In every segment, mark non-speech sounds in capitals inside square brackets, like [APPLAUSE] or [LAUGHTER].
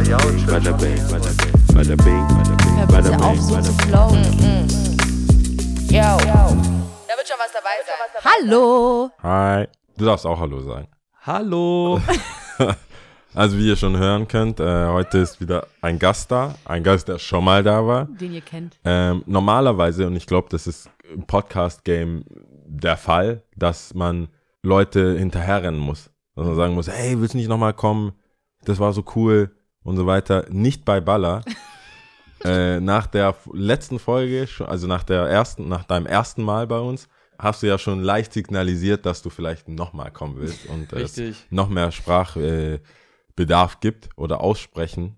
Bada bing, bada bing, bada bing, auf, bing, so zu flowen. Yo. Da wird schon was dabei sein. Hallo. Hi. Du darfst auch Hallo sagen. Hallo. [LAUGHS] Also wie ihr schon hören könnt, äh, heute ist wieder ein Gast da. Ein Gast, der schon mal da war. Den ihr kennt. Ähm, normalerweise, und ich glaube, das ist im Podcast-Game der Fall, dass man Leute hinterherrennen muss. Dass man sagen muss, hey, willst du nicht nochmal kommen? Das war so cool und so weiter. Nicht bei Baller. [LAUGHS] äh, nach der letzten Folge, also nach der ersten, nach deinem ersten Mal bei uns, hast du ja schon leicht signalisiert, dass du vielleicht nochmal kommen willst und es noch mehr Sprachbedarf äh, Bedarf gibt oder aussprechen.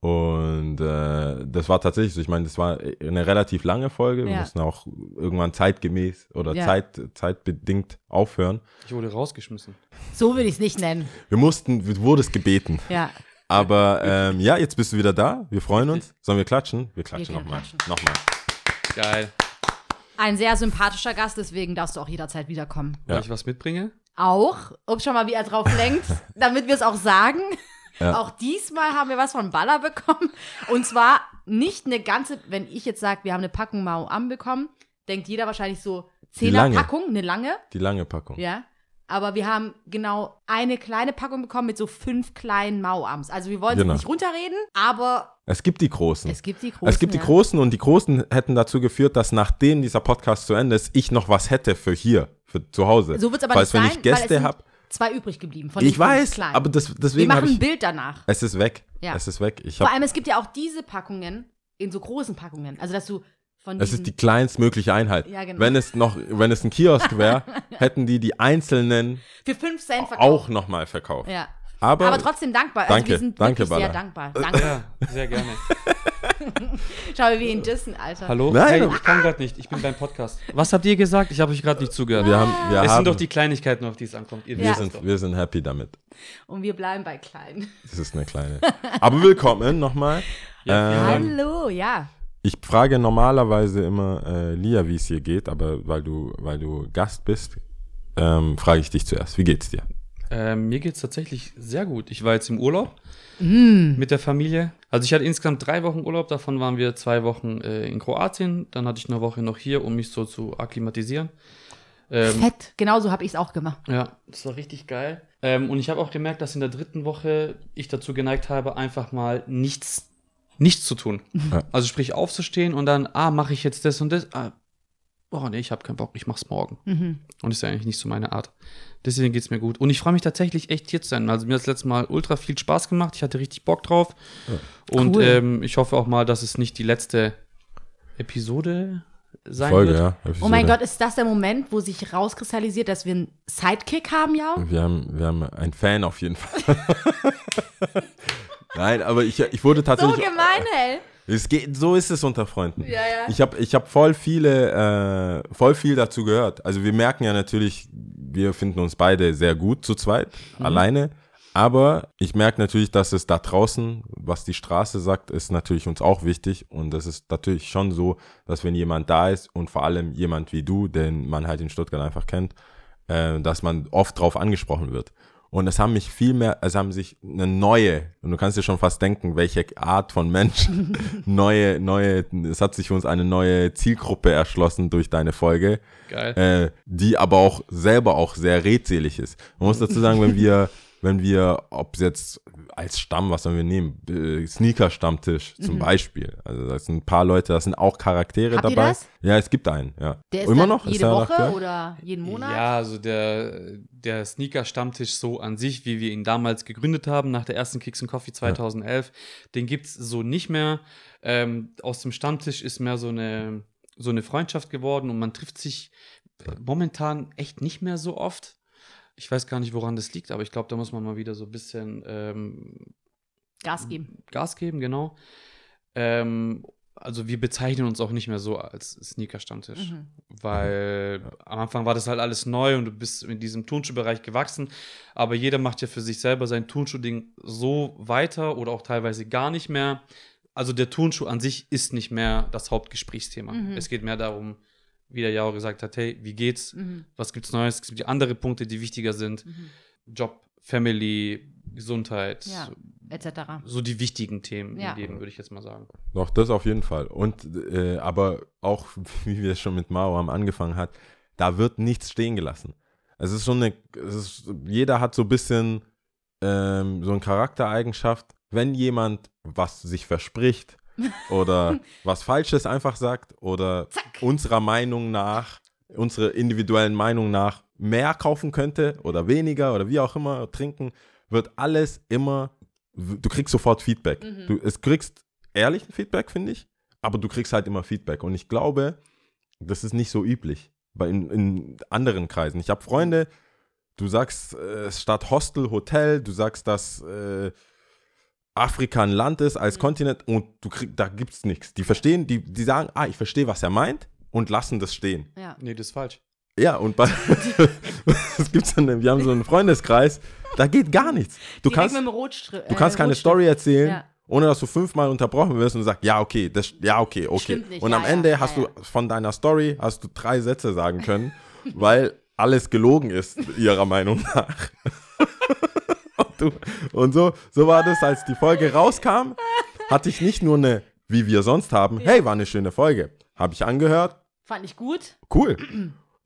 Und äh, das war tatsächlich so. Ich meine, das war eine relativ lange Folge. Wir Ja. mussten auch irgendwann zeitgemäß oder Ja. zeit, zeitbedingt aufhören. Ich wurde rausgeschmissen. So würde ich es nicht nennen. Wir mussten, du wurdest gebeten. Ja. Aber ähm, ja, jetzt bist du wieder da. Wir freuen uns. Sollen wir klatschen? Wir klatschen nochmal. Nochmal. Geil. Ein sehr sympathischer Gast, deswegen darfst du auch jederzeit wiederkommen. Weil Ja. ich was mitbringe? Auch, ob schon mal, wie er drauf lenkt, [LAUGHS] damit wir es auch sagen. Ja. Auch diesmal haben wir was von Baller bekommen. Und zwar nicht eine ganze, wenn ich jetzt sage, wir haben eine Packung Mau Am bekommen, denkt jeder wahrscheinlich so, Die lange. Zehner-Packung, eine lange, Die lange Packung. ja. Aber wir haben genau eine kleine Packung bekommen mit so fünf kleinen Mauams. Also wir wollen Genau. nicht runterreden, aber Es gibt die großen. es gibt die großen. es gibt die ja. großen und die großen hätten dazu geführt, dass nachdem dieser Podcast zu Ende ist, ich noch was hätte für hier, für zu Hause. So wird es aber Falls nicht wenn sein, ich Gäste habe. zwei übrig geblieben von den Ich weiß, kleinen. aber das, wir deswegen habe machen ein ich. Bild danach. Es ist weg. Ja. Es ist weg. Ich Vor allem, es gibt ja auch diese Packungen in so großen Packungen. Also, dass du von es ist die kleinstmögliche Einheit. Ja, genau. Wenn es noch, wenn es ein Kiosk [LAUGHS] wäre, hätten die die einzelnen für 5 Cent auch verkauft. nochmal verkauft. Ja. Aber, Aber trotzdem dankbar. Danke, also wir sind danke, wirklich sehr dankbar. Danke. Ja, [CLEARS THROAT] sehr gerne. [LAUGHS] Schau, wie wir ihn dissen, Alter. Hallo? Nein. Hey, ich kann gerade nicht. Ich bin beim Podcast. Was habt ihr gesagt? Ich habe euch gerade nicht zugehört. wir haben, wir es haben, sind doch die Kleinigkeiten, auf die es ankommt. Ihr wir es doch. sind, wir sind happy damit. Und wir bleiben bei klein. Das ist eine kleine. Aber willkommen nochmal. Ja, ähm. Hallo, ja. Ich frage normalerweise immer äh, Lia, wie es hier geht, aber weil du, weil du Gast bist, ähm, frage ich dich zuerst. Wie geht's dir? Ähm, mir geht es tatsächlich sehr gut. Ich war jetzt im Urlaub Mm. mit der Familie. Also ich hatte insgesamt drei Wochen Urlaub, davon waren wir zwei Wochen äh, in Kroatien, dann hatte ich eine Woche noch hier, um mich so zu akklimatisieren. Ähm, Fett. Genauso habe ich es auch gemacht. Ja, das war richtig geil. Ähm, und ich habe auch gemerkt, dass in der dritten Woche ich dazu geneigt habe, einfach mal nichts, nichts zu tun. Ja. Also sprich aufzustehen und dann, ah, mache ich jetzt das und das. Ah, oh nee, ich habe keinen Bock, ich mach's morgen. Mhm. Und ist ja eigentlich nicht so meine Art. Deswegen geht's mir gut. Und ich freue mich tatsächlich echt hier zu sein. Also mir hat das letzte Mal ultra viel Spaß gemacht. Ich hatte richtig Bock drauf. Und Cool. ähm, ich hoffe auch mal, dass es nicht die letzte Episode sein Folge, wird. ja. Oh mein Episode. Gott, ist das der Moment, wo sich rauskristallisiert, dass wir einen Sidekick haben, ja? Wir haben, wir haben einen Fan auf jeden Fall. [LAUGHS] Nein, aber ich, ich wurde So tatsächlich. gemein, ey. Es geht, so ist es unter Freunden. Ja, ja. Ich habe ich hab voll viele, äh, voll viel dazu gehört. Also wir merken ja natürlich, wir finden uns beide sehr gut zu zweit, Mhm. alleine. Aber ich merke natürlich, dass es da draußen, was die Straße sagt, ist natürlich uns auch wichtig. Und das ist natürlich schon so, dass wenn jemand da ist und vor allem jemand wie du, den man halt in Stuttgart einfach kennt, äh, dass man oft drauf angesprochen wird. Und es haben mich viel mehr, es haben sich eine neue, und du kannst dir schon fast denken, welche Art von Menschen, [LAUGHS] neue, neue, es hat sich für uns eine neue Zielgruppe erschlossen durch deine Folge, Geil. äh, die aber auch selber auch sehr redselig ist. Man muss dazu sagen, wenn wir, wenn wir, ob es jetzt als Stamm, was sollen wir nehmen, äh, Sneaker-Stammtisch zum Beispiel. Also da sind ein paar Leute, da sind auch Charaktere Mhm. Habt ihr dabei. das? Ja, es gibt einen, ja. Der ist Immer noch? Ist jede noch Woche oder jeden Monat? Ja, also der, der Sneaker-Stammtisch so an sich, wie wir ihn damals gegründet haben, nach der ersten Kicks and Coffee 2011, den gibt es so nicht mehr. Ähm, aus dem Stammtisch ist mehr so eine, so eine Freundschaft geworden und man trifft sich momentan echt nicht mehr so oft. Ich weiß gar nicht, woran das liegt, aber ich glaube, da muss man mal wieder so ein bisschen ähm, Gas geben. Gas geben, genau. Ähm, also wir bezeichnen uns auch nicht mehr so als Sneaker-Stammtisch, Mhm. weil am Anfang war das halt alles neu und du bist in diesem Turnschuhbereich gewachsen, aber jeder macht ja für sich selber sein Turnschuh-Ding so weiter oder auch teilweise gar nicht mehr. Also der Turnschuh an sich ist nicht mehr das Hauptgesprächsthema. Mhm. Es geht mehr darum, wie der Jao gesagt hat, hey, wie geht's? Mhm. Was gibt's Neues? Es gibt die andere Punkte, die wichtiger sind. Mhm. Job, Family, Gesundheit, Ja. etc. So die wichtigen Themen Ja. im Leben, würde ich jetzt mal sagen. Doch, das auf jeden Fall. Und äh, aber auch, [LAUGHS] wie wir es schon mit Mao haben angefangen hat, da wird nichts stehen gelassen. Es ist schon eine, es ist, jeder hat so ein bisschen ähm, so eine Charaktereigenschaft. Wenn jemand was sich verspricht oder was Falsches einfach sagt oder Zack. unserer Meinung nach, unserer individuellen Meinung nach mehr kaufen könnte oder weniger oder wie auch immer trinken, wird alles immer, du kriegst sofort Feedback. Mhm. Du es kriegst ehrlichen Feedback, finde ich, aber du kriegst halt immer Feedback. Und ich glaube, das ist nicht so üblich bei in, in anderen Kreisen. Ich habe Freunde, du sagst äh, statt Hostel Hotel, du sagst, dass äh, Afrika ein Land ist als Kontinent und du krieg, da gibt's nichts. Die verstehen, die, die sagen, ah, ich verstehe, was er meint und lassen das stehen. Ja. Nee, das ist falsch. Ja, und bei, es gibt so eine, wir haben so einen Freundeskreis, da geht gar nichts. Du Direkt kannst, mit dem Rotstri- du kannst äh, keine Rotstift. Story erzählen, Ja. ohne dass du fünfmal unterbrochen wirst und sagst, ja, okay, das, ja, okay, okay. Stimmt nicht, und ja, am ja, Ende ja, hast ja. du von deiner Story hast du drei Sätze sagen können, [LAUGHS] weil alles gelogen ist, ihrer Meinung nach. [LAUGHS] und, du, und so, so war das, als die Folge rauskam, hatte ich nicht nur eine, wie wir sonst haben, hey, war eine schöne Folge. Habe ich angehört, Fand ich gut. Cool.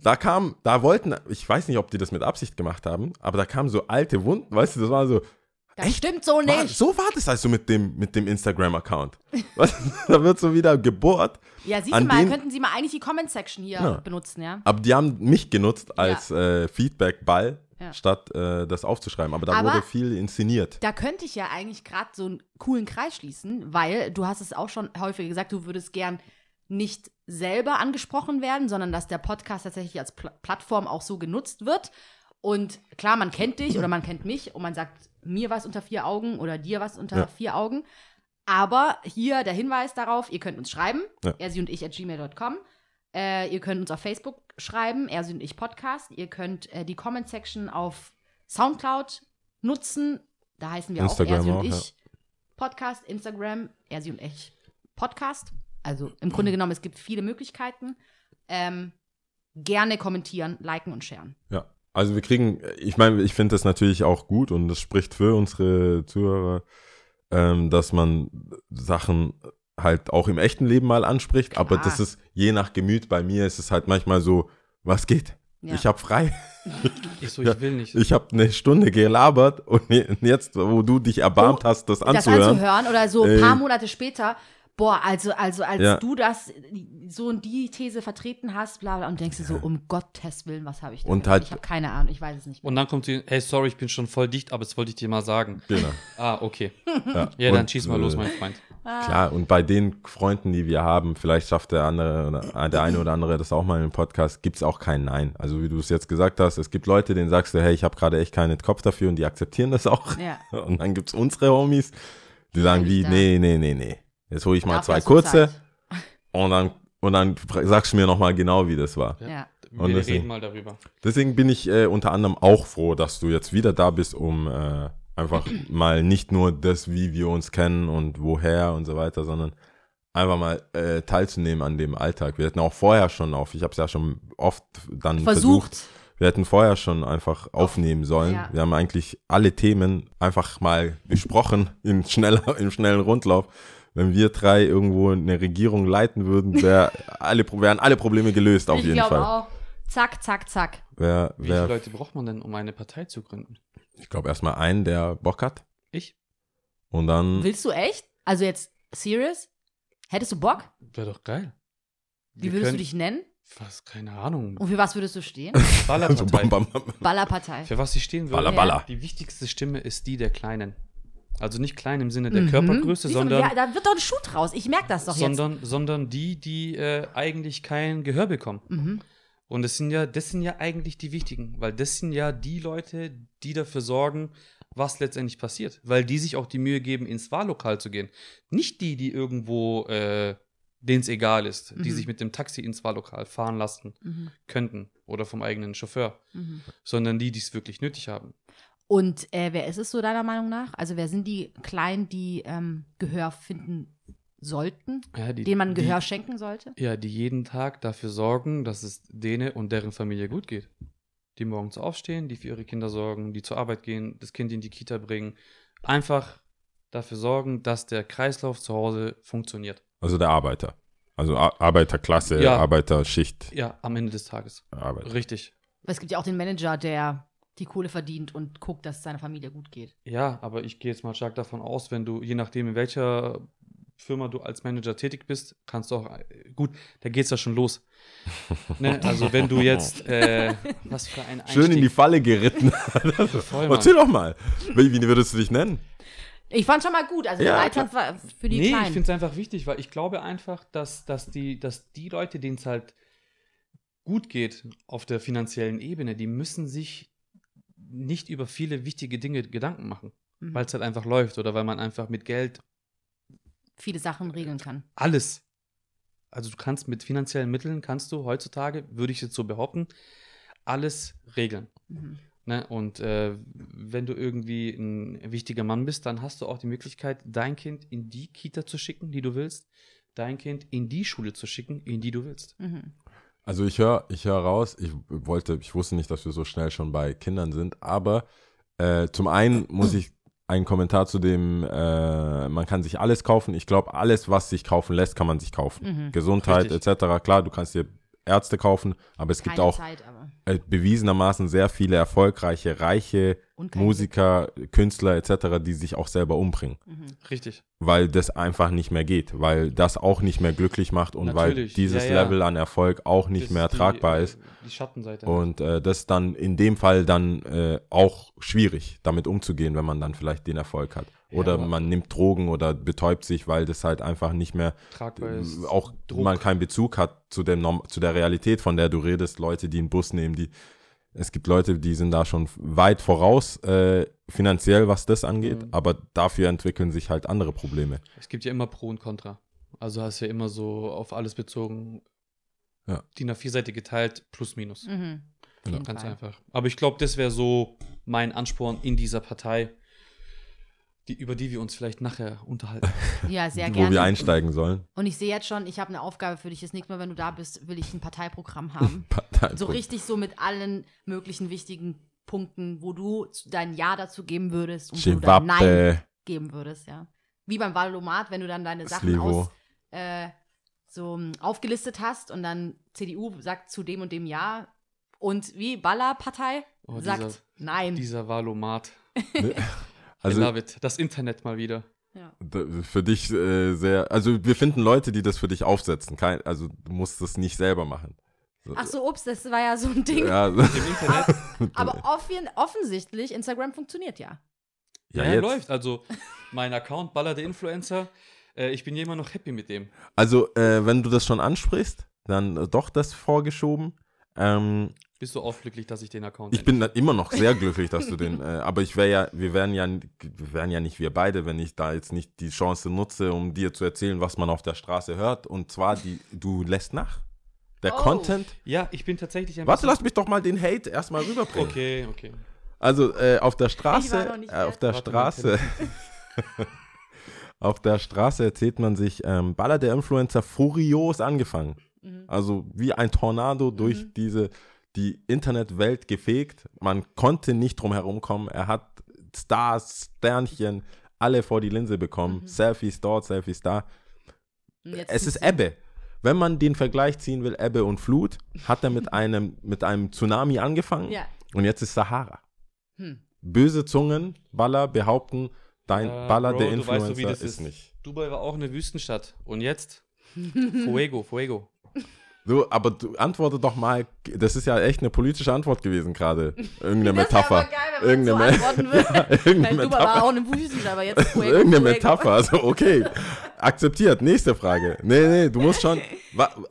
Da kam, da wollten, ich weiß nicht, ob die das mit Absicht gemacht haben, aber da kamen so alte Wunden, weißt du, das war so, Das Echt? stimmt so war, nicht. so war das also mit dem, mit dem Instagram-Account. Da wird so wieder gebohrt, Ja, siehst du mal, den- könnten Sie mal eigentlich die Comment-Section hier Ja. benutzen, ja? aber die haben mich genutzt als äh, Feedback-Ball, Ja. statt äh, das aufzuschreiben. Aber da Aber- wurde viel inszeniert. Da könnte ich ja eigentlich gerade so einen coolen Kreis schließen, weil du hast es auch schon häufig gesagt, du würdest gern nicht selber angesprochen werden, sondern dass der Podcast tatsächlich als Pl Plattform auch so genutzt wird. Und klar, man kennt dich oder man kennt mich und man sagt mir was unter vier Augen oder dir was unter Ja. vier Augen. Aber hier der Hinweis darauf, ihr könnt uns schreiben, Ja. er, sie und ich at gmail.com. Äh, ihr könnt uns auf Facebook schreiben, er, sie und ich Podcast. Ihr könnt äh, die Comment-Section auf Soundcloud nutzen. Da heißen wir Instagram auch er, und ja. ich Podcast, Instagram, er, sie und ich Podcast. Also im Grunde genommen, es gibt viele Möglichkeiten. Ähm, gerne kommentieren, liken und sharen. Ja. Also wir kriegen, ich meine, ich finde das natürlich auch gut und das spricht für unsere Zuhörer, ähm, dass man Sachen halt auch im echten Leben mal anspricht, aber Klar. das ist je nach Gemüt. Bei mir ist es halt manchmal so, was geht? Ja. Ich habe frei. [LAUGHS] Ich so, ich will nicht. Ich habe eine Stunde gelabert und jetzt, wo du dich erbarmt Oh, hast, das das anzuhören. anzuhören oder so ein paar Monate später, boah, also, also als Ja. du das so in die These vertreten hast, bla bla, und denkst du so, um Gottes Willen, was habe ich denn? Und halt- ich habe keine Ahnung, ich weiß es nicht. Und dann kommt sie, hey, sorry, ich bin schon voll dicht, aber das wollte ich dir mal sagen. Genau. [LAUGHS] Ah, okay. [LAUGHS] Ja, Ja, dann Und, schieß mal los, äh, mein Freund. Klar, und bei den Freunden, die wir haben, vielleicht schafft der andere oder der eine oder andere das auch mal im Podcast, gibt es auch kein Nein. Also wie du es jetzt gesagt hast, es gibt Leute, denen sagst du, hey, ich habe gerade echt keinen Kopf dafür und die akzeptieren das auch. Ja. [LAUGHS] Und dann gibt es unsere Homies, die sagen wie, nee, nee, nee, nee. Jetzt hole ich mal Dafür zwei kurze Zeit. [LAUGHS] und dann, und dann sagst du mir nochmal genau, wie das war. Ja. Und Wir deswegen- reden mal darüber. Deswegen bin ich äh, unter anderem auch froh, dass du jetzt wieder da bist, um äh, einfach [CLEARS THROAT] mal nicht nur das, wie wir uns kennen und woher und so weiter, sondern einfach mal äh, teilzunehmen an dem Alltag. Wir hatten auch vorher schon auf, ich habe es ja schon oft dann versucht. Versucht. wir hätten vorher schon einfach aufnehmen sollen. Ja. Wir haben eigentlich alle Themen einfach mal besprochen in schneller, [LAUGHS] im schnellen Rundlauf. Wenn wir drei irgendwo eine Regierung leiten würden, wär [LAUGHS] alle, wären alle Probleme gelöst auf ich jeden glaube Fall. auch. Zack, zack, zack. Wär, Wie viele wär, Leute braucht man denn, um eine Partei zu gründen? ich glaube erstmal einen, der Bock hat. Ich? Und dann, Willst du echt? Also jetzt serious? Hättest du Bock? Wäre doch geil. Wie Wir würdest können- du dich nennen? Was, keine Ahnung. Und für was würdest du stehen? [LAUGHS] Ballerpartei. bam, bam, bam. Ballerpartei. Für was ich stehen würde? Baller, baller. Die wichtigste Stimme ist die der Kleinen. Also nicht klein im Sinne der Mhm. Körpergröße, sondern, ja, da wird doch ein Schuh draus. Ich merke das doch jetzt. sondern, sondern die, die äh, eigentlich kein Gehör bekommen. Mhm. Und das sind ja, das sind ja eigentlich die wichtigen, weil das sind ja die Leute, die dafür sorgen, was letztendlich passiert. Weil die sich auch die Mühe geben, ins Wahllokal zu gehen. Nicht die, die irgendwo, äh, denen es egal ist, die Mhm. sich mit dem Taxi ins Wahllokal fahren lassen Mhm. könnten oder vom eigenen Chauffeur, Mhm. sondern die, die es wirklich nötig haben. Und äh, wer ist es so deiner Meinung nach? Also wer sind die Kleinen, die ähm, Gehör finden sollten, Ja, die, denen man die, Gehör schenken sollte? Ja, die jeden Tag dafür sorgen, dass es denen und deren Familie gut geht. Die morgens aufstehen, die für ihre Kinder sorgen, die zur Arbeit gehen, das Kind in die Kita bringen. Einfach dafür sorgen, dass der Kreislauf zu Hause funktioniert. Also der Arbeiter. Also Ar Arbeiterklasse, Ja. Arbeiterschicht, Ja, am Ende des Tages. Arbeit. Richtig. Es gibt ja auch den Manager, der die Kohle verdient und guckt, dass es seiner Familie gut geht. Ja, aber ich gehe jetzt mal stark davon aus, wenn du, je nachdem, in welcher Firma du als Manager tätig bist, kannst du auch, äh, gut, da geht's ja schon los. [LAUGHS] ne? Also wenn du jetzt, äh, was für ein Schön in die Einstieg- Falle geritten. Voll. Erzähl doch mal. Wie, wie würdest du dich nennen? Ich fand schon mal gut. Also Ja, Leittanz war für die nee, ich Kleinen. finde es einfach wichtig, weil ich glaube einfach, dass, dass, die, dass die Leute, denen es halt gut geht auf der finanziellen Ebene, die müssen sich nicht über viele wichtige Dinge Gedanken machen, Mhm. weil es halt einfach läuft oder weil man einfach mit Geld viele Sachen regeln kann. alles, also du kannst mit finanziellen Mitteln, kannst du heutzutage, würde ich jetzt so behaupten, alles regeln. Mhm. Ne? Und äh, wenn du irgendwie ein wichtiger Mann bist, dann hast du auch die Möglichkeit, dein Kind in die Kita zu schicken, die du willst, dein Kind in die Schule zu schicken, in die du willst. Mhm. Also ich höre ich hör raus, ich wollte, ich wusste nicht, dass wir so schnell schon bei Kindern sind, aber äh, zum einen muss ich einen Kommentar zu dem, äh, man kann sich alles kaufen. Ich glaube, alles, was sich kaufen lässt, kann man sich kaufen. Mhm. Gesundheit Richtig. etc. Klar, du kannst dir Ärzte kaufen, aber es gibt Keine auch Zeit, aber. äh, bewiesenermaßen sehr viele erfolgreiche, reiche Musiker, Künstler etc., die sich auch selber umbringen, Mhm. Richtig. weil das einfach nicht mehr geht, weil das auch nicht mehr glücklich macht und weil Natürlich, dieses ja, ja. Level an Erfolg auch nicht Das mehr ist die, ertragbar äh, ist. Die Schattenseite. Und äh, das ist dann in dem Fall dann äh, auch schwierig, damit umzugehen, wenn man dann vielleicht den Erfolg hat. Ja, Oder aber- man nimmt Drogen oder betäubt sich, weil das halt einfach nicht mehr tragbar ist. äh, auch Druck. man keinen Bezug hat zu dem Norm zu der Realität, von der du redest. Leute, die einen Bus nehmen, die es gibt Leute, die sind da schon weit voraus äh, finanziell, was das angeht, Mhm. aber dafür entwickeln sich halt andere Probleme. Es gibt ja immer Pro und Contra. Also hast ja immer so auf alles bezogen. Ja. DIN A4-Seite geteilt, plus minus. Mhm. Jeden Ganz Fall. einfach. Aber ich glaube, das wäre so mein Ansporn in dieser Partei, die, über die wir uns vielleicht nachher unterhalten. [LAUGHS] Ja, sehr wo gerne. wir einsteigen sollen. Und ich sehe jetzt schon, ich habe eine Aufgabe für dich. Das nächste Mal, wenn du da bist, will ich ein Parteiprogramm [LAUGHS] haben. so richtig so mit allen möglichen wichtigen Punkten, wo du dein Ja dazu geben würdest und wo du dein Nein geben würdest, ja. Wie beim Valomat, wenn du dann deine Sachen Slivo. aus, äh, so m, aufgelistet hast und dann CDU sagt zu dem und dem Ja und wie Ballerpartei Oh, sagt dieser- Nein. Dieser Valomat. [LAUGHS] Also I love it. Das Internet mal wieder. ja. für dich äh, sehr, also wir finden Leute, die das für dich aufsetzen. Kein, also du musst das nicht selber machen. So, Ach so, ups, das war ja so ein Ding. Ja, Im Internet [LAUGHS] Aber offen, offensichtlich, Instagram funktioniert ja. ja, ja, jetzt. läuft. Also mein Account, Baller der Influencer, äh, ich bin ja immer noch happy mit dem. Also, äh, wenn du das schon ansprichst, dann äh, doch das vorgeschoben. Ähm, Bist du auch glücklich, dass ich den Account ich bin immer noch sehr glücklich, dass du den, äh, aber ich wäre ja, wir wären ja, wir wären ja nicht wir beide, wenn ich da jetzt nicht die Chance nutze, um dir zu erzählen, was man auf der Straße hört. Und zwar, die, du lässt nach. Der Oh. Content. Ja, ich bin tatsächlich ein Warte, lass mich doch mal den Hate erstmal rüberbringen. Okay, okay. Also äh, auf der Ich Straße, war noch nicht äh, auf der Warte, Straße, [LAUGHS] auf der Straße erzählt man sich, ähm, Baller der Influencer furios angefangen. Mhm. Also wie ein Tornado durch Mhm. diese die Internetwelt gefegt. Man konnte nicht drum herum kommen. Er hat Stars, Sternchen, alle vor die Linse bekommen. Mhm. Selfies dort, Selfies da. Jetzt Es ist Ebbe. Wenn man den Vergleich ziehen will, Ebbe und Flut, hat er mit [LAUGHS] einem, mit einem Tsunami angefangen Ja. und jetzt ist Sahara. Hm. Böse Zungen, Baller behaupten, dein Äh, Baller Bro, der du Influencer weißt das ist ist. nicht. Dubai war auch eine Wüstenstadt. Und jetzt? [LAUGHS] Fuego, Fuego. So, aber du antworte doch mal, das ist ja echt eine politische Antwort gewesen gerade. Irgendeine [LAUGHS] Das Metapher. geil, Irgendeine, so Me-. Ja, [LAUGHS] irgendeine war Metapher. auch eine Wüste, aber jetzt [LAUGHS] Irgendeine. Metapher, also okay. Akzeptiert. Nächste Frage. Nee, nee, du musst schon.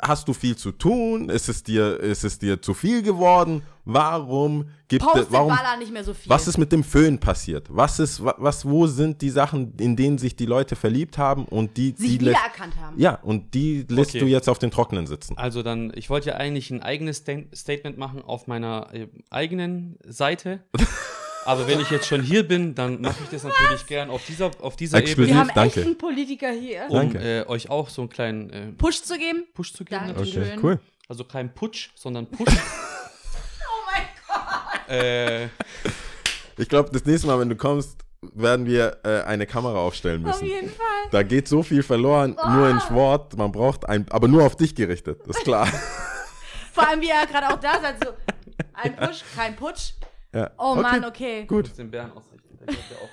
Hast du viel zu tun? Ist es dir, ist es dir zu viel geworden? Warum gibt es, warum, Baller nicht mehr so viel. was ist mit dem Föhn passiert? Was ist, wa- was, wo sind die Sachen, in denen sich die Leute verliebt haben und die, sich die lässt, wiedererkannt haben. ja, und die lässt Okay. du jetzt auf den Trockenen sitzen. Also dann, ich wollte ja eigentlich ein eigenes Sta Statement machen auf meiner äh, eigenen Seite. [LAUGHS] Aber wenn ich jetzt schon hier bin, dann mache ich das natürlich gern auf dieser, auf dieser Exklusiv. Wir Ebene, haben danke. echt einen Politiker hier. um Danke. äh, euch auch so einen kleinen äh, Push zu geben. Push zu geben. Danke. natürlich. Okay. Schön. cool. Also kein Putsch, sondern Push. [LAUGHS] Oh mein Gott. äh, Ich glaube, das nächste Mal, wenn du kommst, werden wir äh, eine Kamera aufstellen Auf müssen. jeden Fall. Da geht so viel verloren, nur in Wort. Man braucht ein, aber nur auf dich gerichtet, ist klar. Vor allem, wie er gerade auch da seid, so ein Push, kein Putsch. Ja. Oh okay. Mann, okay. Gut. muss den Bären ausrichten. Der gehört ja auch,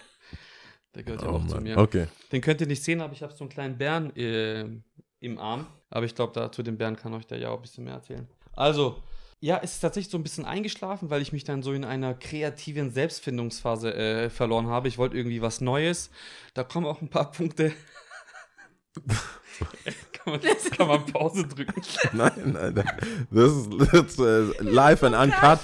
der gehört ja Oh auch zu mir. Okay. Den könnt ihr nicht sehen, aber ich habe so einen kleinen Bären äh, im Arm. Aber ich glaube, da zu den Bären kann euch der ja auch ein bisschen mehr erzählen. Also, ja, es ist tatsächlich so ein bisschen eingeschlafen, weil ich mich dann so in einer kreativen Selbstfindungsphase äh, verloren habe. Ich wollte irgendwie was Neues. Da kommen auch ein paar Punkte. [LAUGHS] kann, man, kann man Pause drücken? Nein, nein, nein. Das ist, das ist äh, live and uncut.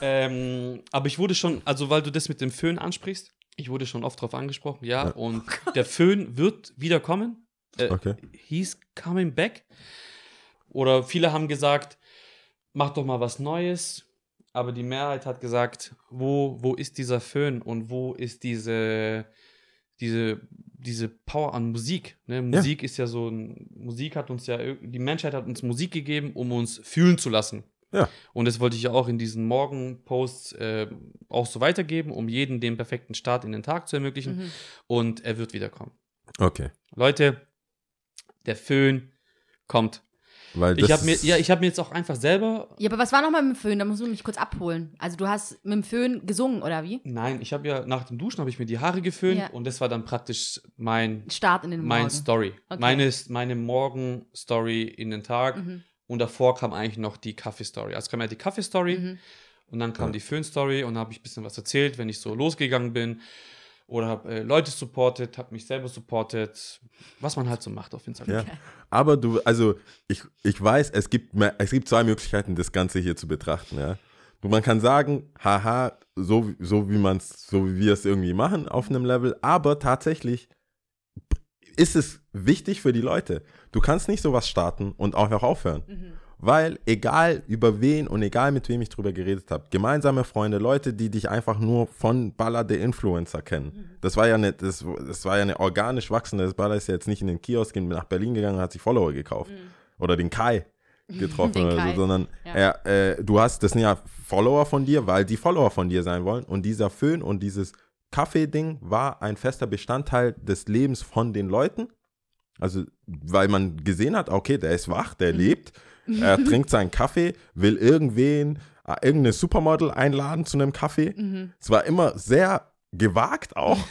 Ähm, aber ich wurde schon, also weil du das mit dem Föhn ansprichst, ich wurde schon oft drauf angesprochen, ja, Ja. und der Föhn wird wiederkommen. Äh, Okay. He's coming back. Oder viele haben gesagt, mach doch mal was Neues. Aber die Mehrheit hat gesagt, wo, wo ist dieser Föhn und wo ist diese, diese, diese Power an Musik? Ne? Musik ist ja so ein, Musik hat uns ja, die Menschheit hat uns Musik gegeben, um uns fühlen zu lassen. Ja. Und das wollte ich ja auch in diesen Morgen-Posts äh, auch so weitergeben, um jeden den perfekten Start in den Tag zu ermöglichen. Mhm. Und er wird wiederkommen. Okay. Leute, der Föhn kommt. Weil Ich habe mir, ja, ich habe mir jetzt auch einfach selber. Ja, aber was war nochmal mit dem Föhn? Da musst du mich kurz abholen. Also du hast mit dem Föhn gesungen, oder wie? Nein, ich habe ja nach dem Duschen habe ich mir die Haare geföhnt Ja. und das war dann praktisch mein, Start in den mein Morgen. Story. Okay. Meine, meine Morgen-Story in den Tag. Mhm. Und davor kam eigentlich noch die Kaffee-Story. Also kam ja die Kaffee-Story Mhm. und dann kam die Föhn-Story und habe ich ein bisschen was erzählt, wenn ich so losgegangen bin. Oder habe äh, Leute supportet, habe mich selber supportet. Was man halt so macht auf Instagram. Ja. Aber du, also ich, ich weiß, es gibt, mehr, es gibt zwei Möglichkeiten, das Ganze hier zu betrachten. Ja. Man kann sagen, haha, so, so wie man so wie wir es irgendwie machen auf einem Level, aber tatsächlich ist es wichtig für die Leute. Du kannst nicht sowas starten und auch aufhören. Mhm. Weil egal über wen und egal mit wem ich drüber geredet habe, gemeinsame Freunde, Leute, die dich einfach nur von Baller der Influencer kennen. Das war ja eine, das, das war ja eine organisch wachsende, das Baller ist ja jetzt nicht in den Kiosk nach Berlin gegangen und hat sich Follower gekauft. Oder den Kai [LAUGHS] getroffen Den oder Kai. so, sondern Ja. er, äh, du hast, das sind ja Follower von dir, weil die Follower von dir sein wollen. Und dieser Föhn und dieses Kaffee-Ding war ein fester Bestandteil des Lebens von den Leuten. Also, weil man gesehen hat, okay, der ist wach, der lebt, [LAUGHS] er trinkt seinen Kaffee, will irgendwen, äh, irgendeine Supermodel einladen zu einem Kaffee. Mhm. Es war immer sehr gewagt auch. [LAUGHS]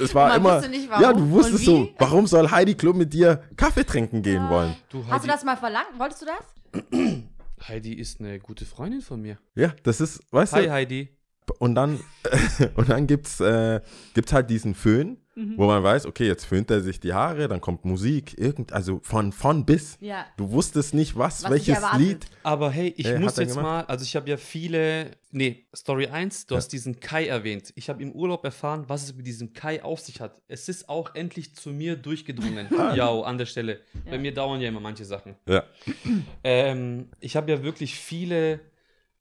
Es war Man immer. wusste nicht, warum ja, du wusstest so, warum soll Heidi Klum mit dir Kaffee trinken gehen wollen? Du, Hast du das mal verlangt? Wolltest du das? Heidi ist eine gute Freundin von mir. Ja, das ist, weißt Hi du, Heidi. Und dann, [LAUGHS] und dann gibt's, äh, gibt's halt diesen Föhn, Mhm. wo man weiß, okay, jetzt föhnt er sich die Haare, dann kommt Musik, irgend, also von, von bis. Ja. Du wusstest nicht, was, Was welches. Lied. Aber hey, ich Äh, muss jetzt gemacht? mal, also ich habe ja viele, nee, Story 1, du Ja. hast diesen Kai erwähnt. Ich habe im Urlaub erfahren, was es mit diesem Kai auf sich hat. Es ist auch endlich zu mir durchgedrungen. [LAUGHS] ja, an der Stelle. Bei Ja. mir dauern ja immer manche Sachen. Ja. Ähm, ich habe ja wirklich viele,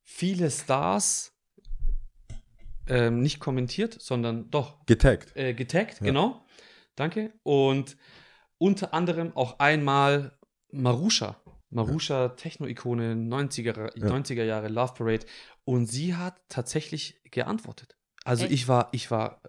viele Stars ähm, nicht kommentiert, sondern doch Getaggt. äh, getaggt, Ja. genau. Danke. Und unter anderem auch einmal Marusha. Marusha, Techno-Ikone, 90er, Ja. 90er Jahre, Love Parade. Und sie hat tatsächlich geantwortet. Also Echt? ich war, ich war,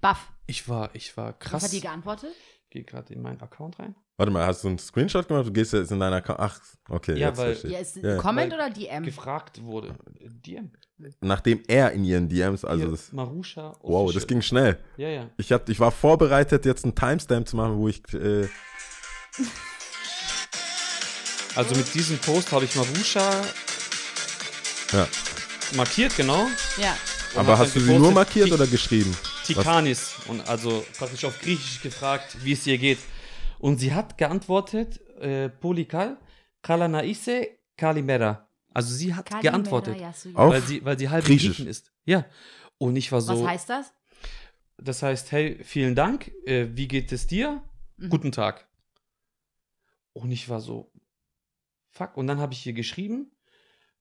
Buff. ich war, ich war Was krass. hat die geantwortet? Gehe gerade in meinen Account rein. Warte mal, hast du einen Screenshot gemacht? Du gehst jetzt in deiner Account. Ach, okay. Ja, jetzt weil- verstehe ich. Ja, ist Ja. Comment Weil oder DM? Gefragt wurde. DM. Nachdem er in ihren DMs, also Hier, das. Marusha. Wow, das Official. ging schnell. Ja, ja. Ich, hab, ich war vorbereitet, jetzt einen Timestamp zu machen, wo ich. Äh, [LAUGHS] Also mit diesem Post habe ich Marusha ja. markiert, genau. Ja. Und Aber hast du sie nur markiert Ti- oder geschrieben? Tikanis. Und also praktisch auf Griechisch gefragt, wie es ihr geht. Und sie hat geantwortet, äh, Polikal, Kalanaise, Kalimera. Also sie hat Kalimera geantwortet. Auf weil sie, weil sie halb Griechisch. Ist. Ja. Und ich war so, Was heißt das? das heißt, hey, vielen Dank, äh, wie geht es dir? Mhm. Guten Tag. Und ich war so, fuck. Und dann habe ich hier geschrieben,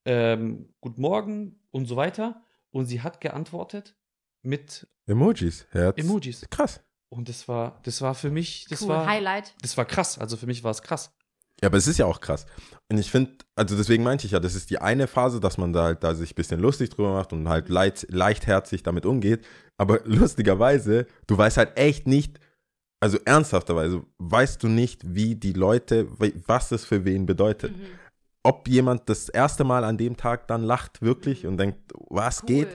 ähm, Guten Morgen und so weiter. Und sie hat geantwortet mit Emojis. Herz. Emojis. Krass. Und das war, das war für mich, das cool. war, Highlight. das war krass. Also für mich war es krass. Ja, aber es ist ja auch krass. Und ich finde, also deswegen meinte ich ja, das ist die eine Phase, dass man da halt da sich ein bisschen lustig drüber macht und halt leicht, leichtherzig damit umgeht. Aber [LAUGHS] lustigerweise, du weißt halt echt nicht, also ernsthafterweise, weißt du nicht, wie die Leute, was das für wen bedeutet. Mhm. Ob jemand das erste Mal an dem Tag dann lacht wirklich und denkt, was Cool. geht?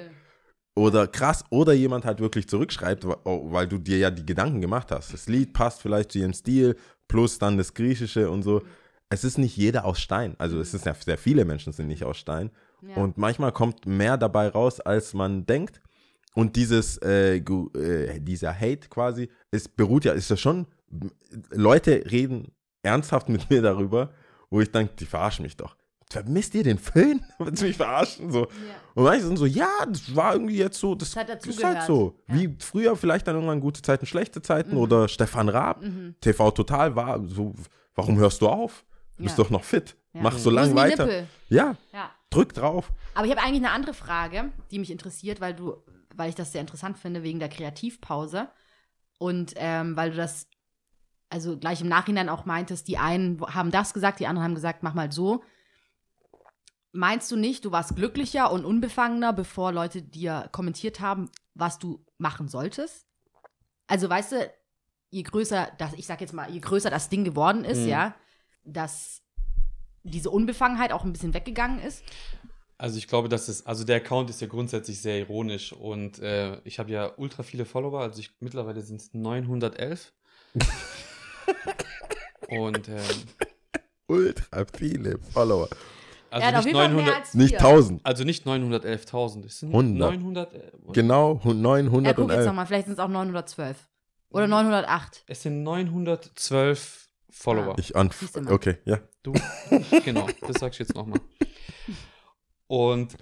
Oder krass, oder jemand halt wirklich zurückschreibt, oh, weil du dir ja die Gedanken gemacht hast. Das Lied passt vielleicht zu ihrem Stil, plus dann das Griechische und so. Es ist nicht jeder aus Stein. Also es ist ja sehr viele Menschen sind nicht aus Stein. Ja. Und manchmal kommt mehr dabei raus, als man denkt. Und dieses, äh, äh, dieser Hate quasi, es beruht ja, ist ja schon, Leute reden ernsthaft mit [LAUGHS] mir darüber, wo ich denke, die verarschen mich doch. Vermisst ihr den Föhn? [LAUGHS] Willst du mich verarschen? So. Ja. Und manche sind so, ja, das war irgendwie jetzt so, das, Das hat ist halt so. Ja. Wie früher vielleicht dann irgendwann gute Zeiten, schlechte Zeiten Mhm. oder Stefan Raab, Mhm. TV Total war so, warum hörst du auf? Du bist Ja. doch noch fit. Mach so lange weiter. Ja. drück drauf. Aber ich habe eigentlich eine andere Frage, die mich interessiert, weil du, weil ich das sehr interessant finde wegen der Kreativpause und ähm, weil du das also gleich im Nachhinein auch meintest, die einen haben das gesagt, die anderen haben gesagt, mach mal so. Meinst du nicht, du warst glücklicher und unbefangener, bevor Leute dir kommentiert haben, was du machen solltest? Also weißt du, je größer das, ich sag jetzt mal, je größer das Ding geworden ist, Mhm. ja, dass diese Unbefangenheit auch ein bisschen weggegangen ist. Also ich glaube, dass es, also der Account ist ja grundsätzlich sehr ironisch und äh, ich habe ja ultra viele Follower, also ich, mittlerweile sind es 911. und ähm, Ultra viele Follower. Also auf nicht jeden Fall mehr 900, als wir. Nicht 1000. also nicht 911.000, es sind 100. 900, äh, Genau, hun- Ja, guck jetzt 911. nochmal, vielleicht sind es auch 912. Oder 908. es sind 912 Follower. Ich an. Siehst du mal. Okay, ja. Du, genau, das sag ich jetzt nochmal. Und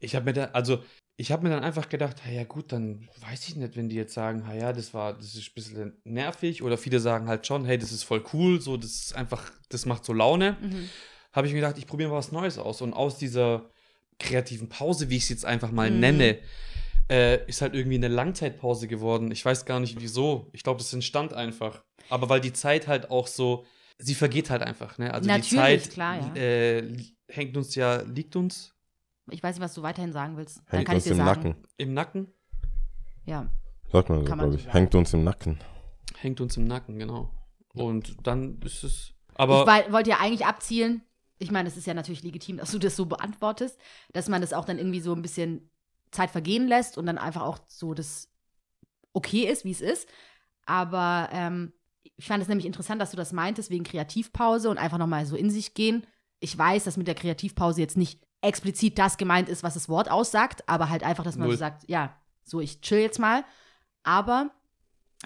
ich habe mir dann, also ich habe mir dann einfach gedacht, ja gut, dann weiß ich nicht, wenn die jetzt sagen, "Ha ja, das war, das ist ein bisschen nervig oder viele sagen halt schon, hey, das ist voll cool, so, das ist einfach, das macht so Laune. Mhm. Habe ich mir gedacht, ich probiere mal was Neues aus und aus dieser kreativen Pause, wie ich es jetzt einfach mal Mhm. nenne, äh, ist halt irgendwie eine Langzeitpause geworden. Ich weiß gar nicht wieso. Ich glaube, das entstand einfach. Aber weil die Zeit halt auch so, sie vergeht halt einfach, ne? Also die Natürlich, Zeit klar, ja. äh, hängt uns ja, liegt uns Ich weiß nicht, was du weiterhin sagen willst. Dann Hängt kann uns ich dir im sagen. Nacken. im Nacken. Ja. Sagt man so, Kann man glaube ich. Hängt uns im Nacken. Hängt uns im Nacken, genau. Und dann ist es. ich Aber wei- wollte ja eigentlich abzielen, ich meine, es ist ja natürlich legitim, dass du das so beantwortest, dass man das auch dann irgendwie so ein bisschen Zeit vergehen lässt und dann einfach auch so das okay ist, wie es ist. Aber ähm, ich fand es nämlich interessant, dass du das meintest, wegen Kreativpause und einfach nochmal so in sich gehen. Ich weiß, dass mit der Kreativpause jetzt nicht explizit das gemeint ist, was das Wort aussagt, aber halt einfach, dass man Null. so sagt, ja, so ich chill jetzt mal. Aber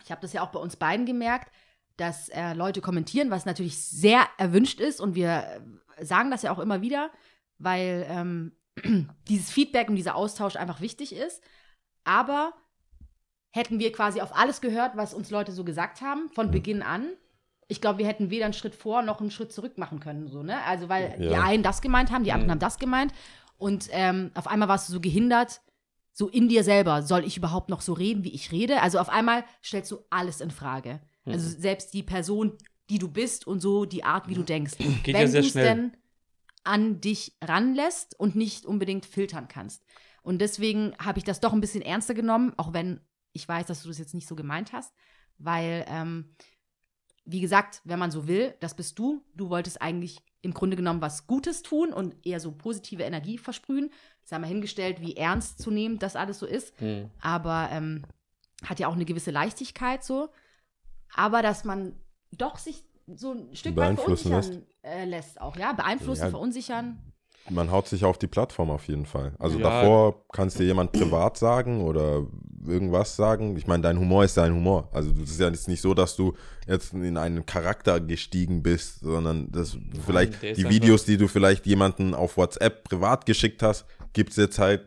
ich habe das ja auch bei uns beiden gemerkt, dass äh, Leute kommentieren, was natürlich sehr erwünscht ist und wir sagen das ja auch immer wieder, weil ähm, [CLEARS THROAT] dieses Feedback und dieser Austausch einfach wichtig ist. Aber hätten wir quasi auf alles gehört, was uns Leute so gesagt haben, von. Beginn an, ich glaube, wir hätten weder einen Schritt vor noch einen Schritt zurück machen können. So, ne? Also, weil die Ja. einen das gemeint haben, die anderen Mhm. haben das gemeint. Und ähm, auf einmal warst du so gehindert, so in dir selber, soll ich überhaupt noch so reden, wie ich rede? Also auf einmal stellst du alles in Frage. Mhm. Also selbst die Person, die du bist und so die Art, wie du denkst. [CLEARS THROAT] Geht Wenn ja sehr du es denn an dich ranlässt und nicht unbedingt filtern kannst. Und deswegen habe ich das doch ein bisschen ernster genommen, auch wenn ich weiß, dass du das jetzt nicht so gemeint hast, weil, ähm, wie gesagt, wenn man so will, das bist du. Du wolltest eigentlich im Grunde genommen was Gutes tun und eher so positive Energie versprühen. Sei mal hingestellt, wie ernst zu nehmen das alles so ist Hm. aber ähm, hat ja auch eine gewisse Leichtigkeit so. Aber dass man doch sich so ein Stück weit Beeinflussen verunsichern äh, lässt auch, ja, beeinflussen, Ja. verunsichern. Man haut sich auf die Plattform auf jeden Fall. Also Ja. davor kannst dir jemand privat sagen oder irgendwas sagen. Ich meine, dein Humor ist dein Humor. Also das ist ja jetzt nicht so, dass du jetzt in einen Charakter gestiegen bist, sondern das vielleicht die Videos, die du vielleicht jemanden auf WhatsApp privat geschickt hast, gibt es jetzt halt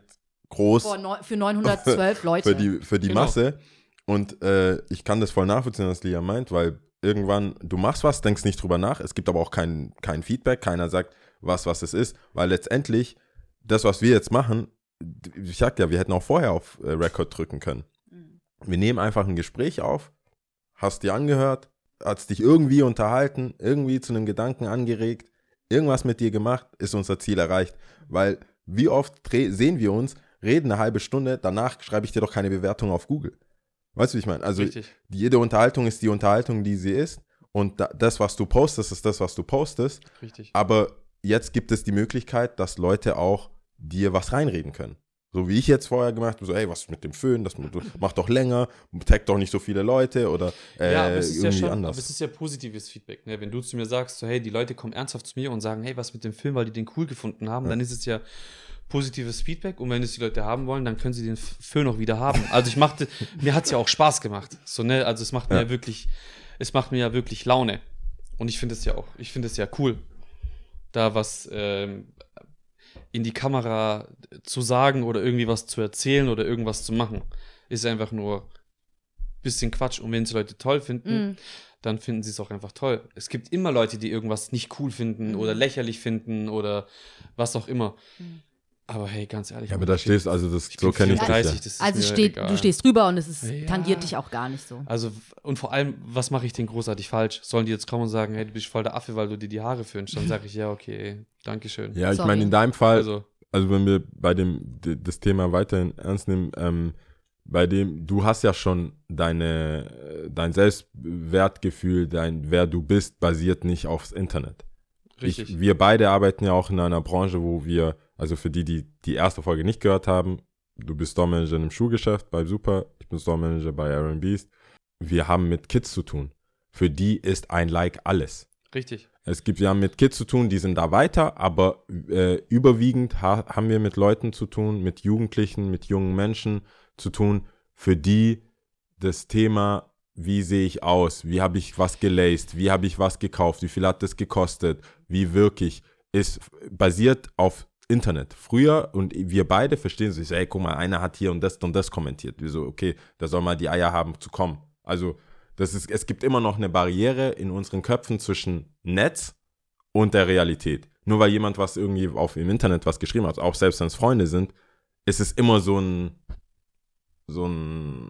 groß Boah, für 912 [LAUGHS] Leute. für die, für die Genau. Masse. Und äh, ich kann das voll nachvollziehen, was Lia meint, weil irgendwann, du machst was, denkst nicht drüber nach. Es gibt aber auch kein, kein Feedback, keiner sagt, was, was es ist, weil letztendlich das, was wir jetzt machen, ich sag ja, wir hätten auch vorher auf äh, Record drücken können. Mhm. Wir nehmen einfach ein Gespräch auf, hast dir angehört, hast dich irgendwie unterhalten, irgendwie zu einem Gedanken angeregt, irgendwas mit dir gemacht, ist unser Ziel erreicht. Weil wie oft sehen wir uns, reden eine halbe Stunde, danach schreibe ich dir doch keine Bewertung auf Google. Weißt du, wie ich meine? Also Richtig. jede Unterhaltung ist die Unterhaltung, die sie ist. Und da, das, was du postest, ist das, was du postest. Richtig. Aber jetzt gibt es die Möglichkeit, dass Leute auch dir was reinreden können. So wie ich jetzt vorher gemacht habe, so, ey, was ist mit dem Föhn? Das du- mach doch länger, tag doch nicht so viele Leute oder äh, ja, aber es ist ja irgendwie schon, anders. aber es ist ja positives Feedback. Ne? Wenn du zu mir sagst, so, hey, die Leute kommen ernsthaft zu mir und sagen, hey, was mit dem Film, weil die den cool gefunden haben, dann ist es ja positives Feedback und wenn es die Leute haben wollen, dann können sie den F- Film auch wieder haben. Also ich machte, [LAUGHS] mir hat es ja auch Spaß gemacht. So, ne, also es macht mir Ja. ja wirklich, es macht mir ja wirklich Laune. Und ich finde es ja auch, ich finde es ja cool, da was ähm, in die Kamera zu sagen oder irgendwie was zu erzählen oder irgendwas zu machen. Ist einfach nur bisschen Quatsch. Und wenn es Leute toll finden, Mm. dann finden sie es auch einfach toll. Es gibt immer Leute, die irgendwas nicht cool finden Mhm. oder lächerlich finden oder was auch immer. Mhm. Aber hey, ganz ehrlich. ja, aber da ich bin- stehst, also das, ich so kenne ich dich 34, ja. das ist Also steht, egal. du stehst drüber und es ist, Ja. tangiert dich auch gar nicht so. Also, und vor allem, was mache ich denn großartig falsch? Sollen die jetzt kommen und sagen, hey, du bist voll der Affe, weil du dir die Haare föhnst? Dann sage ich, ja, okay, Dankeschön. Ja, ich meine, in deinem Fall, also, Also, wenn wir bei dem das Thema weiterhin ernst nehmen, ähm, bei dem, du hast ja schon deine, äh, dein Selbstwertgefühl, dein, wer du bist, basiert nicht aufs Internet. Richtig. Ich, wir beide arbeiten ja auch in einer Branche, wo wir, also für die, die die erste Folge nicht gehört haben, du bist Store-Manager im Schuhgeschäft bei Super, ich bin Store-Manager bei Aaron Beast. Wir haben mit Kids zu tun. Für die ist ein Like alles. richtig. Es gibt, wir haben mit Kids zu tun, die sind da weiter, aber äh, überwiegend ha haben wir mit Leuten zu tun, mit Jugendlichen, mit jungen Menschen zu tun, für die das Thema, wie sehe ich aus, wie habe ich was gelaced, wie habe ich was gekauft, wie viel hat das gekostet, wie wirklich, ist basiert auf Internet. Früher, und wir beide verstehen sich, ey, guck mal, einer hat hier und das und das kommentiert. Wir so, okay, da soll mal die Eier haben zu kommen. Also, das ist, es gibt immer noch eine Barriere in unseren Köpfen zwischen Netz und der Realität. Nur weil jemand was irgendwie auf im Internet was geschrieben hat, auch selbst wenn es Freunde sind, ist es immer so ein so, ein,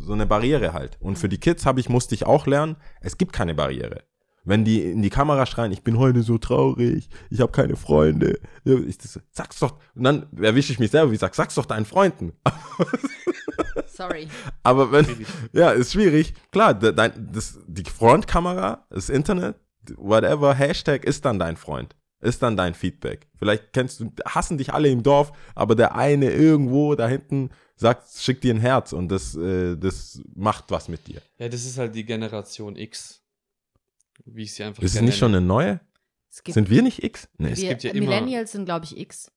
so eine Barriere halt. Und für die Kids habe ich, musste ich auch lernen, es gibt keine Barriere. Wenn die in die Kamera schreien, ich bin heute so traurig, ich habe keine Freunde, ich, das, sag's doch. Und dann erwische ich mich selber, wie ich sag, sag's doch deinen Freunden. [LAUGHS] Sorry. Aber wenn, Schwierig. ja, ist schwierig. Klar, de- dein, das, die Frontkamera, das Internet, whatever, Hashtag ist dann dein Freund. Ist dann dein Feedback. Vielleicht kennst du, hassen dich alle im Dorf, aber der eine irgendwo da hinten sagt, schick dir ein Herz und das, äh, das macht was mit dir. Ja, das ist halt die Generation X. Wie ich sie einfach Ist es nicht schon eine neue? Es gibt, Sind wir nicht X? Nee. Es wir, gibt ja immer- Millennials sind, glaube ich, X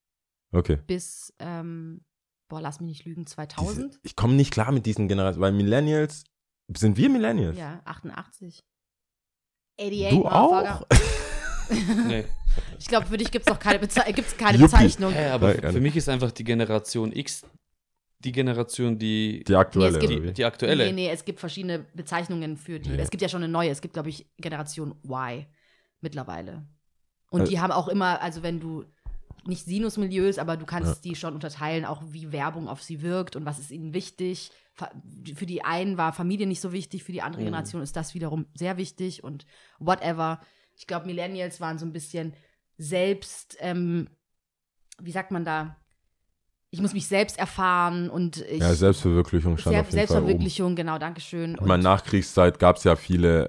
Okay. bis, ähm, boah, lass mich nicht lügen, Diese, 2000? ich komme nicht klar mit diesen Generationen, weil Millennials, sind wir Millennials? Ja, 88. 88, Du auch? [LAUGHS] Nee. Ich glaube, für dich gibt es noch keine, Beze gibt's keine. Bezeichnung. Hä, aber für, für mich ist einfach die Generation X die Generation, die, Die aktuelle, Nee, es gibt- oder wie? die aktuelle. Nee, nee, es gibt verschiedene Bezeichnungen für die. Ja. Es gibt ja schon eine neue. Es gibt, glaube ich, Generation Y mittlerweile. Und Äh. die haben auch immer, also wenn du nicht Sinusmilieus, aber du kannst die schon unterteilen, auch wie Werbung auf sie wirkt und was ist ihnen wichtig. Für die einen war Familie nicht so wichtig, für die andere Mhm. Generation ist das wiederum sehr wichtig und whatever. Ich glaube, Millennials waren so ein bisschen selbst, ähm, wie sagt man da? Ich muss mich selbst erfahren und ich. Ja, Selbstverwirklichung stand Selbst- auf jeden Fall oben. Selbstverwirklichung, genau, Dankeschön. Ich meine, Nachkriegszeit gab es ja viele,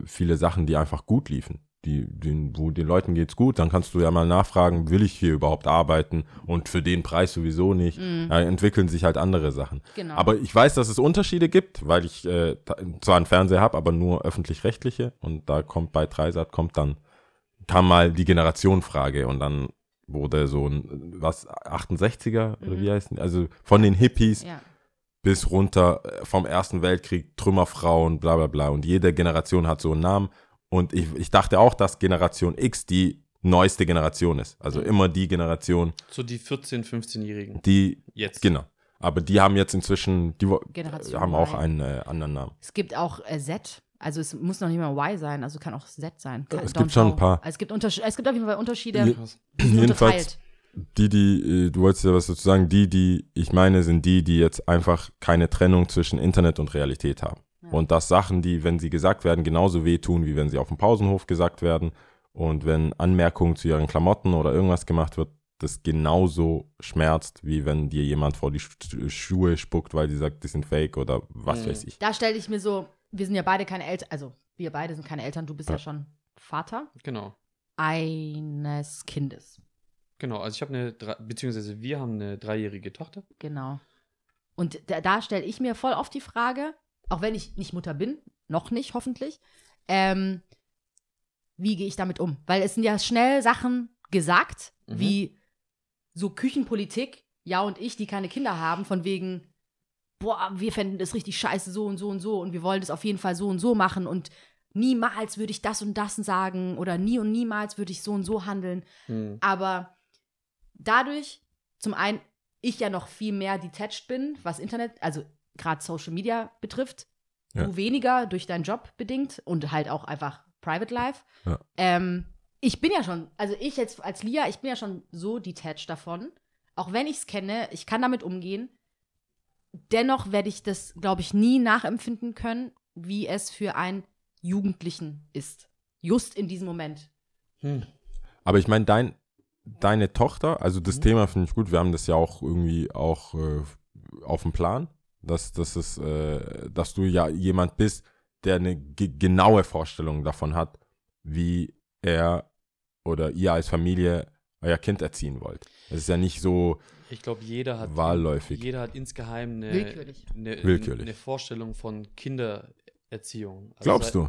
äh, viele Sachen, die einfach gut liefen. Die, den, wo den Leuten geht's gut, dann kannst du ja mal nachfragen, will ich hier überhaupt arbeiten und für den Preis sowieso nicht. Mhm. Ja, entwickeln sich halt andere Sachen. Genau. Aber ich weiß, dass es Unterschiede gibt, weil ich äh, zwar einen Fernseher habe, aber nur öffentlich-rechtliche und da kommt bei Dreisat kommt dann kam mal die Generationenfrage und dann wurde so ein was 68er oder Mhm. wie heißt also von den Hippies ja. bis runter äh, vom Ersten Weltkrieg, Trümmerfrauen, bla bla bla. Und jede Generation hat so einen Namen. Und ich, ich dachte auch, dass Generation X die neueste Generation ist. Also Mhm. immer die Generation, So die 14-, 15-Jährigen. die, Jetzt. genau. Aber die haben jetzt inzwischen, die Generation haben auch einen äh, anderen Namen. Es gibt auch äh, Z. Also es muss noch nicht mal Y sein, also kann auch Z sein. Kann, Es gibt schon ein paar. Also es, gibt es gibt auf jeden Fall Unterschiede. Je- Jedenfalls, die, die, äh, du wolltest ja was dazu sagen, die, die ich meine, sind die, die jetzt einfach keine Trennung zwischen Internet und Realität haben. Ja. Und dass Sachen, die, wenn sie gesagt werden, genauso wehtun, wie wenn sie auf dem Pausenhof gesagt werden. Und wenn Anmerkungen zu ihren Klamotten oder irgendwas gemacht wird, das genauso schmerzt, wie wenn dir jemand vor die Sch- Schuhe spuckt, weil die sagt, die sind fake oder was Mhm. weiß ich. Da stelle ich mir so, wir sind ja beide keine Eltern, also wir beide sind keine Eltern, du bist ja, Ja. schon Vater Genau. eines Kindes. Genau, also ich habe eine, beziehungsweise wir haben eine dreijährige Tochter. Genau. Und da, da stelle ich mir voll oft die Frage, auch wenn ich nicht Mutter bin, noch nicht, hoffentlich, ähm, wie gehe ich damit um? Weil es sind ja schnell Sachen gesagt, Mhm. wie so Küchenpolitik, ja und ich, die keine Kinder haben, von wegen, boah, wir fänden das richtig scheiße, so und so und so und wir wollen das auf jeden Fall so und so machen und niemals würde ich das und das sagen oder nie und niemals würde ich so und so handeln. Hm. Aber dadurch, zum einen, ich ja noch viel mehr detached bin, was Internet, also gerade Social Media betrifft, Ja. du weniger durch deinen Job bedingt und halt auch einfach Private Life. Ja. Ähm, ich bin ja schon, also ich jetzt als Lia, ich bin ja schon so detached davon. Auch wenn ich es kenne, ich kann damit umgehen. Dennoch werde ich das, glaube ich, nie nachempfinden können, wie es für einen Jugendlichen ist. Just in diesem Moment. Hm. Aber ich meine, dein, deine Tochter, also das Mhm. Thema finde ich gut, wir haben das ja auch irgendwie auch äh, auf dem Plan, dass, dass, es, äh, dass du ja jemand bist, der eine ge genaue Vorstellung davon hat, wie er oder ihr als Familie euer Kind erziehen wollt. Es ist ja nicht so, Ich glaube, jeder hat Wahlläufig. Jeder hat insgeheim eine, Willkürlich. eine, Willkürlich. eine Vorstellung von Kindererziehung. Also glaubst sei- du?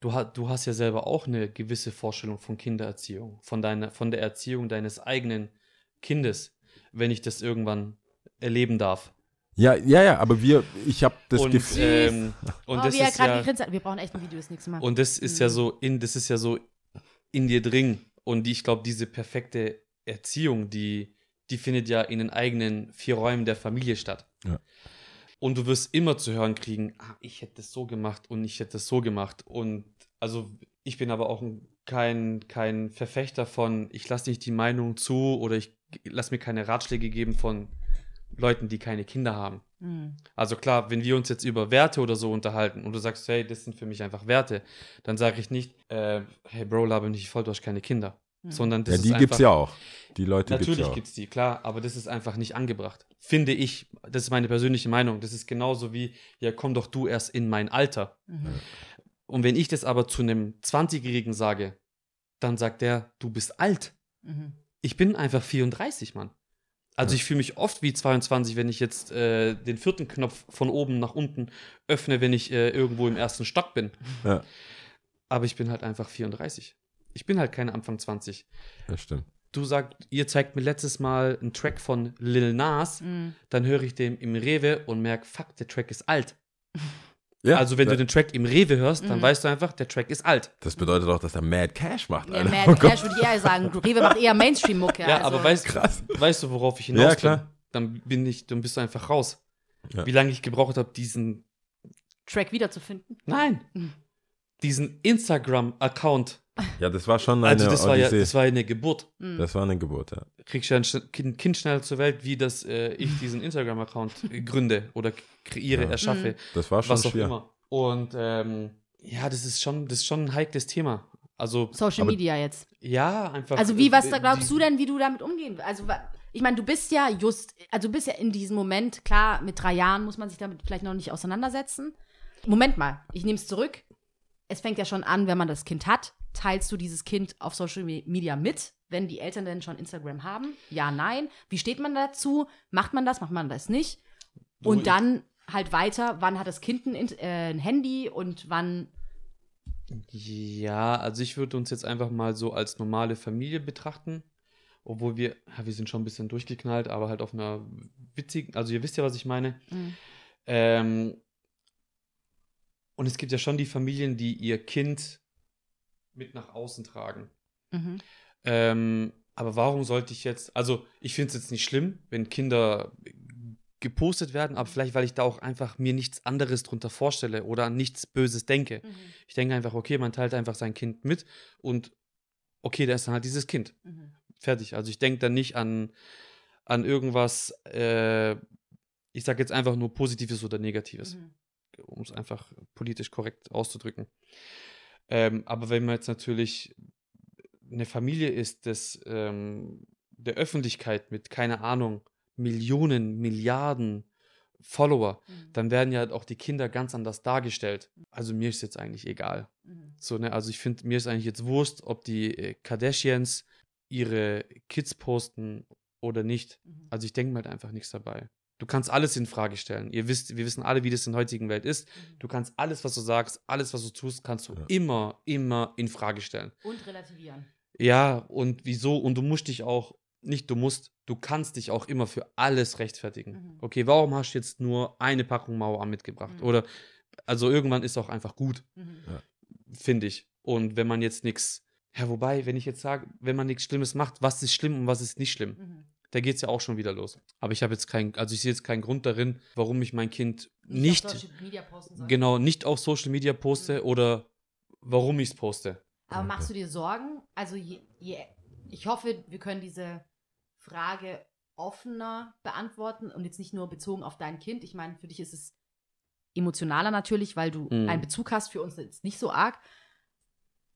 Du, du hast ja selber auch eine gewisse Vorstellung von Kindererziehung, von, deiner, von der Erziehung deines eigenen Kindes, wenn ich das irgendwann erleben darf. Ja, ja, ja, aber wir, ich habe das und Gefühl, ähm, und oh, das ist gerade ja, hat. Wir brauchen echt ein Video das nächste Mal. Und das ist ja Mhm. so in, das ist ja so in dir drin. Und die, ich glaube, diese perfekte Erziehung, die, die findet ja in den eigenen vier Räumen der Familie statt. Ja. Und du wirst immer zu hören kriegen, ah, ich hätte das so gemacht und ich hätte das so gemacht. Und also ich bin aber auch ein, kein, kein Verfechter von, ich lasse nicht die Meinung zu oder ich lasse mir keine Ratschläge geben von Leuten, die keine Kinder haben. Mhm. Also klar, wenn wir uns jetzt über Werte oder so unterhalten und du sagst, hey, das sind für mich einfach Werte, dann sage ich nicht, äh, hey Bro, laber nicht voll, du hast keine Kinder. Mhm. Sondern das ja, die gibt's einfach, ja auch. Die Leute gibt's Natürlich ja auch. gibt's die, klar, aber das ist einfach nicht angebracht. Finde ich, das ist meine persönliche Meinung. Das ist genauso wie, ja, komm doch du erst in mein Alter. Mhm. Und wenn ich das aber zu einem 20-Jährigen sage, dann sagt der, du bist alt. Mhm. Ich bin einfach 34, Mann. Also Ja. ich fühle mich oft wie 22, wenn ich jetzt äh, den vierten Knopf von oben nach unten öffne, wenn ich äh, irgendwo im ersten Stock bin. Ja. Aber ich bin halt einfach 34. Ich bin halt keine Anfang 20. Das stimmt. Du sagst, ihr zeigt mir letztes Mal einen Track von Lil Nas, Mhm. dann höre ich den im Rewe und merke, fuck, der Track ist alt. [LAUGHS] Ja, also wenn da- du den Track im Rewe hörst, dann Mhm. weißt du einfach, der Track ist alt. das bedeutet auch, dass er Mad Cash macht, Ja, Alter. Mad Oh Gott. Cash würde ich eher sagen. [LAUGHS] Rewe macht eher Mainstream-Mucke. Ja, also. aber weißt, [LAUGHS] Krass. weißt du, worauf ich hinaus Ja, bin? klar. Dann bin ich, dann bist du einfach raus. Ja. Wie lange ich gebraucht habe, diesen Track wiederzufinden. Nein. Mhm. Diesen Instagram-Account. Ja, das war schon eine Also das war ja, das war ja eine Geburt. Mhm. das war eine Geburt, ja. Kriegst du ein Kind, kind schnell zur Welt, wie das äh, ich diesen Instagram-Account [LAUGHS] gründe oder kreiere, Ja. erschaffe, Das war schon was auch schwer. immer. Und ähm, ja, das ist schon, das ist schon ein heikles Thema. Also Social Aber- Media jetzt. ja, einfach. Also wie, was äh, da glaubst die- du denn, wie du damit umgehen willst? Also ich meine, du bist ja just, also du bist ja in diesem Moment, klar, mit drei Jahren muss man sich damit vielleicht noch nicht auseinandersetzen. Moment mal, ich nehme es zurück. Es fängt ja schon an, wenn man das Kind hat. Teilst du dieses Kind auf Social Me- Media mit, wenn die Eltern denn schon Instagram haben? Ja, nein. Wie steht man dazu? Macht man das, macht man das nicht? Du, Und dann halt weiter, wann hat das Kind ein, In- äh, ein Handy und wann. Ja, also ich würde uns jetzt einfach mal so als normale Familie betrachten. Obwohl wir, ja, wir sind schon ein bisschen durchgeknallt, aber halt auf einer witzigen, also ihr wisst ja, was ich meine. Mhm. Ähm, und es gibt ja schon die Familien, die ihr Kind mit nach außen tragen. Mhm. Ähm, aber warum sollte ich jetzt, also ich finde es jetzt nicht schlimm, wenn Kinder gepostet werden, aber vielleicht, weil ich da auch einfach mir nichts anderes drunter vorstelle oder an nichts Böses denke. Mhm. Ich denke einfach, okay, man teilt einfach sein Kind mit und okay, da ist dann halt dieses Kind. Mhm. Fertig. Also ich denke dann nicht an, an irgendwas, äh, ich sage jetzt einfach nur Positives oder Negatives, Mhm. Um es einfach politisch korrekt auszudrücken. Ähm, aber wenn man jetzt natürlich eine Familie ist des, ähm, der Öffentlichkeit mit, keine Ahnung, Millionen, Milliarden Follower, Mhm. dann werden ja auch die Kinder ganz anders dargestellt. Also mir ist jetzt eigentlich egal. Mhm. So, ne, also ich finde, mir ist eigentlich jetzt Wurst, ob die äh, Kardashians ihre Kids posten oder nicht. Mhm. Also ich denke mir halt einfach nichts dabei. Du kannst alles in Frage stellen. Ihr wisst, wir wissen alle, wie das in der heutigen Welt ist. Mhm. Du kannst alles, was du sagst, alles, was du tust, kannst du Ja. immer, immer in Frage stellen. Und relativieren. Ja, und wieso? Und du musst dich auch, nicht du musst, du kannst dich auch immer für alles rechtfertigen. Mhm. Okay, warum hast du jetzt nur eine Packung Mauer mitgebracht? Mhm. Oder, also irgendwann ist auch einfach gut, Mhm. Ja. finde ich. Und wenn man jetzt nichts, ja, wobei, wenn ich jetzt sage, wenn man nichts Schlimmes macht, was ist schlimm und was ist nicht schlimm? Mhm. Da geht es ja auch schon wieder los. Aber ich habe jetzt keinen, also ich sehe jetzt keinen Grund darin, warum ich mein Kind Nicht, nicht, auf Social Media posten soll. genau, nicht auf Social Media poste Mhm. oder warum ich es poste. Aber machst du dir Sorgen? Also je, je, ich hoffe, wir können diese Frage offener beantworten und jetzt nicht nur bezogen auf dein Kind. Ich meine, für dich ist es emotionaler natürlich, weil du Mhm. einen Bezug hast. Für uns jetzt nicht so arg.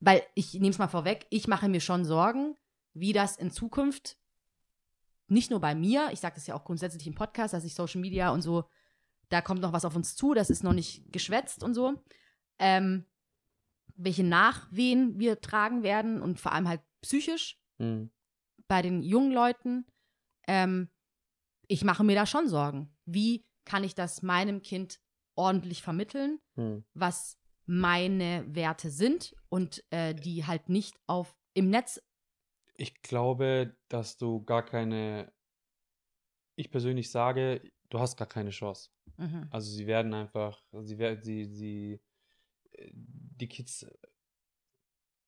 Weil ich nehme es mal vorweg, ich mache mir schon Sorgen, wie das in Zukunft nicht nur bei mir, ich sage das ja auch grundsätzlich im Podcast, dass ich Social Media und so, da kommt noch was auf uns zu, das ist noch nicht geschwätzt und so. Ähm, welche Nachwehen wir tragen werden und vor allem halt psychisch Hm. bei den jungen Leuten. Ähm, ich mache mir da schon Sorgen. Wie kann ich das meinem Kind ordentlich vermitteln, Hm. was meine Werte sind und äh, die halt nicht auf im Netz. Ich glaube, dass du gar keine, ich persönlich sage, du hast gar keine Chance. Mhm. Also sie werden einfach, sie werden, sie, sie, äh, die Kids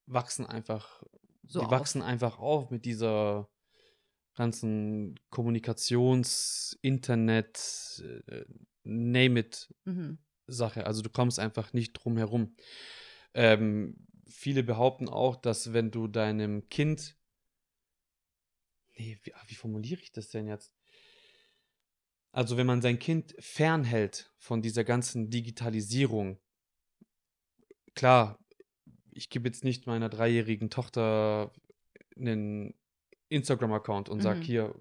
wachsen einfach, So die auf. wachsen einfach auf mit dieser ganzen Kommunikations-, Internet, äh, name it Mhm. Sache. Also du kommst einfach nicht drum herum. Ähm, viele behaupten auch, dass wenn du deinem Kind, nee, wie, ah, wie formuliere ich das denn jetzt? Also wenn man sein Kind fernhält von dieser ganzen Digitalisierung, klar, ich gebe jetzt nicht meiner dreijährigen Tochter einen Instagram-Account und sage, Mhm. hier,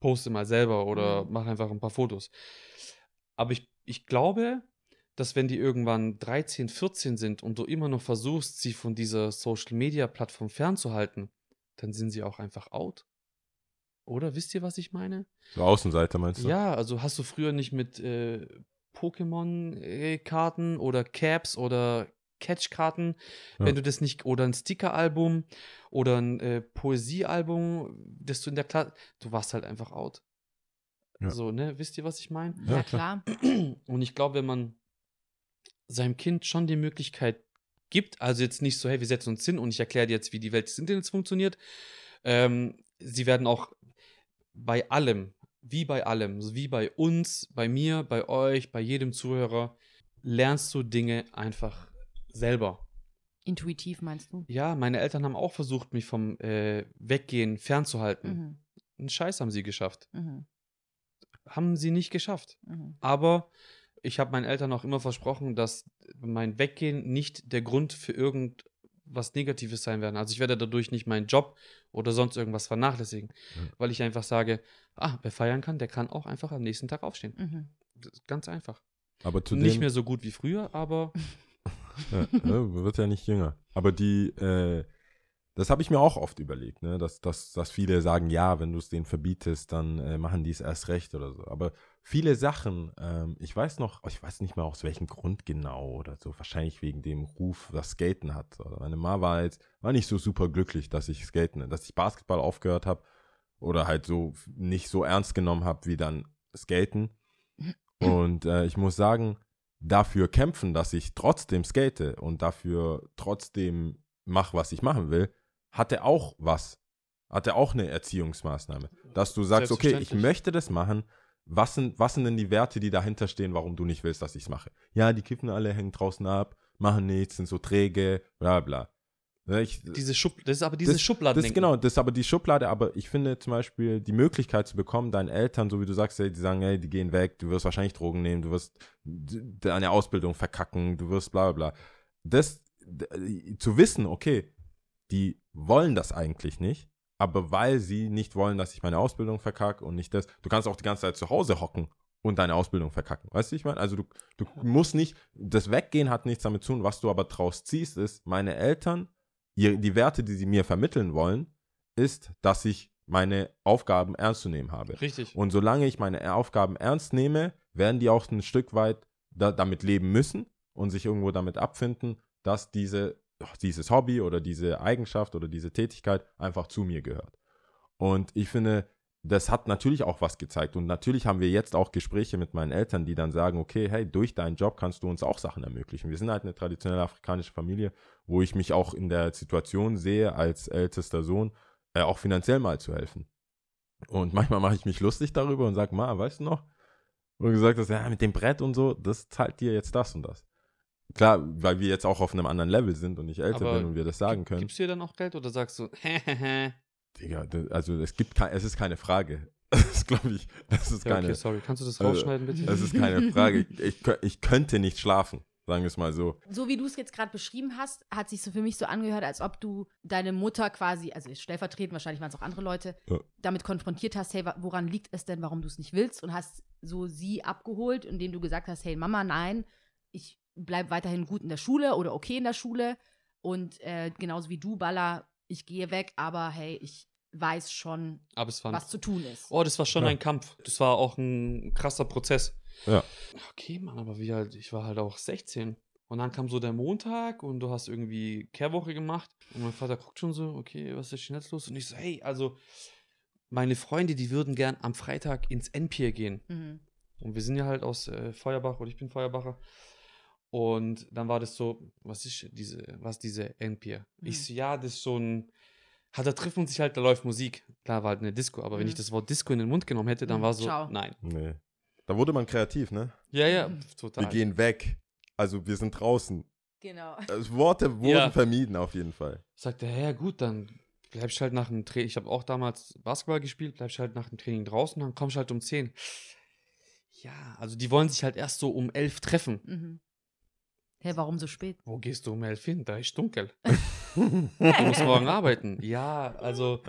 poste mal selber oder Mhm. mach einfach ein paar Fotos. Aber ich, ich glaube, dass wenn die irgendwann 13, 14 sind und du immer noch versuchst, sie von dieser Social-Media-Plattform fernzuhalten, dann sind sie auch einfach out. Oder wisst ihr, was ich meine? So Außenseiter meinst du? Ja, also hast du früher nicht mit äh, Pokémon-Karten oder Caps oder Catch-Karten, Ja. wenn du das nicht, oder ein Sticker-Album oder ein äh, Poesie-Album, das du in der Klasse, du warst halt einfach out. Ja. So, ne? Wisst ihr, was ich meine? Ja, Ja, klar. [CLEARS THROAT] Und ich glaube, wenn man seinem Kind schon die Möglichkeit gibt, also jetzt nicht so, hey, wir setzen uns hin und ich erkläre dir jetzt, wie die Welt des Internets funktioniert, ähm, sie werden auch bei allem, wie bei allem, wie bei uns, bei mir, bei euch, bei jedem Zuhörer, lernst du Dinge einfach selber. Intuitiv meinst du? Ja, meine Eltern haben auch versucht, mich vom äh, Weggehen fernzuhalten. Mhm. Einen Scheiß haben sie geschafft. Mhm. Haben sie nicht geschafft. Mhm. Aber ich habe meinen Eltern auch immer versprochen, dass mein Weggehen nicht der Grund für irgendwas Negatives sein werden. Also ich werde dadurch nicht meinen Job oder sonst irgendwas vernachlässigen, Ja. weil ich einfach sage, ah, wer feiern kann, der kann auch einfach am nächsten Tag aufstehen. Mhm. Das ist ganz einfach. Aber zu nicht mehr so gut wie früher, aber [LAUGHS] ja, wird ja nicht jünger. Aber die, äh, das habe ich mir auch oft überlegt, ne? dass, dass, dass viele sagen, ja, wenn du es denen verbietest, dann äh, machen die es erst recht oder so. Aber viele Sachen, ähm, ich weiß noch, ich weiß nicht mehr aus welchem Grund genau oder so, wahrscheinlich wegen dem Ruf, was Skaten hat. Oder meine Mama war jetzt, war nicht so super glücklich, dass ich Skaten, dass ich Basketball aufgehört habe oder halt so nicht so ernst genommen habe wie dann Skaten. Und äh, ich muss sagen, dafür kämpfen, dass ich trotzdem skate und dafür trotzdem mache, was ich machen will, hatte auch was. Hatte auch eine Erziehungsmaßnahme. Dass du sagst, okay, ich möchte das machen. Was sind, was sind denn die Werte, die dahinter stehen, warum du nicht willst, dass ich es mache? Ja, die kiffen alle, hängen draußen ab, machen nichts, sind so träge, bla bla. Ne, Ich, diese Schub das ist aber dieses das, Schubladen. das genau, das ist aber die Schublade, aber ich finde zum Beispiel die Möglichkeit zu bekommen, deinen Eltern, so wie du sagst, die sagen, hey, die gehen weg, du wirst wahrscheinlich Drogen nehmen, du wirst deine Ausbildung verkacken, du wirst bla bla bla. Das zu wissen, okay, die wollen das eigentlich nicht, aber weil sie nicht wollen, dass ich meine Ausbildung verkacke und nicht das, du kannst auch die ganze Zeit zu Hause hocken und deine Ausbildung verkacken. Weißt du, ich meine? Also du, du musst nicht, das Weggehen hat nichts damit zu tun. Was du aber draus ziehst, ist, meine Eltern, ihr, die Werte, die sie mir vermitteln wollen, ist, dass ich meine Aufgaben ernst zu nehmen habe. Richtig. Und solange ich meine Aufgaben ernst nehme, werden die auch ein Stück weit da, damit leben müssen und sich irgendwo damit abfinden, dass diese, dieses Hobby oder diese Eigenschaft oder diese Tätigkeit einfach zu mir gehört. Und ich finde, das hat natürlich auch was gezeigt. Und natürlich haben wir jetzt auch Gespräche mit meinen Eltern, die dann sagen, okay, hey, durch deinen Job kannst du uns auch Sachen ermöglichen. Wir sind halt eine traditionelle afrikanische Familie, wo ich mich auch in der Situation sehe, als ältester Sohn, äh, auch finanziell mal zu helfen. Und manchmal mache ich mich lustig darüber und sage, Ma, weißt du noch, du gesagt hast, ja, mit dem Brett und so, das zahlt dir jetzt das und das. Klar, weil wir jetzt auch auf einem anderen Level sind und ich älter Aber bin und wir das sagen können. Gibst du dir dann auch Geld oder sagst du, [LAUGHS] hehehe? Digga, das- also es gibt kein, es ist keine Frage. [LAUGHS] Das glaube ich, es ist Ja, keine, okay, sorry. Kannst du das Also, rausschneiden, bitte? es ist keine Frage. Ich, ich, kö- ich könnte nicht schlafen, sagen wir es mal so. So wie du es jetzt gerade beschrieben hast, hat sich so für mich so angehört, als ob du deine Mutter quasi, also stellvertretend, wahrscheinlich waren es auch andere Leute, Ja. damit konfrontiert hast, hey, woran liegt es denn, warum du es nicht willst? Und hast so sie abgeholt, indem du gesagt hast, hey Mama, nein, ich bleib weiterhin gut in der Schule oder okay in der Schule. Und äh, genauso wie du, Baller, ich gehe weg, aber hey, ich weiß schon, Aber es war was zu tun ist. Oh, das war schon Ja. ein Kampf. Das war auch ein krasser Prozess. Ja. Okay, Mann, aber wie halt, ich war halt auch 16. Und dann kam so der Montag und du hast irgendwie Kehrwoche gemacht. Und mein Vater guckt schon so, okay, was ist denn jetzt los? Und ich so, hey, also meine Freunde, die würden gern am Freitag ins Endpier gehen. Mhm. Und wir sind ja halt aus äh, Feuerbach oder ich bin Feuerbacher. Und dann war das so, was ist diese, was diese Endpier? Mhm. Ich so, ja, das ist so ein, hat da trifft man sich halt, da läuft Musik. Klar war halt eine Disco, aber wenn Mhm. ich das Wort Disco in den Mund genommen hätte, dann Mhm, war so, ciao. nein. Nee. Da wurde man kreativ, ne? Ja, ja, Mhm. total. Wir gehen weg. Also wir sind draußen. Genau. [LAUGHS] Also Worte wurden Ja. vermieden auf jeden Fall. Sagt er, ja gut, dann bleibst halt nach dem Training. Ich habe auch damals Basketball gespielt, bleibst halt nach dem Training draußen, dann kommst halt um 10. Ja, also die wollen sich halt erst so um 11 treffen. Mhm. Hey, warum so spät? Wo gehst du um 11 hin? Da ist dunkel. [LAUGHS] Du musst morgen arbeiten. Ja, also.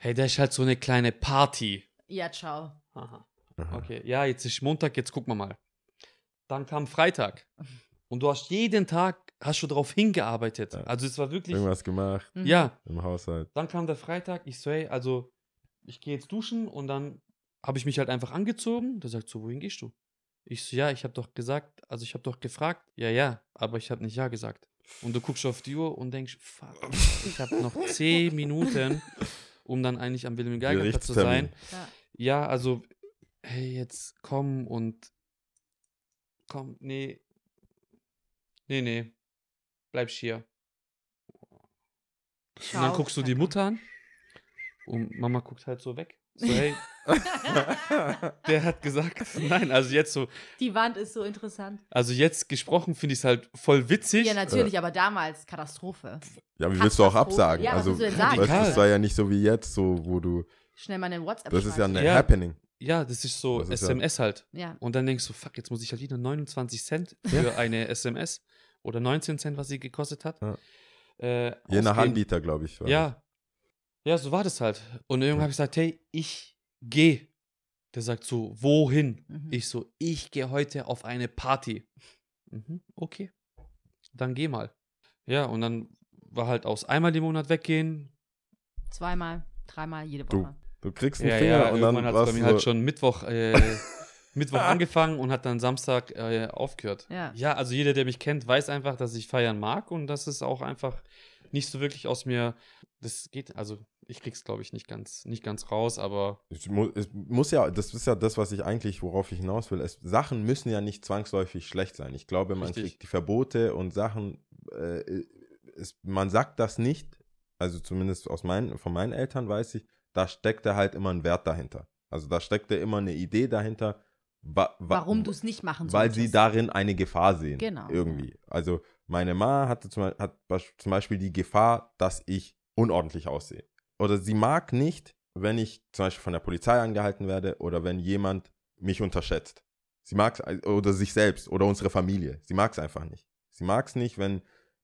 Hey, da ist halt so eine kleine Party. Ja, ciao. Aha. Aha. Okay, ja, jetzt ist Montag, jetzt gucken wir mal. Dann kam Freitag. [LAUGHS] Und du hast jeden Tag, hast du darauf hingearbeitet. Ja. Also es war wirklich, Irgendwas gemacht Mhm. ja. im Haushalt. Dann kam der Freitag, ich so, hey, also ich gehe jetzt duschen und dann habe ich mich halt einfach angezogen. Der sagt so, wohin gehst du? Ich so, ja, ich habe doch gesagt, also ich habe doch gefragt, ja, ja, aber ich habe nicht ja gesagt. Und du guckst auf die Uhr und denkst, fuck, ich habe noch [LAUGHS] zehn Minuten, um dann eigentlich am Wilhelm Geigerplatz zu sein. Ja. Ja, also, hey, jetzt komm und komm, nee. Nee, nee. Bleibst hier. Und dann guckst du die. Mutter an und Mama guckt halt so weg. So, hey, [LAUGHS] der hat gesagt, nein, also jetzt so, Die Wand ist so interessant. also jetzt gesprochen finde ich es halt voll witzig. Ja, natürlich, aber damals Katastrophe. Ja, wie willst du auch absagen? Ja, was also, willst du denn weißt, sagen? du, das war ja nicht so wie jetzt, so wo du. Schnell mal eine WhatsApp Das ist ja ein Ja. Happening. Ja, das ist so Das ist ja- SMS halt. Ja. Und dann denkst du, fuck, jetzt muss ich halt wieder 29 Cent für eine SMS oder 19 Cent, was sie gekostet hat. Ja. Äh, Je nach. Anbieter, glaube ich. Ja. Ja, so war das halt. Und irgendwann habe ich gesagt, hey, ich gehe. Der sagt so, wohin? Mhm. Ich so, ich gehe heute auf eine Party. Mhm, okay. Dann geh mal. Ja, und dann war halt aus einmal im Monat weggehen. Zweimal, dreimal, jede Du, Woche. Du kriegst einen Ja, Finger ja, und dann hat es bei du mir halt schon Mittwoch, äh, [LAUGHS] Mittwoch angefangen und hat dann Samstag äh, aufgehört. Ja. Ja, also jeder, der mich kennt, weiß einfach, dass ich feiern mag und das ist auch einfach nicht so wirklich aus mir. Das geht, also ich krieg's, glaube ich, nicht ganz, nicht ganz raus, aber Es mu- es muss ja, das ist ja das, was ich eigentlich, worauf ich hinaus will. Es, Sachen müssen ja nicht zwangsläufig schlecht sein. Ich glaube, man Richtig. kriegt die Verbote und Sachen, äh, es, man sagt das nicht, also zumindest aus meinen, von meinen Eltern weiß ich, da steckt da halt immer ein Wert dahinter. Also da steckt da immer eine Idee dahinter, wa, wa, Warum du es nicht machen weil solltest. sie darin eine Gefahr sehen. Genau. Irgendwie. Also meine Ma hatte zum, hat zum Beispiel die Gefahr, dass ich unordentlich aussehe. Oder sie mag nicht, wenn ich zum Beispiel von der Polizei angehalten werde oder wenn jemand mich unterschätzt. Sie mag es, oder sich selbst oder unsere Familie. Sie mag es einfach nicht. Sie mag es nicht, wenn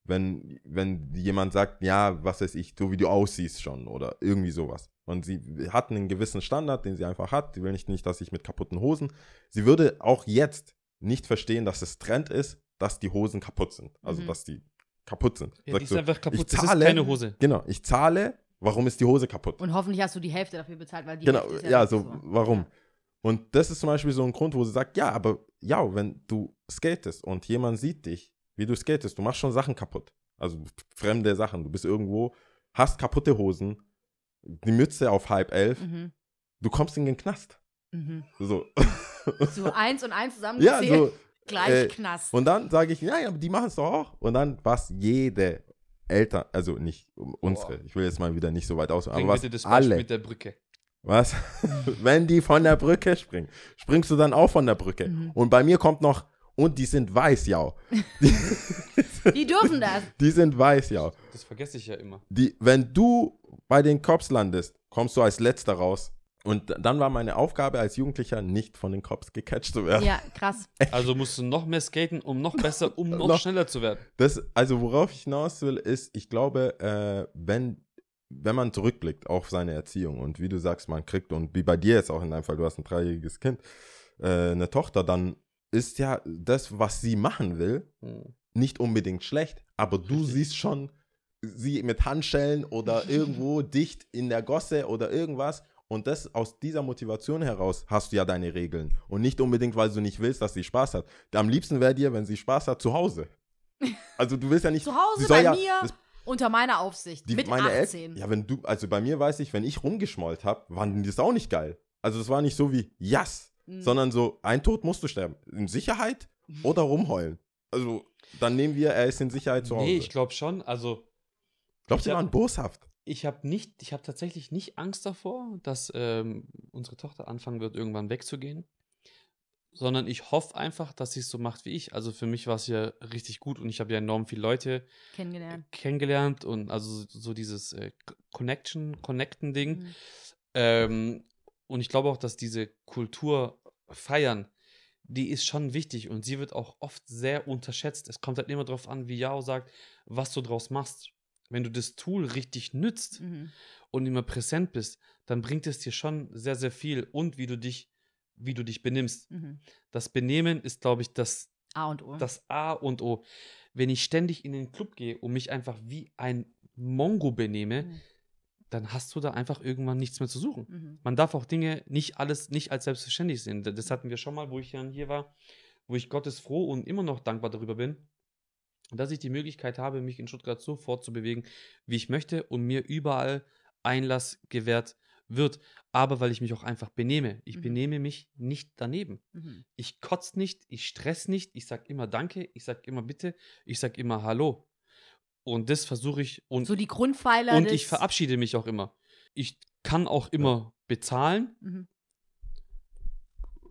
wenn, wenn jemand sagt, ja, was weiß ich, so wie du aussiehst schon oder irgendwie sowas. Und sie hat einen gewissen Standard, den sie einfach hat. Sie will nicht, nicht, dass ich mit kaputten Hosen. Sie würde auch jetzt nicht verstehen, dass es Trend ist, dass die Hosen kaputt sind. Also, Mhm. dass die kaputt sind. Ja, die ist so, einfach kaputt. ich Das ist zahle- keine Hose. Genau, ich zahle, warum ist die Hose kaputt? Und hoffentlich hast du die Hälfte dafür bezahlt, weil die Genau, ist ja, weg, so, warum? Und das ist zum Beispiel so ein Grund, wo sie sagt, ja, aber ja, wenn du skatest und jemand sieht dich, wie du skatest, du machst schon Sachen kaputt. Also fremde Sachen. Du bist irgendwo, hast kaputte Hosen, die Mütze auf halb elf, Mhm. du kommst in den Knast. Mhm. So. So eins und eins [LAUGHS] ja, zusammengezählt, so. gleich äh, Knast. Und dann sage ich, ja, ja, aber die machen es doch auch. Und dann was jede Eltern, also nicht unsere, ich will jetzt mal wieder nicht so weit aus, aber was bitte das Beispiel alle, mit der Brücke. was, [LAUGHS] wenn die von der Brücke springen, springst du dann auch von der Brücke. Mhm. Und bei mir kommt noch, und die sind weiß, ja. [LAUGHS] Die, Die dürfen das. die sind weiß, ja. Das vergesse ich ja immer. Die, wenn du bei den Cops landest, kommst du als Letzter raus. Und dann war meine Aufgabe als Jugendlicher, nicht von den Cops gecatcht zu werden. Ja, krass. [LAUGHS] Also musst du noch mehr skaten, um noch besser, um [LAUGHS] noch, Noch- schneller zu werden. Das, also worauf ich hinaus will, ist, ich glaube, äh, wenn, wenn man zurückblickt auf seine Erziehung und wie du sagst, man kriegt, und wie bei dir jetzt auch in deinem Fall, du hast ein dreijähriges Kind, äh, eine Tochter, dann ist ja das, was sie machen will, Hm. nicht unbedingt schlecht, aber du Richtig. siehst schon sie mit Handschellen oder irgendwo [LAUGHS] dicht in der Gosse oder irgendwas. Und das aus dieser Motivation heraus hast du ja deine Regeln. Und nicht unbedingt, weil du nicht willst, dass sie Spaß hat. Am liebsten wäre dir, wenn sie Spaß hat, zu Hause. [LAUGHS] Also du willst ja nicht. Zu Hause sie soll bei ja, mir das, unter meiner Aufsicht. die, mit meine 18. Eltern, ja, wenn du, also bei mir weiß ich, wenn ich rumgeschmollt habe, waren die das auch nicht geil. Also das war nicht so wie, yes, Mhm. sondern so, ein Tod musst du sterben. In Sicherheit oder rumheulen. Also dann nehmen wir, er ist in Sicherheit zu Hause. Nee, ich glaube schon. Also ich ihr hab- waren boshaft? Ich habe nicht, ich habe tatsächlich nicht Angst davor, dass ähm, unsere Tochter anfangen wird, irgendwann wegzugehen. Sondern ich hoffe einfach, dass sie es so macht wie ich. Also für mich war es ja richtig gut und ich habe ja enorm viele Leute Kennengelernt. kennengelernt und also so- dieses äh, Connection, Connecten-Ding. Mhm. Ähm, und ich glaube auch, dass diese Kultur feiern, die ist schon wichtig und sie wird auch oft sehr unterschätzt. Es kommt halt immer darauf an, wie Jao sagt, was du draus machst. Wenn du das Tool richtig nützt Mhm. und immer präsent bist, dann bringt es dir schon sehr, sehr viel und wie du dich, wie du dich benimmst. Mhm. Das Benehmen ist, glaube ich, das, A und O. das A und O. Wenn ich ständig in den Club gehe und mich einfach wie ein Mongo benehme, Mhm. dann hast du da einfach irgendwann nichts mehr zu suchen. Mhm. Man darf auch Dinge nicht alles nicht als selbstverständlich sehen. Das hatten wir schon mal, wo ich dann hier war, wo ich Gottes froh und immer noch dankbar darüber bin, dass ich die Möglichkeit habe, mich in Stuttgart so fortzubewegen, wie ich möchte und mir überall Einlass gewährt wird. Aber weil ich mich auch einfach benehme. Ich Mhm. benehme mich nicht daneben. Mhm. Ich kotze nicht, ich stress nicht, ich sag immer Danke, ich sag immer Bitte, ich sag immer Hallo. Und das versuche ich und So die Grundpfeiler und ich verabschiede mich auch immer. Ich kann auch immer bezahlen. Mhm.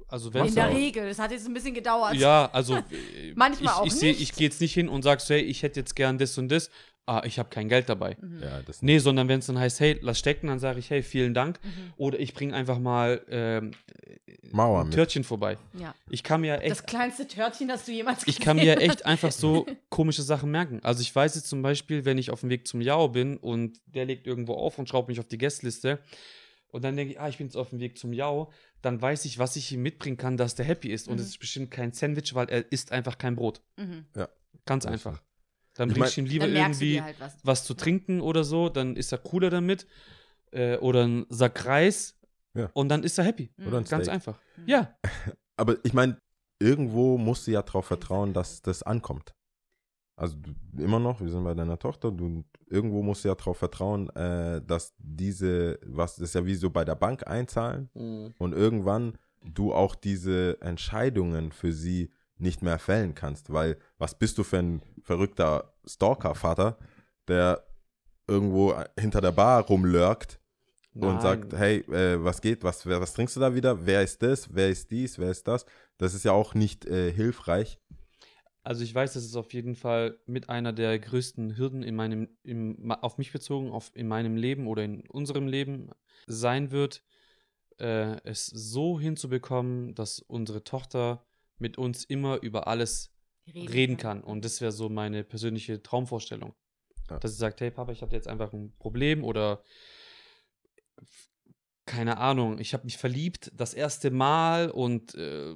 Also wenn In der. Regel. Das hat jetzt ein bisschen gedauert. Ja, also äh, [LAUGHS] Manchmal ich, auch ich seh, nicht. ich gehe jetzt nicht hin und sag so, hey, ich hätte jetzt gern das und das. Ah, ich habe kein Geld dabei. Mhm. Ja, das Nee, sondern wenn es dann heißt, hey, lass stecken, dann sage ich, hey, vielen Dank. Mhm. Oder ich bringe einfach mal ähm, Mauer ein mit. Törtchen vorbei. Ja. Ich kann mir echt Das kleinste Törtchen, das du jemals ich kann gesehen mir echt einfach so [LAUGHS] komische Sachen merken. Also ich weiß jetzt zum Beispiel, wenn ich auf dem Weg zum Jao bin und der legt irgendwo auf und schraubt mich auf die Gästeliste und dann denke ich, ah, ich bin jetzt auf dem Weg zum Jao, dann weiß ich, was ich ihm mitbringen kann, dass der happy ist. Und Mhm. es ist bestimmt kein Sandwich, weil er isst einfach kein Brot. Mhm. Ganz Das einfach. Dann Ich bringst du ihm lieber irgendwie halt was. was zu trinken oder so, dann ist er cooler damit. Äh, oder ein Sack Reis Ja. und dann ist er happy. Mhm. Oder ein Ganz Steak. einfach. Mhm. Ja. [LAUGHS] Aber ich meine, irgendwo musst du ja darauf vertrauen, dass das ankommt. Also du, immer noch, wir sind bei deiner Tochter, du irgendwo musst du ja darauf vertrauen, äh, dass diese, was das ist ja wie so bei der Bank einzahlen Mhm. und irgendwann du auch diese Entscheidungen für sie nicht mehr fällen kannst, weil was bist du für ein verrückter Stalker-Vater, der irgendwo hinter der Bar rumlurkt und Nein. sagt, hey, äh, was geht, was, was trinkst du da wieder, wer ist das, wer ist dies, wer ist das, das ist ja auch nicht äh, hilfreich. Also ich weiß, dass es auf jeden Fall mit einer der größten Hürden in meinem, im, auf mich bezogen, auf, in meinem Leben oder in unserem Leben sein wird, äh, es so hinzubekommen, dass unsere Tochter mit uns immer über alles Reden reden kann. kann. Und das wäre so meine persönliche Traumvorstellung. Ja. Dass sie sagt, hey Papa, ich hatte jetzt einfach ein Problem oder keine Ahnung, ich habe mich verliebt das erste Mal und äh,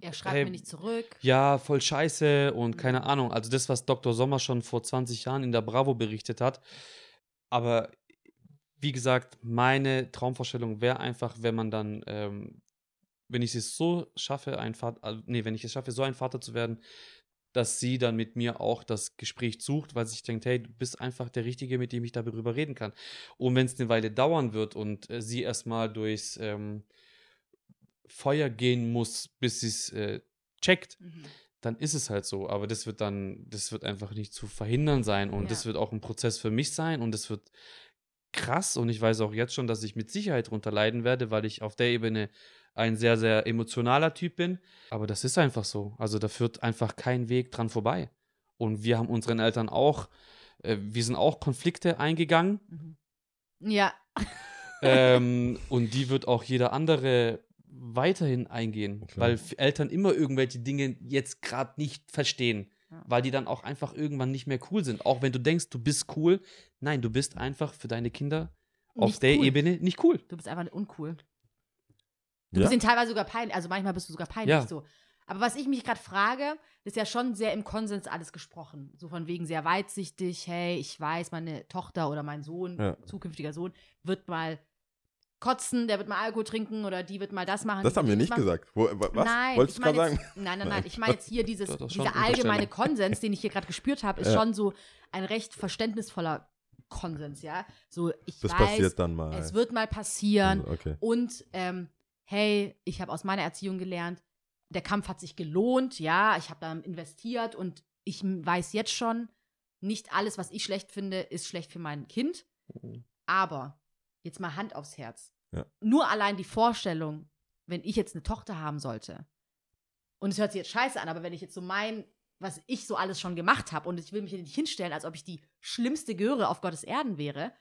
Er schreibt hey, mir nicht zurück. ja, voll scheiße und Mhm. keine Ahnung. Also das, was Dr. Sommer schon vor 20 Jahren in der Bravo berichtet hat. Aber wie gesagt, meine Traumvorstellung wäre einfach, wenn man dann, ähm, wenn ich es so schaffe, ein Vater, also, nee, wenn ich es schaffe, so ein Vater zu werden, dass sie dann mit mir auch das Gespräch sucht, weil sie sich denkt, hey, du bist einfach der Richtige, mit dem ich darüber reden kann. Und wenn es eine Weile dauern wird und äh, sie erstmal durchs ähm, Feuer gehen muss, bis sie es äh, checkt, Mhm. dann ist es halt so. Aber das wird dann, das wird einfach nicht zu verhindern sein. Und Ja. das wird auch ein Prozess für mich sein. Und das wird krass. Und ich weiß auch jetzt schon, dass ich mit Sicherheit drunter leiden werde, weil ich auf der Ebene ein sehr, sehr emotionaler Typ bin. Aber das ist einfach so. Also da führt einfach kein Weg dran vorbei. Und wir haben unseren Eltern auch, äh, wir sind auch Konflikte eingegangen. Mhm. Ja, [LAUGHS] ähm, und die wird auch jeder andere weiterhin eingehen, Klar. weil Eltern immer irgendwelche Dinge jetzt gerade nicht verstehen, Ja. weil die dann auch einfach irgendwann nicht mehr cool sind. Auch wenn du denkst, du bist cool, nein, du bist einfach für deine Kinder auf Nicht der cool. Ebene nicht cool. du bist einfach uncool. Du Ja? bist ihnen teilweise sogar peinlich, also manchmal bist du sogar peinlich Ja. so. Aber was ich mich gerade frage, ist ja schon sehr im Konsens alles gesprochen. So von wegen sehr weitsichtig, hey, ich weiß, meine Tochter oder mein Sohn, Ja. zukünftiger Sohn, wird mal kotzen, der wird mal Alkohol trinken oder die wird mal das machen. Das haben wir nicht machen. gesagt. Wo, wa- was? Nein, Wolltest ich du meine gerade jetzt, sagen? nein, nein, [LAUGHS] nein. Nein. Ich meine jetzt hier dieses, dieser allgemeine. Konsens, den ich hier gerade gespürt habe, ist Ja. schon so ein recht verständnisvoller Konsens, ja. So, ich Das weiß, passiert dann mal. es wird mal passieren Okay. und ähm, hey, ich habe aus meiner Erziehung gelernt, der Kampf hat sich gelohnt, ja, ich habe da investiert und ich weiß jetzt schon, nicht alles, was ich schlecht finde, ist schlecht für mein Kind. Aber jetzt mal Hand aufs Herz. Ja. Nur allein die Vorstellung, wenn ich jetzt eine Tochter haben sollte, und es hört sich jetzt scheiße an, aber wenn ich jetzt so mein, was ich so alles schon gemacht habe und ich will mich hier nicht hinstellen, als ob ich die schlimmste Göre auf Gottes Erden wäre.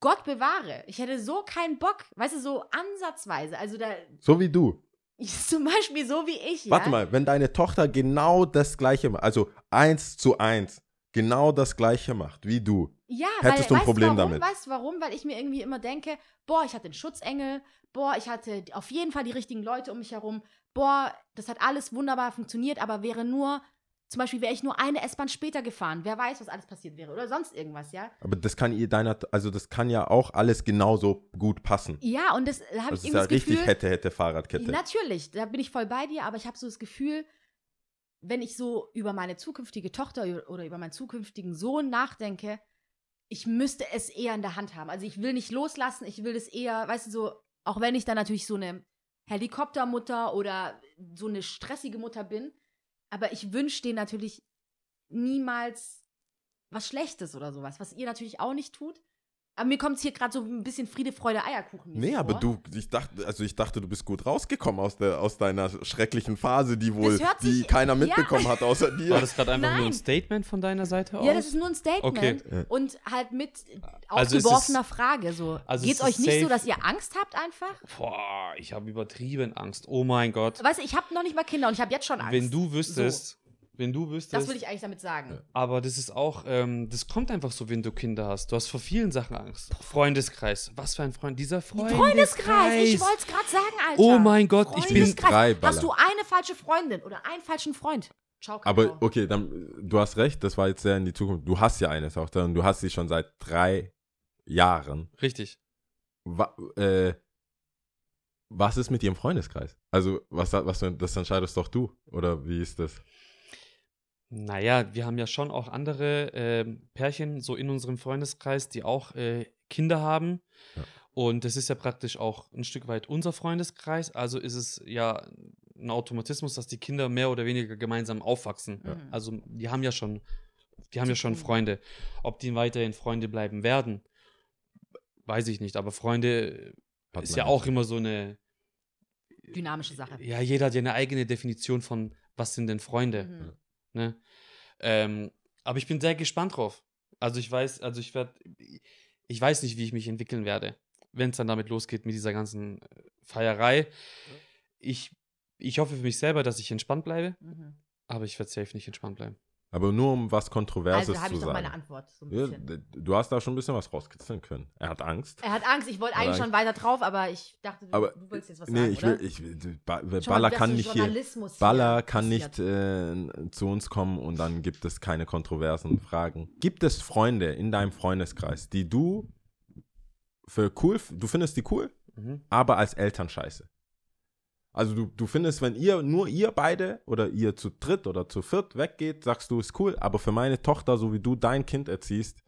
Gott bewahre. Ich hätte so keinen Bock, weißt du, so ansatzweise. Also da, So wie du. [LAUGHS] zum Beispiel so wie ich, Warte ja. mal, wenn deine Tochter genau das Gleiche macht, also eins zu eins, genau das Gleiche macht wie du. Ja, Hättest du ein weißt Problem warum? damit? Weißt du warum? Weil ich mir irgendwie immer denke, boah, ich hatte einen Schutzengel, boah, ich hatte auf jeden Fall die richtigen Leute um mich herum, boah, das hat alles wunderbar funktioniert, aber wäre nur, zum Beispiel wäre ich nur eine S-Bahn später gefahren, wer weiß, was alles passiert wäre oder sonst irgendwas, ja? Aber das kann ihr deiner, also das kann ja auch alles genauso gut passen. Ja, und das da habe Das ich ist ja irgendwie das richtig Gefühl, hätte, hätte Fahrradkette. Natürlich, da bin ich voll bei dir, aber ich habe so das Gefühl, wenn ich so über meine zukünftige Tochter oder über meinen zukünftigen Sohn nachdenke, ich müsste es eher in der Hand haben. Also ich will nicht loslassen, ich will das eher, weißt du, so, auch wenn ich dann natürlich so eine Helikoptermutter oder so eine stressige Mutter bin, aber ich wünsche denen natürlich niemals was Schlechtes oder sowas, was ihr natürlich auch nicht tut. Aber mir kommt es hier gerade so ein bisschen Friede, Freude, Eierkuchen. Nee, aber du, ich dachte, also ich dachte, du bist gut rausgekommen aus, der, aus deiner schrecklichen Phase, die wohl, die keiner ja. mitbekommen hat, außer [LAUGHS] War dir. das gerade einfach nur Nein. ein Statement von deiner Seite aus? Ja, das ist nur ein Statement Okay. Ja. und halt mit Also es aufgeworfener ist- Frage. So. also es ist euch nicht so, safe- dass ihr Angst habt einfach? Boah, ich habe übertrieben Angst. Oh mein Gott. Weißt du, ich habe noch nicht mal Kinder und ich habe jetzt schon Angst. Wenn du wüsstest, wenn du wüsstest, Das will ich eigentlich damit sagen. aber das ist auch, ähm, das kommt einfach so, wenn du Kinder hast. Du hast vor vielen Sachen Angst. Freundeskreis. Was für ein Freund? Dieser Freundeskreis. Freundeskreis, ich wollte es gerade sagen, Alter. Oh mein Gott, ich bin-. Drei Baller. Hast du eine falsche Freundin oder einen falschen Freund? Ciao, Kakao. Aber okay, dann, du hast recht, das war jetzt sehr in die Zukunft. Du hast ja eine Tochter und du hast sie schon seit drei Jahren. Richtig. Wa, äh, was ist mit ihrem Freundeskreis? Also, was, was, das entscheidest doch du, oder wie ist das? Naja, wir haben ja schon auch andere ähm, Pärchen so in unserem Freundeskreis, die auch äh, Kinder haben. Ja. Und das ist ja praktisch auch ein Stück weit unser Freundeskreis. Also ist es ja ein Automatismus, dass die Kinder mehr oder weniger gemeinsam aufwachsen. Mhm. Also die haben ja schon, die haben ja schon. Freunde. Ob die weiterhin Freunde bleiben werden, weiß ich nicht. Aber Freunde Hat ist ja auch immer so eine, Dynamische Sache. ja, jeder hat ja eine eigene Definition von, was sind denn Freunde. Mhm. Ne? Ähm, aber ich bin sehr gespannt drauf. Also ich weiß, also ich werde, ich weiß nicht, wie ich mich entwickeln werde, wenn es dann damit losgeht mit dieser ganzen äh, Feierei. Ich, ich hoffe für mich selber, dass ich entspannt bleibe. Mhm. Aber ich werde safe nicht entspannt bleiben. Aber nur um was Kontroverses Also habe zu ich doch sagen. meine Antwort. So ein Ja, du hast da schon ein bisschen was rauskitzeln können. Er hat Angst. Er hat Angst. Ich wollte eigentlich Aber- schon weiter drauf, aber ich dachte, du, Aber du willst jetzt was nee, sagen, ich oder? will, ich will, Ba- mal, Baller dass kann nicht hier. Baller kann nicht äh, zu uns kommen und dann gibt es keine kontroversen Fragen. Gibt es Freunde in deinem Freundeskreis, die du für cool, du findest die cool, Mhm. aber als Eltern scheiße? Also du, du findest, wenn ihr, nur ihr beide oder ihr zu dritt oder zu viert weggeht, sagst du, ist cool, aber für meine Tochter, so wie du dein Kind erziehst,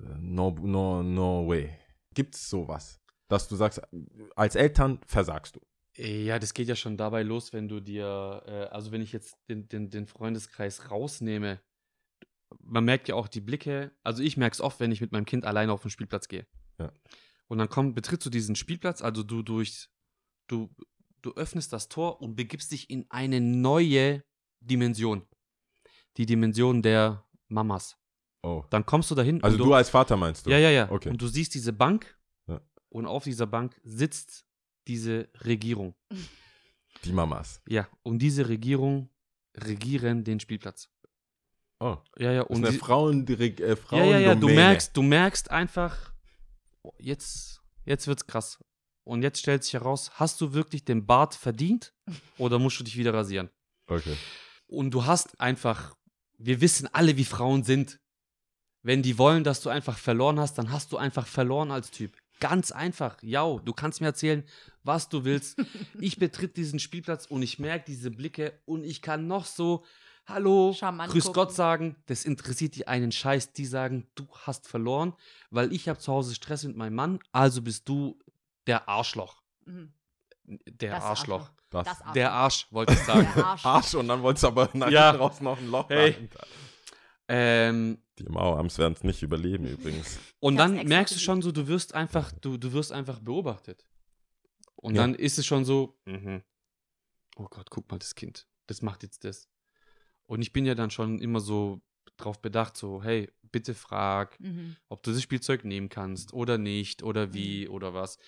äh, no, no, no way. Gibt's sowas? Dass du sagst, als Eltern versagst du. Ja, das geht ja schon dabei los, wenn du dir, äh, also wenn ich jetzt den, den, den Freundeskreis rausnehme, man merkt ja auch die Blicke, also ich merke es oft, wenn ich mit meinem Kind alleine auf den Spielplatz gehe. Ja. Und dann komm, betrittst du diesen Spielplatz, also du durch, du, du öffnest das Tor und begibst dich in eine neue Dimension. Die Dimension der Mamas. Oh. Dann kommst du dahin. Also und du als Vater meinst du? Ja, ja, ja. Okay. Und du siehst diese Bank Ja. und auf dieser Bank sitzt diese Regierung. Die Mamas. Ja, und diese Regierung regieren den Spielplatz. Oh. Ja, ja, Das und ist eine Frauen, äh, ja, Frauen ja, ja, du merkst, du merkst einfach, oh, jetzt, jetzt wird's krass. Und jetzt stellt sich heraus, hast du wirklich den Bart verdient oder musst du dich wieder rasieren? Okay. Und du hast einfach, wir wissen alle, wie Frauen sind. Wenn die wollen, dass du einfach verloren hast, dann hast du einfach verloren als Typ. Ganz einfach. Ja, du kannst mir erzählen, was du willst. [LAUGHS] Ich betritt diesen Spielplatz und ich merke diese Blicke und ich kann noch so, hallo, Charmant grüß gucken. Gott sagen. Das interessiert die einen Scheiß. Die sagen, du hast verloren, weil ich habe zu Hause Stress mit meinem Mann, also bist du der Arschloch. Mhm. Der Das Arschloch. Das, Das Arschloch. Der Arsch, wollte ich sagen. Der [LAUGHS] Arsch. Arsch und dann wolltest du aber nach Ja. raus noch ein Loch Hey. ähm, Die Mauerarms werden es nicht überleben übrigens. Und dann merkst du schon so, du wirst einfach, du, du wirst einfach beobachtet. Und Ja. dann ist es schon so, mhm. oh Gott, guck mal, das Kind, das macht jetzt das. Und ich bin ja dann schon immer so drauf bedacht, so, hey, bitte frag, Mhm. ob du das Spielzeug nehmen kannst oder nicht oder wie oder was.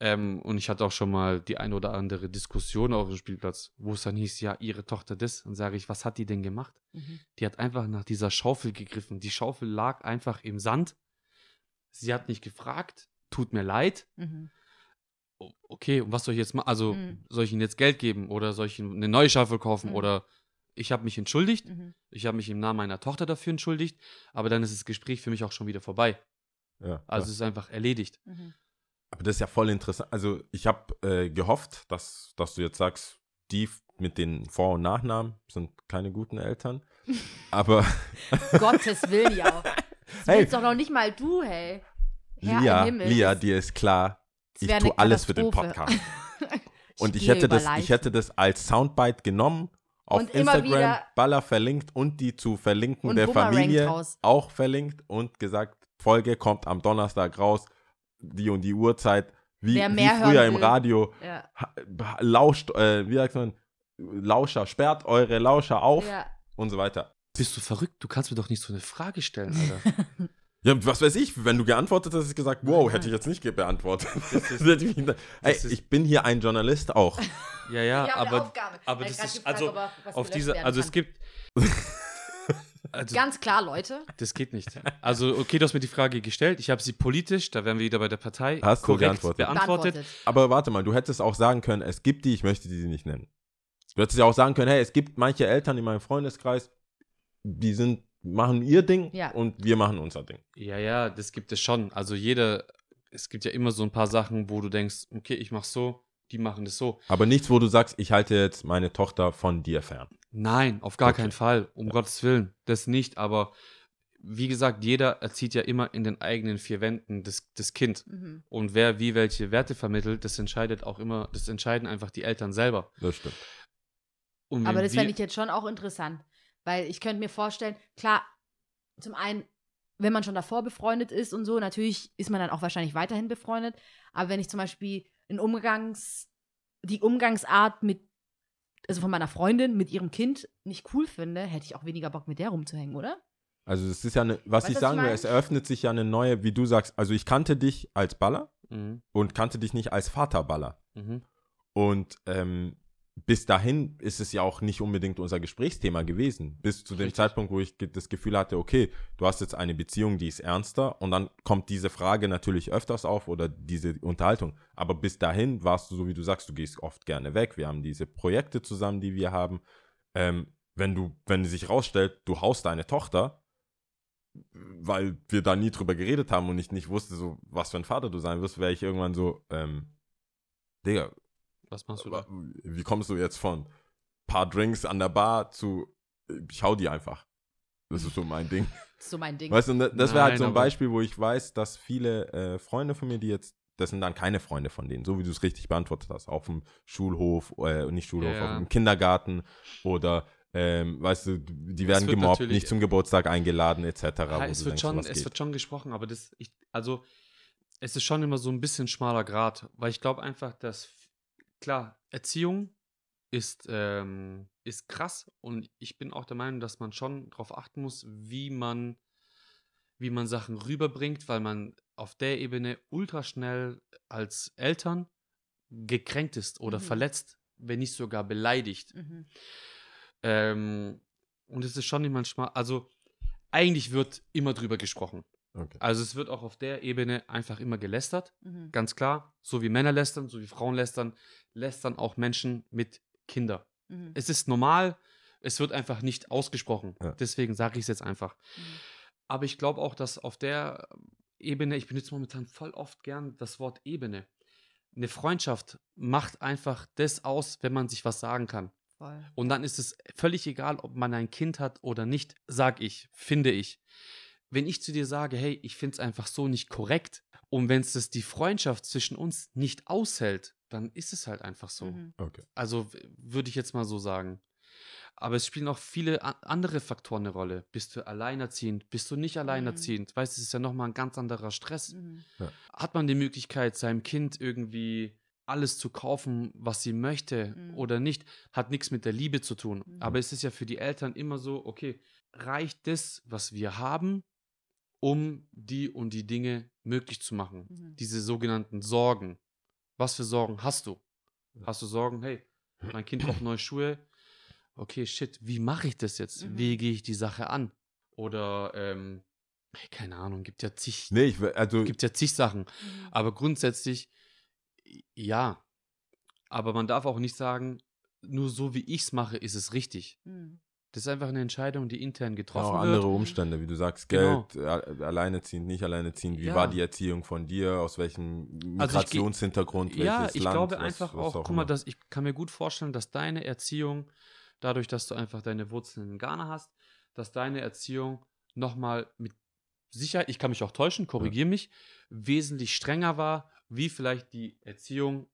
Ähm, und ich hatte auch schon mal die ein oder andere Diskussion auf dem Spielplatz, wo es dann hieß, ja, ihre Tochter das. Und sage ich, was hat die denn gemacht? Mhm. Die hat einfach nach dieser Schaufel gegriffen. Die Schaufel lag einfach im Sand. Sie hat nicht gefragt, tut mir leid. Mhm. Okay, und was soll ich jetzt machen? Also, Mhm. soll ich ihnen jetzt Geld geben oder soll ich ihnen eine neue Schaufel kaufen Mhm. oder ich habe mich entschuldigt. Mhm. Ich habe mich im Namen meiner Tochter dafür entschuldigt, aber dann ist das Gespräch für mich auch schon wieder vorbei. Ja, Also ja. es ist einfach erledigt. Mhm. Aber das ist ja voll interessant. Also ich habe äh, gehofft, dass, dass du jetzt sagst, die mit den Vor- und Nachnamen sind keine guten Eltern. [LAUGHS] Aber Gottes Willen, ja. [LAUGHS] Das Hey. willst doch noch nicht mal du, hey. Herr Lia, im Himmel. Lia, dir ist klar, ich tue alles für den. Podcast. [LAUGHS] Und ich hätte, das, ich hätte das als Soundbite genommen, auf Und immer Instagram wieder- Baller verlinkt und die zu verlinken der Boomerang Familie draus. auch verlinkt und gesagt, Folge kommt am Donnerstag raus, die und die Uhrzeit, wie, Wer wie früher hören im. Radio. Ja. Lauscht, äh, wie sagt man, Lauscher, sperrt eure Lauscher auf ja. und so weiter. Bist du verrückt? Du kannst mir doch nicht so eine Frage stellen, [LAUGHS] Alter. Ja, was weiß ich, wenn du geantwortet hast, hätte ich gesagt, wow, hätte ich jetzt nicht beantwortet. Nicht- [LAUGHS] [LAUGHS] Ey, ist- ich bin hier ein Journalist auch. [LAUGHS] ja, ja, aber, Aufgabe. aber Er das ist, also was auf diese, also es gibt, also Ganz klar, Leute. Das geht nicht. Also, okay, du hast mir die Frage gestellt. Ich habe sie politisch, da wären wir wieder bei der Partei, Hast du korrekt geantwortet. beantwortet. Beantwortet. Aber warte mal, du hättest auch sagen können, es gibt die, ich möchte die nicht nennen. Du hättest ja auch sagen können, hey, es gibt manche Eltern in meinem Freundeskreis, die sind, machen ihr Ding Ja. und wir machen unser Ding. Ja, ja, das gibt es schon. Also jeder, es gibt ja immer so ein paar Sachen, wo du denkst, okay, ich mach so, die machen das so. Aber nichts, wo du sagst, ich halte jetzt meine Tochter von dir fern. Nein, auf gar Okay. keinen Fall. Um Gottes Willen. Das nicht, aber wie gesagt, jeder erzieht ja immer in den eigenen vier Wänden das, das Kind. Mhm. Und wer wie welche Werte vermittelt, das entscheidet auch immer, das entscheiden einfach die Eltern selber. Das stimmt. Und Aber das fände ich jetzt schon auch interessant. Weil ich könnte mir vorstellen, klar, zum einen, wenn man schon davor befreundet ist und so, natürlich ist man dann auch wahrscheinlich weiterhin befreundet. Aber wenn ich zum Beispiel in Umgangs, die Umgangsart mit, also von meiner Freundin mit ihrem Kind nicht cool finde, hätte ich auch weniger Bock mit der rumzuhängen, oder? Also es ist ja eine, was Weißt ich sagen will, es eröffnet sich ja eine neue, wie du sagst, also ich kannte dich als Baller Mhm, und kannte dich nicht als Vaterballer. mhm. Und ähm, bis dahin ist es ja auch nicht unbedingt unser Gesprächsthema gewesen. Bis zu dem Richtig. Zeitpunkt, wo ich das Gefühl hatte, okay, du hast jetzt eine Beziehung, die ist ernster und dann kommt diese Frage natürlich öfters auf oder diese Unterhaltung. Aber bis dahin warst du so, wie du sagst, du gehst oft gerne weg. Wir haben diese Projekte zusammen, die wir haben. Ähm, wenn du, wenn sich rausstellt, du haust deine Tochter, weil wir da nie drüber geredet haben und ich nicht wusste, so, was für ein Vater du sein wirst, wäre ich irgendwann so, ähm, Digga, Was machst du da? wie kommst du jetzt von paar Drinks an der Bar zu, ich hau die einfach. Das ist so mein Ding. Das [LAUGHS] ist so mein Ding. Weißt du, das wäre halt so ein Beispiel, wo ich weiß, dass viele äh, Freunde von mir, die jetzt, das sind dann keine Freunde von denen, so wie du es richtig beantwortet hast, auf dem Schulhof, äh, nicht Schulhof, Ja, ja. auf dem Kindergarten oder, ähm, weißt du, die werden gemobbt, nicht zum Geburtstag eingeladen, etc. Ja, es, wird denkst, schon, es wird schon gesprochen, aber das, ich, also, es ist schon immer so ein bisschen schmaler Grad, weil ich glaube einfach, dass, klar, Erziehung ist, ähm, ist krass und ich bin auch der Meinung, dass man schon darauf achten muss, wie man, wie man Sachen rüberbringt, weil man auf der Ebene ultra schnell als Eltern gekränkt ist oder Mhm. verletzt, wenn nicht sogar beleidigt. Mhm. Ähm, und es ist schon manchmal, also eigentlich wird immer drüber gesprochen. Okay. Also es wird auch auf der Ebene einfach immer gelästert, Mhm. ganz klar. So wie Männer lästern, so wie Frauen lästern, lästern auch Menschen mit Kindern. Mhm. Es ist normal, es wird einfach nicht ausgesprochen. Ja. Deswegen sage ich es jetzt einfach. Mhm. Aber ich glaube auch, dass auf der Ebene, ich benutze momentan voll oft gern das Wort Ebene. Eine Freundschaft macht einfach das aus, wenn man sich was sagen kann. Voll. Und dann ist es völlig egal, ob man ein Kind hat oder nicht, sag ich, finde ich. Wenn ich zu dir sage, hey, ich finde es einfach so nicht korrekt und wenn es das die Freundschaft zwischen uns nicht aushält, dann ist es halt einfach so. Mhm. okay. Also würde ich jetzt mal so sagen. Aber es spielen auch viele andere Faktoren eine Rolle. Bist du alleinerziehend? Bist du nicht alleinerziehend? Weißt du, es ist ja nochmal ein ganz anderer Stress Mhm. hat man die Möglichkeit, seinem Kind irgendwie alles zu kaufen, was sie möchte Mhm. oder nicht, hat nichts mit der Liebe zu tun. Mhm. Aber es ist ja für die Eltern immer so, okay, reicht das, was wir haben, um die und die Dinge möglich zu machen? Mhm. Diese sogenannten Sorgen. Was für Sorgen hast du? Hast du Sorgen, hey, mein Kind braucht neue Schuhe? Okay, shit, wie mache ich das jetzt? Mhm. Wie gehe ich die Sache an? Oder, ähm, keine Ahnung, gibt ja zig, Nee, ich, also, gibt ja zig Sachen. Mhm. Aber grundsätzlich, ja. Aber man darf auch nicht sagen, nur so wie ich es mache, ist es richtig. Mhm. Das ist einfach eine Entscheidung, die intern Ja, getroffen auch wird. andere Umstände, wie du sagst, Genau. Geld, a- alleineziehend, nicht alleineziehend. Wie Ja. war die Erziehung von dir? Aus welchem Also Migrationshintergrund? Ja, welches ich Land, glaube was- einfach was auch, guck mal, dass ich kann mir gut vorstellen, dass deine Erziehung, dadurch, dass du einfach deine Wurzeln in Ghana hast, dass deine Erziehung nochmal mit Sicherheit, ich kann mich auch täuschen, korrigiere mich, wesentlich strenger war, wie vielleicht die Erziehung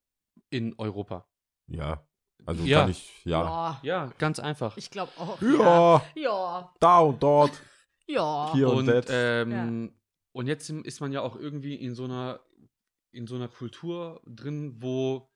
in Europa. Ja, also Ja. kann ich, ja. Ja. Ja, ganz einfach. Ich glaube auch. Ja, Ja. da und dort, [LAUGHS] Ja. hier und, und, ähm, und jetzt ist man ja auch irgendwie in so einer in so einer Kultur drin, wo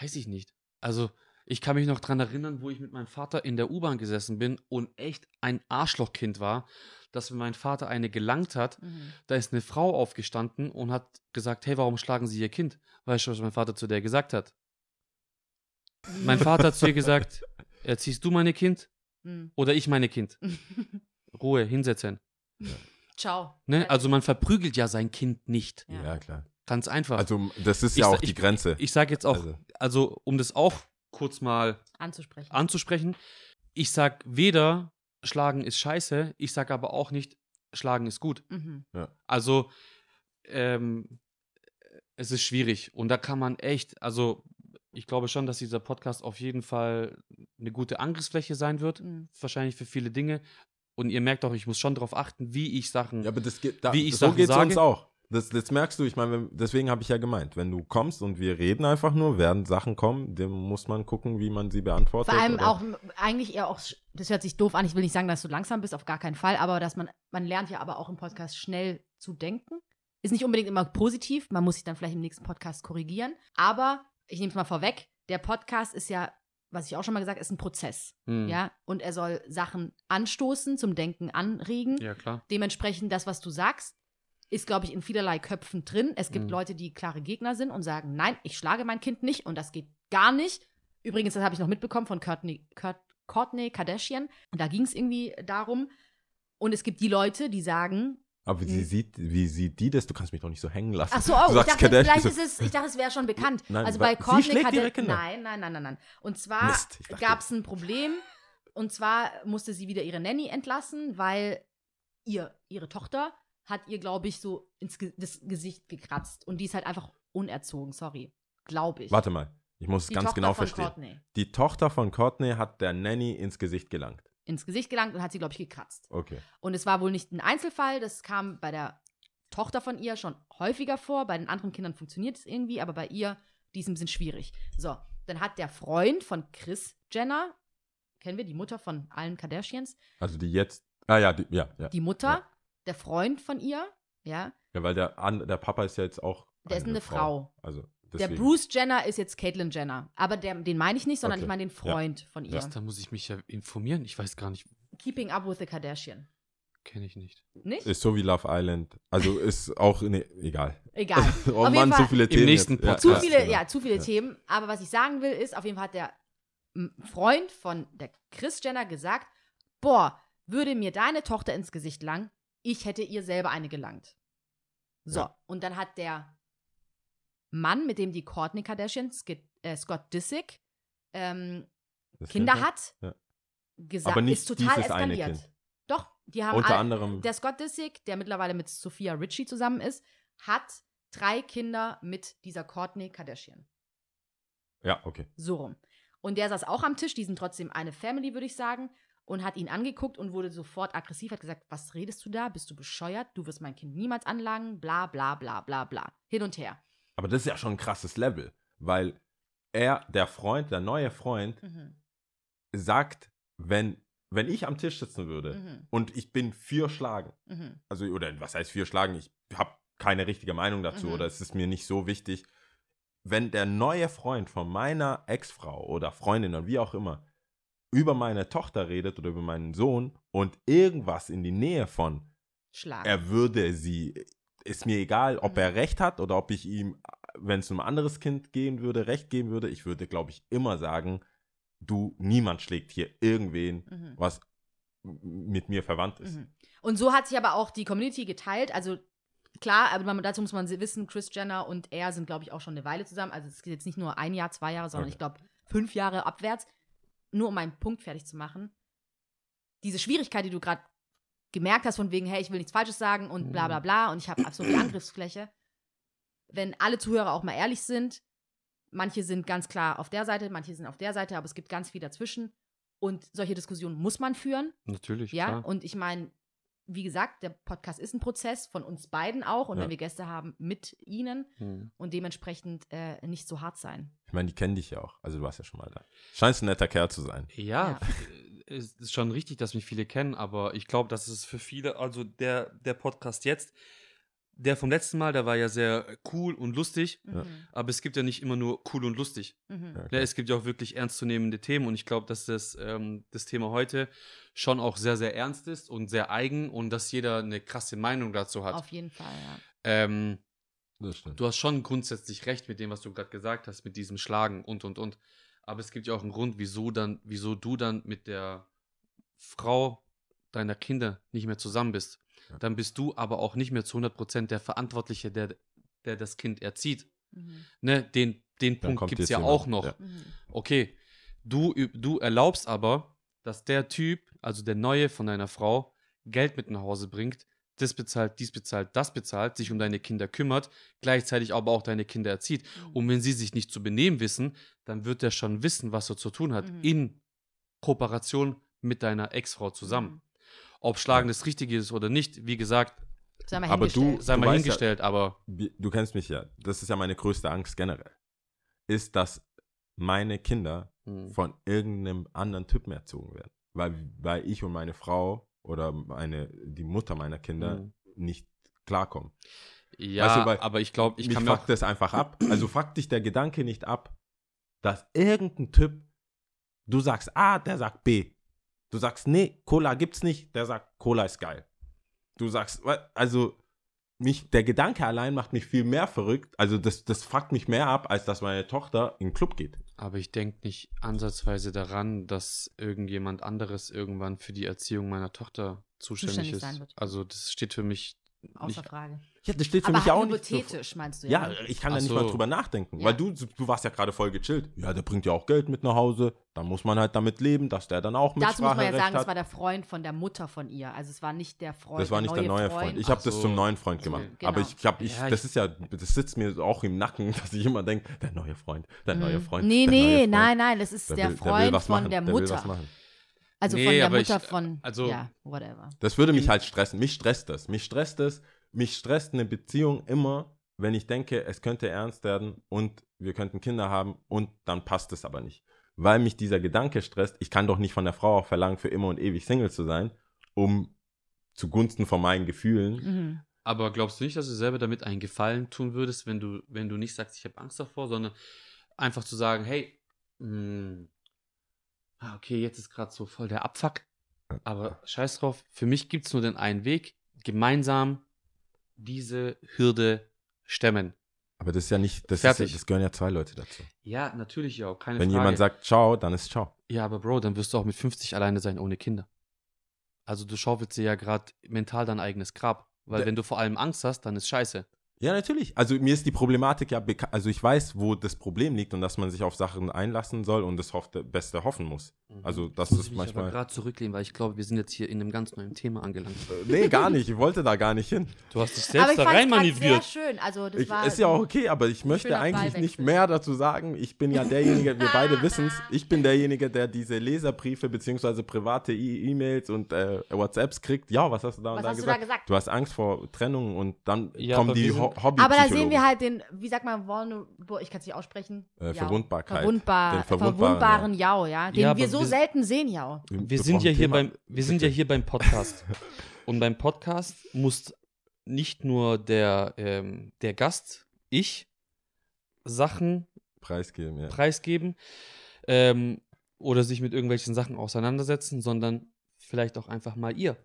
weiß ich nicht. Also ich kann mich noch dran erinnern, wo ich mit meinem Vater in der U-Bahn gesessen bin und echt ein Arschlochkind war, dass wenn mein Vater eine gelangt hat, Mhm. da ist eine Frau aufgestanden und hat gesagt, hey, warum schlagen Sie Ihr Kind? Weißt du, was mein Vater zu der gesagt hat? Mein Vater hat zu ihr gesagt, erziehst du meine Kind Mhm. oder ich meine Kind? [LAUGHS] Ruhe, hinsetzen. Ciao. Ne? Also man verprügelt ja sein Kind nicht. Ja. ja, klar. Ganz einfach. Also, das ist Ich ja sa- auch die ich- Grenze. ich sage jetzt auch, Also. also um das auch kurz mal Anzusprechen. anzusprechen, ich sage weder schlagen ist scheiße, ich sage aber auch nicht schlagen ist gut. Mhm. Also ähm, es ist schwierig und da kann man echt, also ich glaube schon, dass dieser Podcast auf jeden Fall eine gute Angriffsfläche sein wird, Mhm. wahrscheinlich für viele Dinge. Und ihr merkt auch, ich muss schon darauf achten, wie ich Sachen. Ja, aber das geht, da, Wie ich so geht's sage. uns auch. Das, das merkst du, ich meine, deswegen habe ich ja gemeint, wenn du kommst und wir reden einfach nur, werden Sachen kommen, dann muss man gucken, wie man sie beantwortet. Vor allem oder- auch eigentlich eher auch, das hört sich doof an, ich will nicht sagen, dass du langsam bist, auf gar keinen Fall, aber dass man, man lernt ja aber auch im Podcast schnell zu denken. Ist nicht unbedingt immer positiv, man muss sich dann vielleicht im nächsten Podcast korrigieren, aber ich nehme es mal vorweg, der Podcast ist ja, was ich auch schon mal gesagt habe, ist ein Prozess, Hm. ja, und er soll Sachen anstoßen, zum Denken anregen. ja, klar. Dementsprechend das, was du sagst, ist, glaube ich, in vielerlei Köpfen drin. Es gibt Mhm. Leute, die klare Gegner sind und sagen, nein, ich schlage mein Kind nicht und das geht gar nicht. Übrigens, das habe ich noch mitbekommen von Courtney, Kurt, Courtney Kardashian. Und da ging es irgendwie darum. Und es gibt die Leute, die sagen, Aber wie, Mhm. sieht, wie sieht die das? Du kannst mich doch nicht so hängen lassen. ach so, oh, ich dachte, Kardashian, vielleicht so- ist es, ich dachte, es wäre schon bekannt. Nein, also bei Kardashian, Kinder. nein, nein, nein, nein, nein. Und zwar gab es ein Problem. Und zwar musste sie wieder ihre Nanny entlassen, weil ihr, ihre Tochter hat ihr, glaube ich, so ins Ge Gesicht gekratzt. Und die ist halt einfach unerzogen, sorry. Glaube ich. Warte mal, ich muss es ganz Tochter genau verstehen. Courtney Die Tochter von Courtney hat der Nanny ins Gesicht gelangt. Ins Gesicht gelangt und hat sie, glaube ich, gekratzt. Okay. Und es war wohl nicht ein Einzelfall, das kam bei der Tochter von ihr schon häufiger vor. Bei den anderen Kindern funktioniert es irgendwie, aber bei ihr, die ist ein bisschen schwierig. So, dann hat der Freund von Chris Jenner, kennen wir die Mutter von allen Kardashians, Also die jetzt. Ah ja, die, ja, ja. die Mutter, Ja. der Freund von ihr, ja, Ja, weil der, der Papa ist ja jetzt auch. Der ist eine Frau. Also der deswegen. Bruce Jenner ist jetzt Caitlyn Jenner. Aber der, den meine ich nicht, sondern Okay. ich meine den Freund von ihr. Da muss ich mich ja informieren. Ich weiß gar nicht, Keeping Up with the Kardashian. kenne ich nicht. Nicht? Ist so wie Love Island. Also ist auch. Nee, egal. Egal. [LAUGHS] Oh Auf jeden Mann, Fall- so viele Themen. nächsten jetzt. Ja, Podcast. zu ja, viele, genau. ja, zu viele Ja. Themen. Aber was ich sagen will, ist, auf jeden Fall hat der Freund von der Chris Jenner gesagt, boah, würde mir deine Tochter ins Gesicht langen, ich hätte ihr selber eine gelangt. So, Ja. und dann hat der Mann, mit dem die Courtney Kardashian, äh, Scott Disick, ähm, Kinder hat, Ja. gesagt, Aber nicht ist total eskaliert. Doch, die haben er. Unter all- anderem. der Scott Disick, der mittlerweile mit Sophia Ritchie zusammen ist, hat drei Kinder mit dieser Courtney Kardashian. Ja, okay. So rum. Und der saß auch am Tisch, die sind trotzdem eine Family, würde ich sagen, und hat ihn angeguckt und wurde sofort aggressiv, hat gesagt, was redest du da? Bist du bescheuert? Du wirst mein Kind niemals anlangen, bla bla bla bla bla. Hin und her. Aber das ist ja schon ein krasses Level. Weil er, der Freund, der neue Freund, Mhm. sagt, wenn, wenn ich am Tisch sitzen würde Mhm. und ich bin für Schlagen, Mhm. also, oder was heißt für Schlagen? Ich habe keine richtige Meinung dazu Mhm. oder es ist mir nicht so wichtig. Wenn der neue Freund von meiner Ex-Frau oder Freundin oder wie auch immer über meine Tochter redet oder über meinen Sohn und irgendwas in die Nähe von, Schlag. er würde sie, ist mir egal, ob Mhm. er recht hat oder ob ich ihm, wenn es um ein anderes Kind gehen würde, recht geben würde, ich würde, glaube ich, immer sagen, du, niemand schlägt hier irgendwen, Mhm. was mit mir verwandt ist. Mhm. Und so hat sich aber auch die Community geteilt. Also klar, aber man, dazu muss man wissen, Chris Jenner und er sind, glaube ich, auch schon eine Weile zusammen. Also es geht jetzt nicht nur ein Jahr, zwei Jahre, sondern Okay. ich glaube fünf Jahre abwärts. Nur um meinen Punkt fertig zu machen. Diese Schwierigkeit, die du gerade gemerkt hast, von wegen, hey, ich will nichts Falsches sagen und bla bla bla und ich habe so viel Angriffsfläche. Wenn alle Zuhörer auch mal ehrlich sind, manche sind ganz klar auf der Seite, manche sind auf der Seite, aber es gibt ganz viel dazwischen. Und solche Diskussionen muss man führen. Natürlich, Ja, klar. und ich meine, wie gesagt, der Podcast ist ein Prozess von uns beiden auch und Ja. wenn wir Gäste haben, mit ihnen Hm. und dementsprechend äh, nicht so hart sein. Ich meine, die kennen dich ja auch. Also du warst ja schon mal da. Scheinst ein netter Kerl zu sein. Ja, äh, es ist schon richtig, dass mich viele kennen, aber ich glaube, dass es für viele, also der, der Podcast jetzt, der vom letzten Mal, der war ja sehr cool und lustig, Ja. Mhm. aber es gibt ja nicht immer nur cool und lustig. Mhm. Ja, Ja, es gibt ja auch wirklich ernstzunehmende Themen und ich glaube, dass das, ähm, das Thema heute schon auch sehr, sehr ernst ist und sehr eigen und dass jeder eine krasse Meinung dazu hat. Auf jeden Fall, ja. Ähm, Das stimmt. du hast schon grundsätzlich recht mit dem, was du gerade gesagt hast, mit diesem Schlagen und und und. Aber es gibt ja auch einen Grund, wieso dann, wieso du dann mit der Frau deiner Kinder nicht mehr zusammen bist. Ja. Dann bist du aber auch nicht mehr zu 100% der Verantwortliche, der, der das Kind erzieht. Mhm. Ne? Den, den Dann Punkt gibt es ja jemand, auch noch. ja. Mhm. Okay, du, du erlaubst aber, dass der Typ, also der Neue von deiner Frau, Geld mit nach Hause bringt, das bezahlt, dies bezahlt, das bezahlt, sich um deine Kinder kümmert, gleichzeitig aber auch deine Kinder erzieht. Mhm. Und wenn sie sich nicht zu benehmen wissen, dann wird er schon wissen, was er zu tun hat, Mhm. in Kooperation mit deiner Ex-Frau zusammen. Mhm. Ob Schlagen das Richtige ist oder nicht, wie gesagt, Sei mal Aber du- hingestellt. sei Du mal weißt ja- hingestellt, aber Du kennst mich ja. Das ist ja meine größte Angst generell. Ist, dass meine Kinder hm, von irgendeinem anderen Typen erzogen werden. Weil, weil ich und meine Frau oder meine, die Mutter meiner Kinder Mhm. nicht klarkommen. ja, Weißt du, aber ich glaube, ich Mich kann mir fuckt das einfach ab. Also fuckt dich der Gedanke nicht ab, dass irgendein Typ, du sagst A, der sagt B. Du sagst, nee, Cola gibt's nicht, der sagt, Cola ist geil. Du sagst, also, mich, der Gedanke allein macht mich viel mehr verrückt. Also das, das fuckt mich mehr ab, als dass meine Tochter in den Club geht. Aber ich denke nicht ansatzweise daran, dass irgendjemand anderes irgendwann für die Erziehung meiner Tochter zuständig, Zuständig ist. sein wird. Also das steht für mich Außer nicht. Frage. Ja, das steht für Aber mich auch halt nicht. so- hypothetisch, meinst du Ja, ja? ich kann Ach da nicht so. mal drüber nachdenken, Ja. weil du, du warst ja gerade voll gechillt. Ja, der bringt ja auch Geld mit nach Hause. Dann muss man halt damit leben, dass der dann auch Dazu muss man ja sagen, es hat. war der Freund von der Mutter von ihr. Also es war nicht der Freund. Das war nicht der neue Freund. Ich habe Ach das so. zum neuen Freund gemacht. Genau. Aber ich habe, ich, Ja, das ich- ist ja, das sitzt mir auch im Nacken, [LAUGHS] dass ich immer denke, der neue Freund, der neue Freund. Mhm. Nee, der neue nee, Freund. nein, nein, das ist Der der, will- der will Freund was von machen, der der will was Mutter. Also Nee, von der aber ich- Mutter von, also- ja, whatever. Das würde mich halt stressen. Mich stresst das. Mich stresst das. Mich stresst eine Beziehung immer, wenn ich denke, es könnte ernst werden und wir könnten Kinder haben und dann passt es aber nicht. Weil mich dieser Gedanke stresst, ich kann doch nicht von der Frau auch verlangen, für immer und ewig Single zu sein, um zugunsten von meinen Gefühlen. Mhm. Aber glaubst du nicht, dass du selber damit einen Gefallen tun würdest, wenn du, wenn du nicht sagst, ich habe Angst davor, sondern einfach zu sagen, hey, mh, ah, okay, jetzt ist gerade so voll der Abfuck, aber scheiß drauf, für mich gibt es nur den einen Weg, gemeinsam diese Hürde stemmen. Aber das ist ja nicht, das, ist ja, das gehören ja zwei Leute dazu. Ja, natürlich ja, keine Wenn Frage. jemand sagt ciao, dann ist ciao. ja, aber Bro, dann wirst du auch mit 50 alleine sein ohne Kinder. Also du schaufelst dir ja gerade mental dein eigenes Grab. Weil Der- wenn du vor allem Angst hast, dann ist scheiße. Ja, natürlich. Also mir ist die Problematik ja bekannt. Also ich weiß, wo das Problem liegt und dass man sich auf Sachen einlassen soll und das Hoff Beste hoffen muss. Also das muss ist ich manchmal. gerade zurücklehnen, weil ich glaube, wir sind jetzt hier in einem ganz neuen Thema angelangt. Äh, Nee, gar nicht. Ich wollte da gar nicht hin. Du hast dich selbst ich da rein es sehr manövriert. schön. Also das Ich, war ist ja auch okay, aber ich möchte eigentlich nicht mehr dazu sagen. Ich bin ja derjenige, wir beide [LAUGHS] wissen es, ich bin derjenige, der diese Leserbriefe beziehungsweise private E- E-Mails und äh, WhatsApps kriegt. Ja, was hast du da und Was da hast du gesagt? da gesagt? Du hast Angst vor Trennung und dann Ja, kommen die Hobby Aber da sehen wir halt den, wie sagt man, vulnerable, ich kann es nicht aussprechen. Äh. Verwundbarkeit. Verwundbar, Den verwundbaren, verwundbaren Yao, ja. Den Ja, wir so wir- selten sehen, Yao. Wir sind ja hier Thema. beim, wir sind ja hier beim Podcast. [LAUGHS] Und beim Podcast muss nicht nur der, ähm, der Gast, ich, Sachen preisgeben. Ja. preisgeben ähm, oder sich mit irgendwelchen Sachen auseinandersetzen, sondern vielleicht auch einfach mal ihr.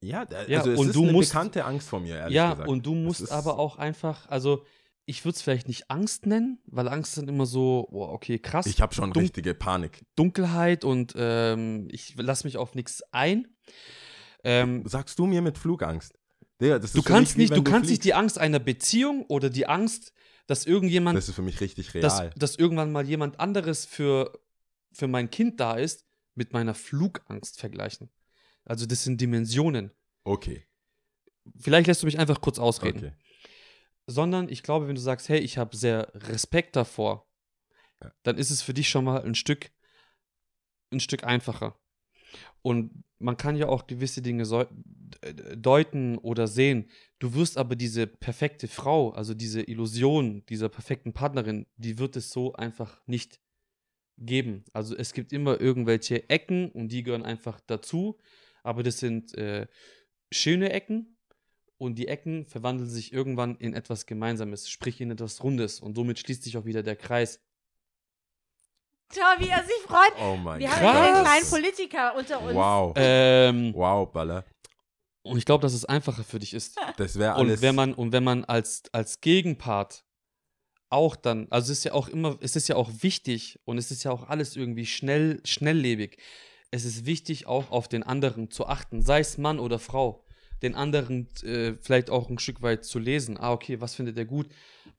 Ja, da- Ja, also es und ist du eine musst- bekannte Angst von mir, ehrlich ja, gesagt. und du musst aber auch einfach, also ich würde es vielleicht nicht Angst nennen, weil Angst sind immer so, oh, okay, krass, Ich habe schon Dun- richtige Panik. Dunkelheit und ähm, ich lasse mich auf nichts ein. Ähm, Sagst du mir mit Flugangst? Digga, du kannst mich wie nicht, wenn du kannst nicht die Angst einer Beziehung oder die Angst, dass irgendjemand, Das ist für mich richtig dass, real. dass irgendwann mal jemand anderes für, für mein Kind da ist, mit meiner Flugangst vergleichen. Also das sind Dimensionen. Okay. Vielleicht lässt du mich einfach kurz ausreden. okay. sondern ich glaube, wenn du sagst, hey, ich habe sehr Respekt davor, Ja. dann ist es für dich schon mal ein Stück, ein Stück einfacher. Und man kann ja auch gewisse Dinge so, äh, deuten oder sehen. Du wirst aber diese perfekte Frau, also diese Illusion dieser perfekten Partnerin, die wird es so einfach nicht geben. Also es gibt immer irgendwelche Ecken und die gehören einfach dazu. Aber das sind äh, schöne Ecken und die Ecken verwandeln sich irgendwann in etwas Gemeinsames, sprich in etwas Rundes und somit schließt sich auch wieder der Kreis. Schau, wie er sich freut. Oh mein Wir Gott. haben einen kleinen Politiker unter uns. Wow. Ähm, Wow, Baller. und ich glaube, dass es einfacher für dich ist. [LAUGHS] Das wäre alles. Und wenn man, und wenn man als, als Gegenpart auch dann, also es ist ja auch immer, es ist ja auch wichtig und es ist ja auch alles irgendwie schnell, schnelllebig. Es ist wichtig, auch auf den anderen zu achten, sei es Mann oder Frau. Den anderen äh, vielleicht auch ein Stück weit zu lesen. Ah, okay, was findet er gut,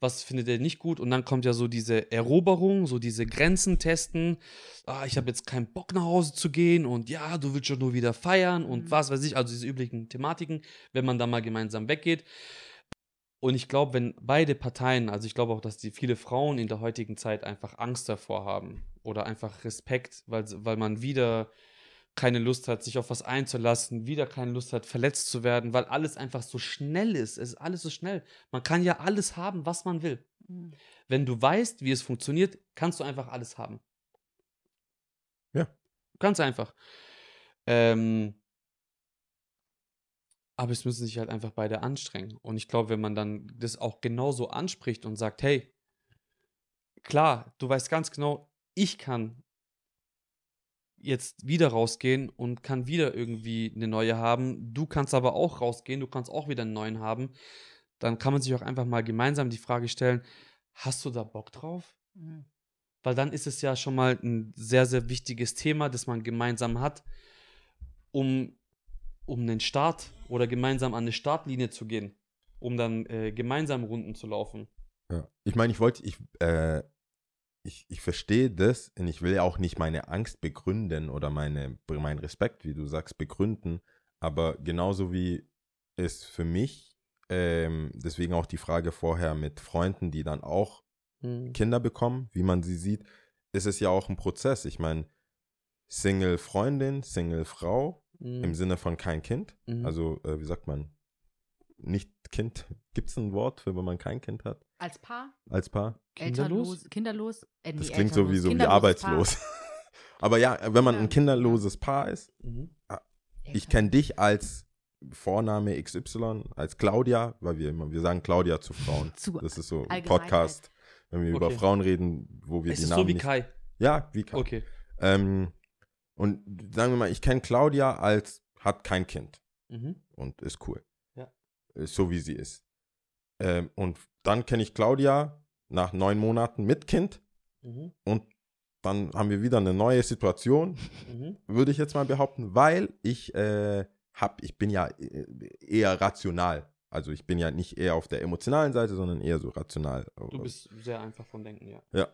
was findet er nicht gut? Und dann kommt ja so diese Eroberung, so diese Grenzen testen. Ah, ich habe jetzt keinen Bock nach Hause zu gehen und ja, du willst schon nur wieder feiern und Mhm. was weiß ich, also diese üblichen Thematiken, wenn man da mal gemeinsam weggeht. Und ich glaube, wenn beide Parteien, also ich glaube auch, dass die viele Frauen in der heutigen Zeit einfach Angst davor haben oder einfach Respekt, weil, weil man wieder keine Lust hat, sich auf was einzulassen, wieder keine Lust hat, verletzt zu werden, weil alles einfach so schnell ist. Es ist alles so schnell. Man kann ja alles haben, was man will. Mhm. Wenn du weißt, wie es funktioniert, kannst du einfach alles haben. Ja. Ganz einfach. Ähm, aber es müssen sich halt einfach beide anstrengen. Und ich glaube, wenn man dann das auch genauso anspricht und sagt, hey, klar, du weißt ganz genau, ich kann jetzt wieder rausgehen und kann wieder irgendwie eine neue haben. Du kannst aber auch rausgehen, du kannst auch wieder einen neuen haben. dann kann man sich auch einfach mal gemeinsam die Frage stellen, hast du da Bock drauf? Mhm. Weil dann ist es ja schon mal ein sehr, sehr wichtiges Thema, das man gemeinsam hat, um, um einen Start oder gemeinsam an eine Startlinie zu gehen, um dann äh, gemeinsam Runden zu laufen. Ja. Ich meine, ich wollte, ich, äh, ich, ich verstehe das und ich will ja auch nicht meine Angst begründen oder meine, meinen Respekt, wie du sagst, begründen. Aber genauso wie es für mich, ähm, deswegen auch die Frage vorher mit Freunden, die dann auch Mhm. Kinder bekommen, wie man sie sieht, ist es ja auch ein Prozess. Ich meine, Single-Freundin, Single-Frau Mhm. im Sinne von kein Kind. Mhm. Also, äh, wie sagt man? Nicht Kind. [LAUGHS] Gibt es ein Wort für, wenn man kein Kind hat Als Paar? als Paar? Kinderlos? Elternlos? Kinderlos? Äh, Das klingt so wie so wie arbeitslos. [LAUGHS] Aber ja, wenn man ein kinderloses Paar ist, Mhm. Paar. ich kenne dich als Vorname XY, als Claudia, weil wir immer, wir sagen Claudia zu Frauen. [LAUGHS] Zu Das ist so ein. Podcast, wenn wir über Okay. Frauen reden, wo wir Es die ist Namen so wie nicht. Kai. Ja, wie Kai. Okay. Ähm, und sagen wir mal, ich kenne Claudia als hat kein Kind Mhm. und ist cool. Ja. Ist so wie sie ist. Ähm, und dann kenne ich Claudia nach neun Monaten mit Kind Mhm. und dann haben wir wieder eine neue Situation, Mhm. würde ich jetzt mal behaupten, weil ich äh, hab, ich bin ja äh, eher rational. Also ich bin ja nicht eher auf der emotionalen Seite, sondern eher so rational. Du bist sehr einfach von Denken, ja. ja.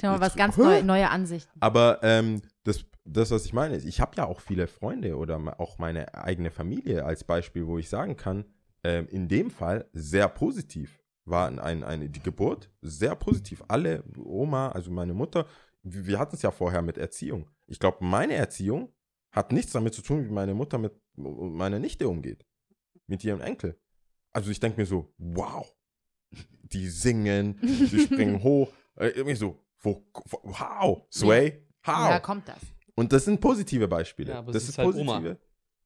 Schau mal, was ganz neue, neue Ansichten. Aber ähm, das, das, was ich meine, ist, ich habe ja auch viele Freunde oder auch meine eigene Familie als Beispiel, wo ich sagen kann, ähm, in dem Fall sehr positiv war ein, ein, eine, die Geburt sehr positiv. Alle, Oma, also meine Mutter, wir wir hatten es ja vorher mit Erziehung. Ich glaube, meine Erziehung hat nichts damit zu tun, wie meine Mutter mit meiner Nichte umgeht. Mit ihrem Enkel. Also ich denke mir so, wow, die singen, die springen [LAUGHS] hoch. Äh, irgendwie so, wo, wo, how, Sway, how. Woher kommt das? Und das sind positive Beispiele. Ja, aber das ist ist halt positive. Oma.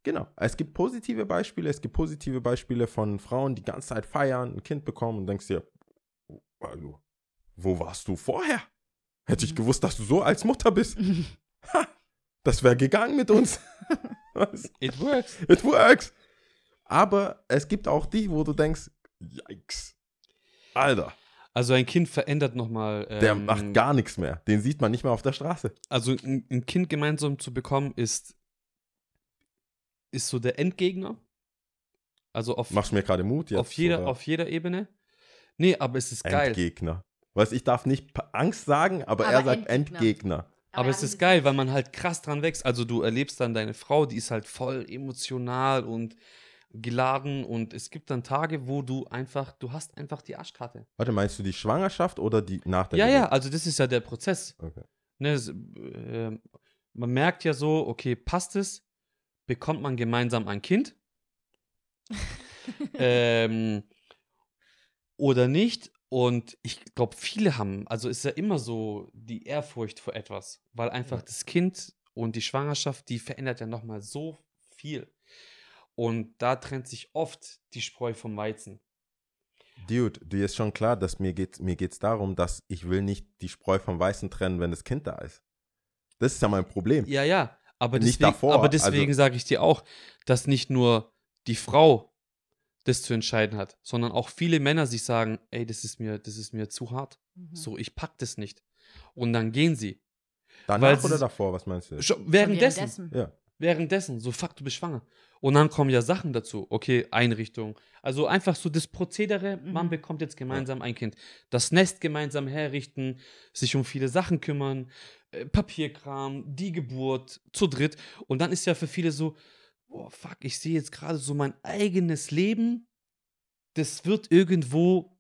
Genau. Es gibt positive Beispiele, es gibt positive Beispiele von Frauen, die ganze Zeit feiern, ein Kind bekommen und denkst dir, also, wo warst du vorher? Hätte ich gewusst, dass du so als Mutter bist. [LAUGHS] Ha, das wäre gegangen mit uns. [LAUGHS] It works. It works. Aber es gibt auch die, wo du denkst, yikes. Alter, Also ein Kind verändert nochmal. Ähm, der macht gar nichts mehr. Den sieht man nicht mehr auf der Straße. Also ein, ein Kind gemeinsam zu bekommen, ist, ist so der Endgegner. Also auf, Machst mir gerade Mut jetzt? auf, jeder, oder? auf jeder Ebene. Nee, aber es ist geil. Endgegner. Weißt ich darf nicht Angst sagen, aber, Aber er sagt Endgegner. Endgegner. Aber es ist geil, weil man halt krass dran wächst. Also du erlebst dann deine Frau, die ist halt voll emotional und geladen und es gibt dann Tage, wo du einfach, du hast einfach die Arschkarte. Warte, meinst du die Schwangerschaft oder die nach der Ja, ja, Geburt? also das ist ja der Prozess. Okay. Ne, es, äh, man merkt ja so, okay, passt es? Bekommt man gemeinsam ein Kind? [LAUGHS] ähm, oder nicht? Und ich glaube, viele haben, also ist ja immer so die Ehrfurcht vor etwas, weil einfach das Kind und die Schwangerschaft, die verändert ja nochmal so viel. Und da trennt sich oft die Spreu vom Weizen. Dude, dir ist schon klar, dass mir geht's, mir geht's darum, dass ich will nicht die Spreu vom Weißen trennen, wenn das Kind da ist. Das ist ja mein Problem. Ja, ja, aber Nicht deswegen, davor, aber deswegen also- sage ich dir auch, dass nicht nur die Frau das zu entscheiden hat, sondern auch viele Männer sich sagen, ey, das ist mir, das ist mir zu hart. Mhm. So, ich pack das nicht. Und dann gehen sie. Danach weil sie- oder davor, was meinst du? Schon währenddessen, währenddessen. Ja. Währenddessen, so fuck, du bist schwanger. Und dann kommen ja Sachen dazu. Okay, Einrichtung. Also einfach so das Prozedere, man Mhm. bekommt jetzt gemeinsam ein Kind. Das Nest gemeinsam herrichten, sich um viele Sachen kümmern, äh, Papierkram, die Geburt, zu dritt. Und dann ist ja für viele so, oh fuck, ich sehe jetzt gerade so mein eigenes Leben. Das wird irgendwo,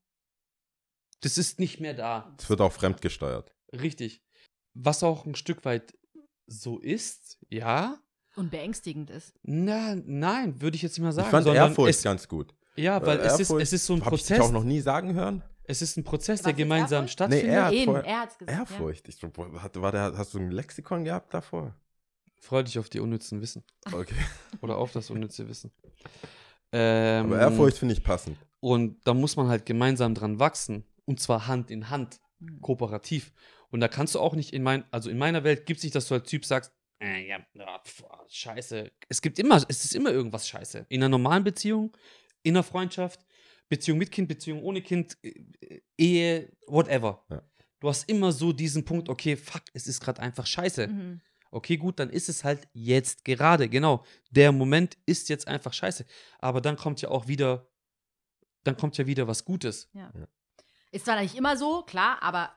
das ist nicht mehr da. Es wird auch fremdgesteuert. Richtig. Was auch ein Stück weit so ist, ja. Und beängstigend ist. Na, nein, würde ich jetzt nicht mal sagen. ich fand Ehrfurcht es, ganz gut. Ja, weil Äh, es, ist, es ist so ein Hab ich dich Prozess. auch noch nie sagen hören? Es ist ein Prozess, Was der gemeinsam Ehrfurcht? stattfindet. er hat Eben, vorher- er hat's gesagt. Ehrfurcht. Ich, hat, war der, hast du ein Lexikon gehabt davor? Freu dich auf die unnützen Wissen. Okay. [LAUGHS] Oder auf das unnütze Wissen. Ähm, Aber Ehrfurcht finde ich passend. Und da muss man halt gemeinsam dran wachsen. Und zwar Hand in Hand. Mhm. kooperativ. Und da kannst du auch nicht in mein, also in meiner Welt gibt es nicht, dass du als Typ sagst, äh, ja, ja pf, scheiße. Es gibt immer, es ist immer irgendwas scheiße. In einer normalen Beziehung, in einer Freundschaft, Beziehung mit Kind, Beziehung ohne Kind, äh, Ehe, whatever. Ja. Du hast immer so diesen Punkt, okay, fuck, es ist gerade einfach scheiße. Mhm. Okay, gut, dann ist es halt jetzt gerade, genau. Der Moment ist jetzt einfach scheiße. Aber dann kommt ja auch wieder, dann kommt ja wieder was Gutes. Ist zwar nicht immer so, klar, aber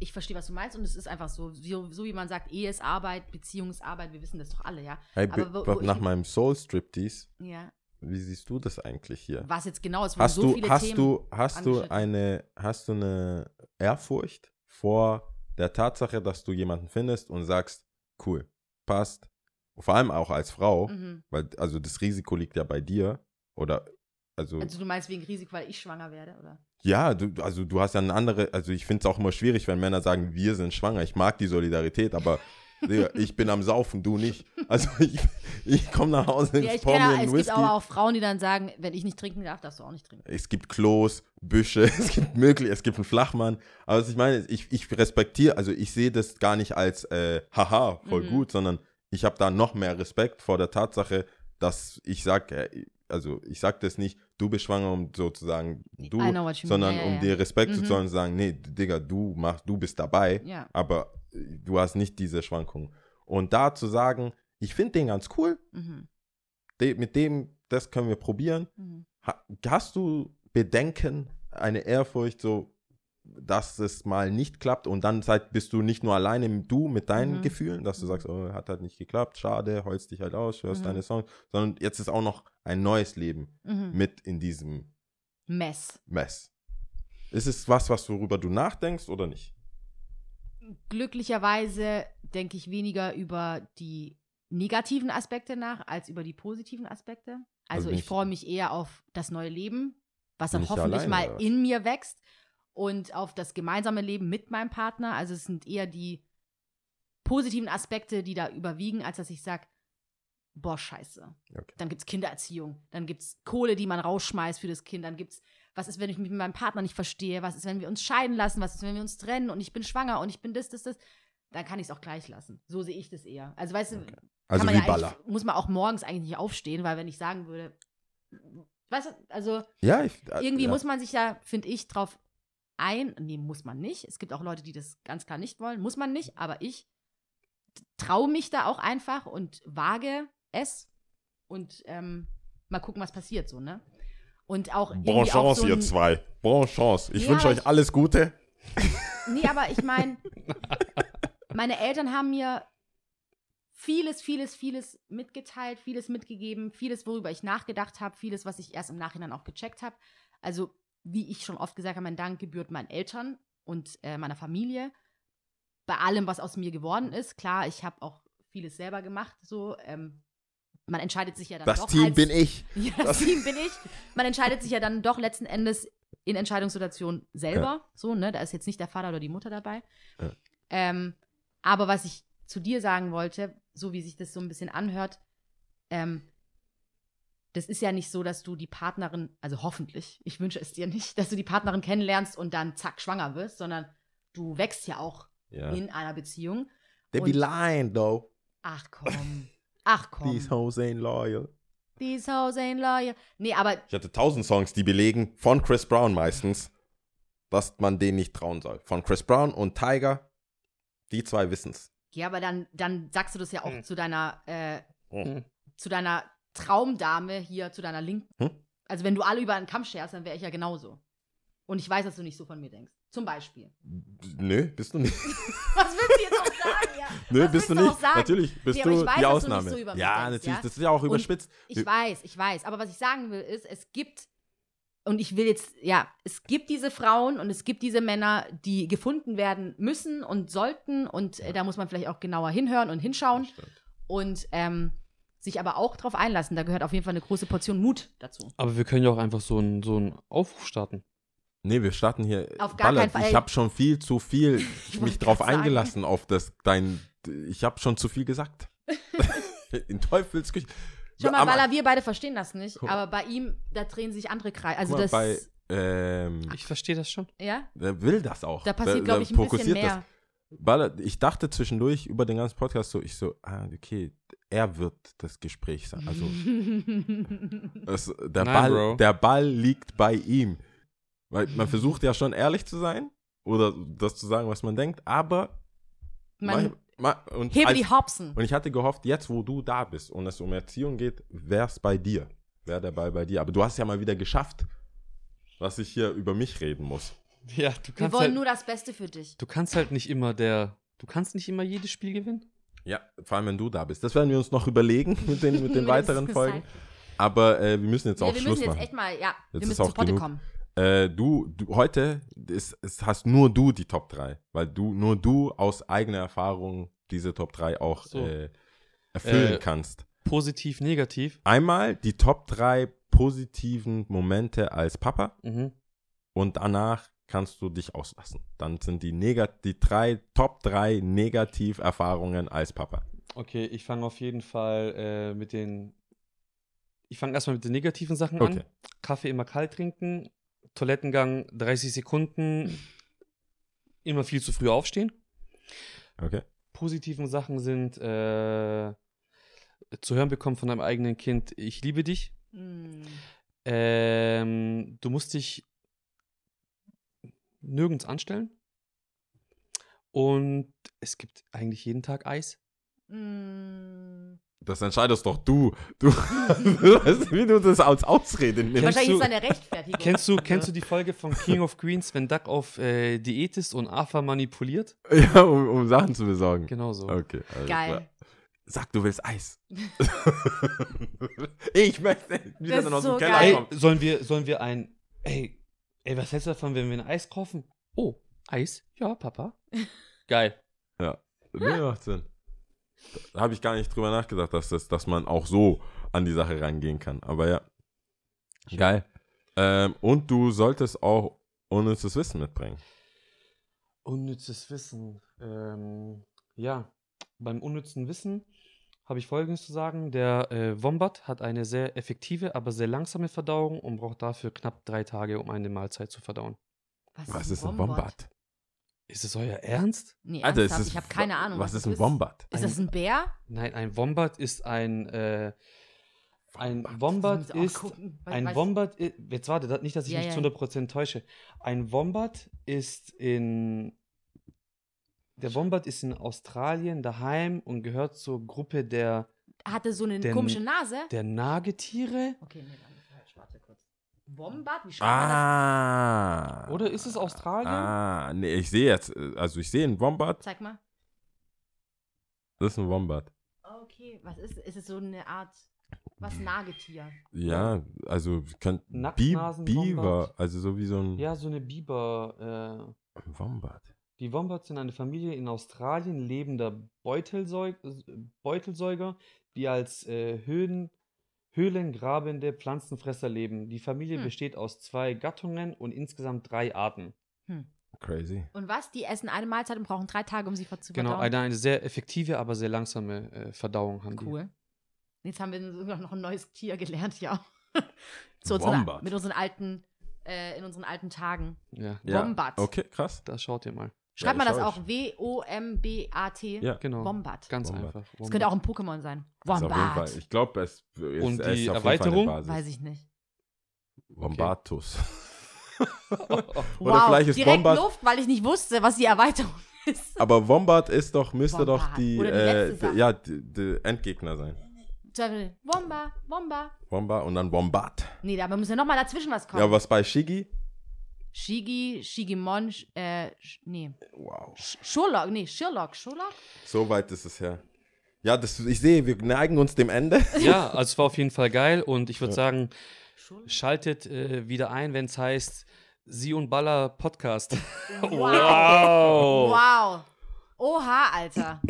ich verstehe, was du meinst und es ist einfach so, so, so wie man sagt, Ehe ist Arbeit, Beziehung ist Arbeit, wir wissen das doch alle, ja. Hey, Aber be- wo- wo nach ich- meinem Soul Striptease, Ja. wie siehst du das eigentlich hier? Was jetzt genau ist, Hast so du, viele hast Themen. du, hast du eine, hast du eine Ehrfurcht vor der Tatsache, dass du jemanden findest und sagst, cool, passt. Vor allem auch als Frau, Mhm. weil also das Risiko liegt ja bei dir oder also, Also du meinst wegen Risiko, weil ich schwanger werde, oder? Ja, du, also du hast ja eine andere, also ich finde es auch immer schwierig, wenn Männer sagen, wir sind schwanger. Ich mag die Solidarität, aber [LAUGHS] ich bin am Saufen, du nicht. Also ich, ich komme nach Hause, Ja, ich kenne, es einen gibt Whisky. aber auch Frauen, die dann sagen, wenn ich nicht trinken darf, darfst du auch nicht trinken. es gibt Klos, Büsche, [LAUGHS] es gibt möglich, es gibt einen Flachmann. Aber was ich meine, ich, ich respektiere, also ich sehe das gar nicht als äh, haha, voll Mhm. gut, sondern ich habe da noch mehr Respekt vor der Tatsache, dass ich sage, äh, also ich sage das nicht, du bist schwanger, um sozusagen du, sondern ja, um ja. dir Respekt zu Mhm. zollen und zu sagen, nee, Digga, du machst, du bist dabei, Ja. aber äh, du hast nicht diese Schwankungen. Und da zu sagen, ich finde den ganz cool, Mhm. de, mit dem, das können wir probieren. Mhm. Ha, hast du Bedenken, eine Ehrfurcht, so, dass es mal nicht klappt und dann seid, bist du nicht nur alleine im Du mit deinen Mhm. Gefühlen, dass du sagst, oh, hat halt nicht geklappt, schade, heulst dich halt aus, hörst Mhm. deine Songs, sondern jetzt ist auch noch ein neues Leben Mhm. mit in diesem Mess. Mess. Ist es was, was worüber du nachdenkst oder nicht? Glücklicherweise denke ich weniger über die negativen Aspekte nach, als über die positiven Aspekte. Also, Also ich freue mich eher auf das neue Leben, was dann ich da hoffentlich alleine, mal in mir wächst und auf das gemeinsame Leben mit meinem Partner. Also es sind eher die positiven Aspekte, die da überwiegen, als dass ich sage, boah, scheiße. Okay. Dann gibt es Kindererziehung, dann gibt es Kohle, die man rausschmeißt für das Kind, dann gibt es, was ist, wenn ich mich mit meinem Partner nicht verstehe, was ist, wenn wir uns scheiden lassen, was ist, wenn wir uns trennen und ich bin schwanger und ich bin das, das, das, dann kann ich es auch gleich lassen. So sehe ich das eher. Also weißt du, Also wie ja Baller. muss man auch morgens eigentlich nicht aufstehen, weil wenn ich sagen würde, weißt du, also Ja, ich, äh, irgendwie ja. muss man sich ja, finde ich, drauf ein. Nee, muss man nicht. Es gibt auch Leute, die das ganz klar nicht wollen. Muss man nicht, aber ich traue mich da auch einfach und wage es und ähm, mal gucken, was passiert so, ne? Und auch Bon irgendwie auch Chance, so ihr zwei. Bon Chance. Ich Ja, wünsche euch alles Gute. Nee, aber ich meine, meine Eltern haben mir vieles, vieles, vieles mitgeteilt, vieles mitgegeben, vieles, worüber ich nachgedacht habe, vieles, was ich erst im Nachhinein auch gecheckt habe. Also, wie ich schon oft gesagt habe, mein Dank gebührt meinen Eltern und äh, meiner Familie. Bei allem, was aus mir geworden ist. Klar, ich habe auch vieles selber gemacht, so. Ähm, man entscheidet sich ja dann Das doch Team als, bin ich. [LAUGHS] ja, das Team bin ich. Man entscheidet sich ja dann doch letzten Endes in Entscheidungssituationen selber. So, ne? Da ist jetzt nicht der Vater oder die Mutter dabei. Ja. Ähm, aber was ich zu dir sagen wollte, so wie sich das so ein bisschen anhört, ähm, das ist ja nicht so, dass du die Partnerin, also hoffentlich, ich wünsche es dir nicht, dass du die Partnerin kennenlernst und dann zack schwanger wirst, sondern du wächst ja auch Ja. in einer Beziehung. They be lying, though. Ach komm. [LAUGHS] Ach komm. These hoes ain't loyal. These hoes ain't loyal. Nee, aber Ich hatte tausend Songs, die belegen, von Chris Brown meistens, dass man denen nicht trauen soll. Von Chris Brown und Tiger, die zwei wissen's. Ja, aber dann, dann sagst du das ja auch Hm. zu deiner, äh, Hm. zu deiner Traumdame hier, zu deiner Linken. Hm? Also wenn du alle über einen Kamm scherst, dann wäre ich ja genauso. Und ich weiß, dass du nicht so von mir denkst. Zum Beispiel. Nö, bist du nicht. [LAUGHS] Was willst du jetzt auch sagen? Ja? Nö, Was bist du nicht. Natürlich bist Nee, du ich weiß, die du Ausnahme. nicht so ja, denkst, natürlich. ja? Das ist ja auch überspitzt. Ich weiß, ich weiß. Aber was ich sagen will, ist, es gibt, und ich will jetzt, ja, es gibt diese Frauen und es gibt diese Männer, die gefunden werden müssen und sollten. Und äh, da muss man vielleicht auch genauer hinhören und hinschauen. und ähm, sich aber auch drauf einlassen. Da gehört auf jeden Fall eine große Portion Mut dazu. Aber wir können ja auch einfach so einen so einen Aufruf starten. Nee, wir starten hier. Auf gar keinen Fall. Ich habe schon viel zu viel [LAUGHS] Ich mich drauf eingelassen auf das dein. Ich habe schon zu viel gesagt. [LAUGHS] In Teufelsküche. Schau mal, Walla, wir beide verstehen das nicht, Guck. aber bei ihm, da drehen sich andere Kreise. Also guck das, bei, ähm, Ich verstehe das schon. ja, der will das auch. da passiert, glaube ich, ein bisschen mehr. Baller, ich dachte zwischendurch über den ganzen Podcast so, ich so, ah, okay, er wird das Gespräch sein. Also [LAUGHS] es, der, Nein, Ball, Bro. der Ball liegt bei ihm. Weil man versucht ja schon ehrlich zu sein oder das zu sagen, was man denkt, aber Man ma- ma- und, hebt als, die Hopsen. und ich hatte gehofft, jetzt wo du da bist und es um Erziehung geht, wär's bei dir. Wäre der Ball bei dir. Aber du hast ja mal wieder geschafft, dass ich hier über mich reden muss. Ja, du Wir kannst, wollen halt, nur das Beste für dich. du kannst halt nicht immer der. Du kannst nicht immer jedes Spiel gewinnen. Ja, vor allem wenn du da bist. Das werden wir uns noch überlegen [LAUGHS] mit den, mit den weiteren. Folgen. Aber äh, wir müssen jetzt Ja, auch wir Schluss müssen jetzt machen. echt mal, ja, wir Jetzt müssen ist zu auch Potte genug. kommen. Äh, du, du, heute ist, ist, hast nur du die Top 3, weil du, nur du aus eigener Erfahrung diese Top 3 auch So. äh, erfüllen Äh, kannst. Positiv, negativ. Einmal die Top 3 positiven Momente als Papa Mhm. und danach kannst du dich auslassen. Dann sind die, negat die drei, Top 3 Negativerfahrungen als Papa. Okay, ich fange auf jeden Fall äh, mit den. Ich fange erstmal mit den negativen Sachen Okay. an. Kaffee immer kalt trinken, Toilettengang 30 Sekunden, immer viel zu früh aufstehen. Okay. Positiven Sachen sind äh, zu hören bekommen von deinem eigenen Kind, ich liebe dich. Mm. Ähm, du musst dich nirgends anstellen. Und es gibt eigentlich jeden Tag Eis. Mm. Das entscheidest doch du. Du, [LAUGHS] du weißt, wie du das als Ausrede nimmst. Kennst Wahrscheinlich du- ist eine Rechtfertigung. Kennst du, kennst du die Folge von King of Queens, wenn Duck auf äh, Diät ist und Arthur manipuliert? [LAUGHS] Ja, um, um Sachen zu besorgen. Genau so. Okay. alles Geil. klar. Sag, du willst Eis. [LAUGHS] ich möchte wieder Das dann ist aus so dem Keller geil. Ey, kommen. sollen wir, sollen wir ein. Ey, ey, was hältst du davon, wenn wir ein Eis kaufen? Oh, Eis? Ja, Papa. [LAUGHS] Geil. Nee, macht Sinn. Da habe ich gar nicht drüber nachgedacht, dass, das, dass man auch so an die Sache rangehen kann. Aber ja. Geil. Ähm, und du solltest auch unnützes Wissen mitbringen. Unnützes Wissen. Ähm, ja, beim unnützen Wissen habe ich Folgendes zu sagen. Der äh, Wombat hat eine sehr effektive, aber sehr langsame Verdauung und braucht dafür knapp drei Tage, um eine Mahlzeit zu verdauen. Was ist ein Wombat? Ist es euer Ernst? Nee, Alter, das, ich habe keine Ahnung. Was das ist ein Wombat? Ist das ein Bär? Nein, ein Wombat ist ein. Äh, ein Wombat ist. Ein Wombat, jetzt warte, nicht, dass ich Ja, mich ja. zu 100% täusche. Ein Wombat ist in. Der Wombat ist in Australien daheim und gehört zur Gruppe der, Hatte so eine Der- komische Nase. der Nagetiere. Okay, nee, dann falsch. Warte kurz. Wombat? Wie schreibt man Ah. Oder ist es Australien? Ah, nee, ich sehe jetzt, also ich sehe einen Wombat. das? Zeig mal. Das ist ein Wombat. Okay, was ist Ist es so eine Art, was Nagetier? Ja, also könnt Bi Nacktnasen- Beaver, Wombat. also so wie so ein Ja, so eine Biber. Äh, Wombat. Die Wombats sind eine Familie in Australien lebender Beutelsäug Beutelsäuger, die als äh, Höhlen höhlengrabende Pflanzenfresser leben. Die Familie Hm. besteht aus zwei Gattungen und insgesamt drei Arten. Hm. Crazy. Und was? Die essen eine Mahlzeit und brauchen drei Tage, um sie zu Genau, verdauen? eine, eine sehr effektive, aber sehr langsame äh, Verdauung haben Cool. Jetzt haben wir sogar noch ein neues Tier gelernt, ja. [LAUGHS] Zu unseren, Wombat. mit unseren alten, äh, in unseren alten Tagen. die. Ja, Ja. Wombat. Okay, krass. das schaut ihr mal. Schreibt Ja, man das auch. W-O-M-B-A-T? Ja. Genau. Wombat. Ganz Wombat. einfach. Das könnte auch ein Pokémon sein. Wombat. ich glaube, es ist, Und es die ist auf Erweiterung? Jeden Fall eine Weiß ich nicht. Wombatus. [LAUGHS] Oder wow, vielleicht ist direkt Wombat. Luft, weil ich nicht wusste, was die Erweiterung [LAUGHS] ist. Aber Wombat ist doch, müsste doch Wombat. die, Oder die äh, die ja, die, die Endgegner sein. Womba, Womba. Wombat und dann Wombat. Nee, da muss ja nochmal dazwischen was kommen. Ja, was bei Shigi? Shigi, Shigimon, Sh- äh, nee. Wow. Sh- Sherlock, nee, Sherlock, Sherlock? So weit ist es her. Ja, das, ich sehe, wir neigen uns dem Ende. [LAUGHS] Ja, also es war auf jeden Fall geil und ich würde Ja. sagen, schaltet äh, wieder ein, wenn es heißt Sie und Baller Podcast. [LAUGHS] Wow. wow. Wow. Oha, Alter.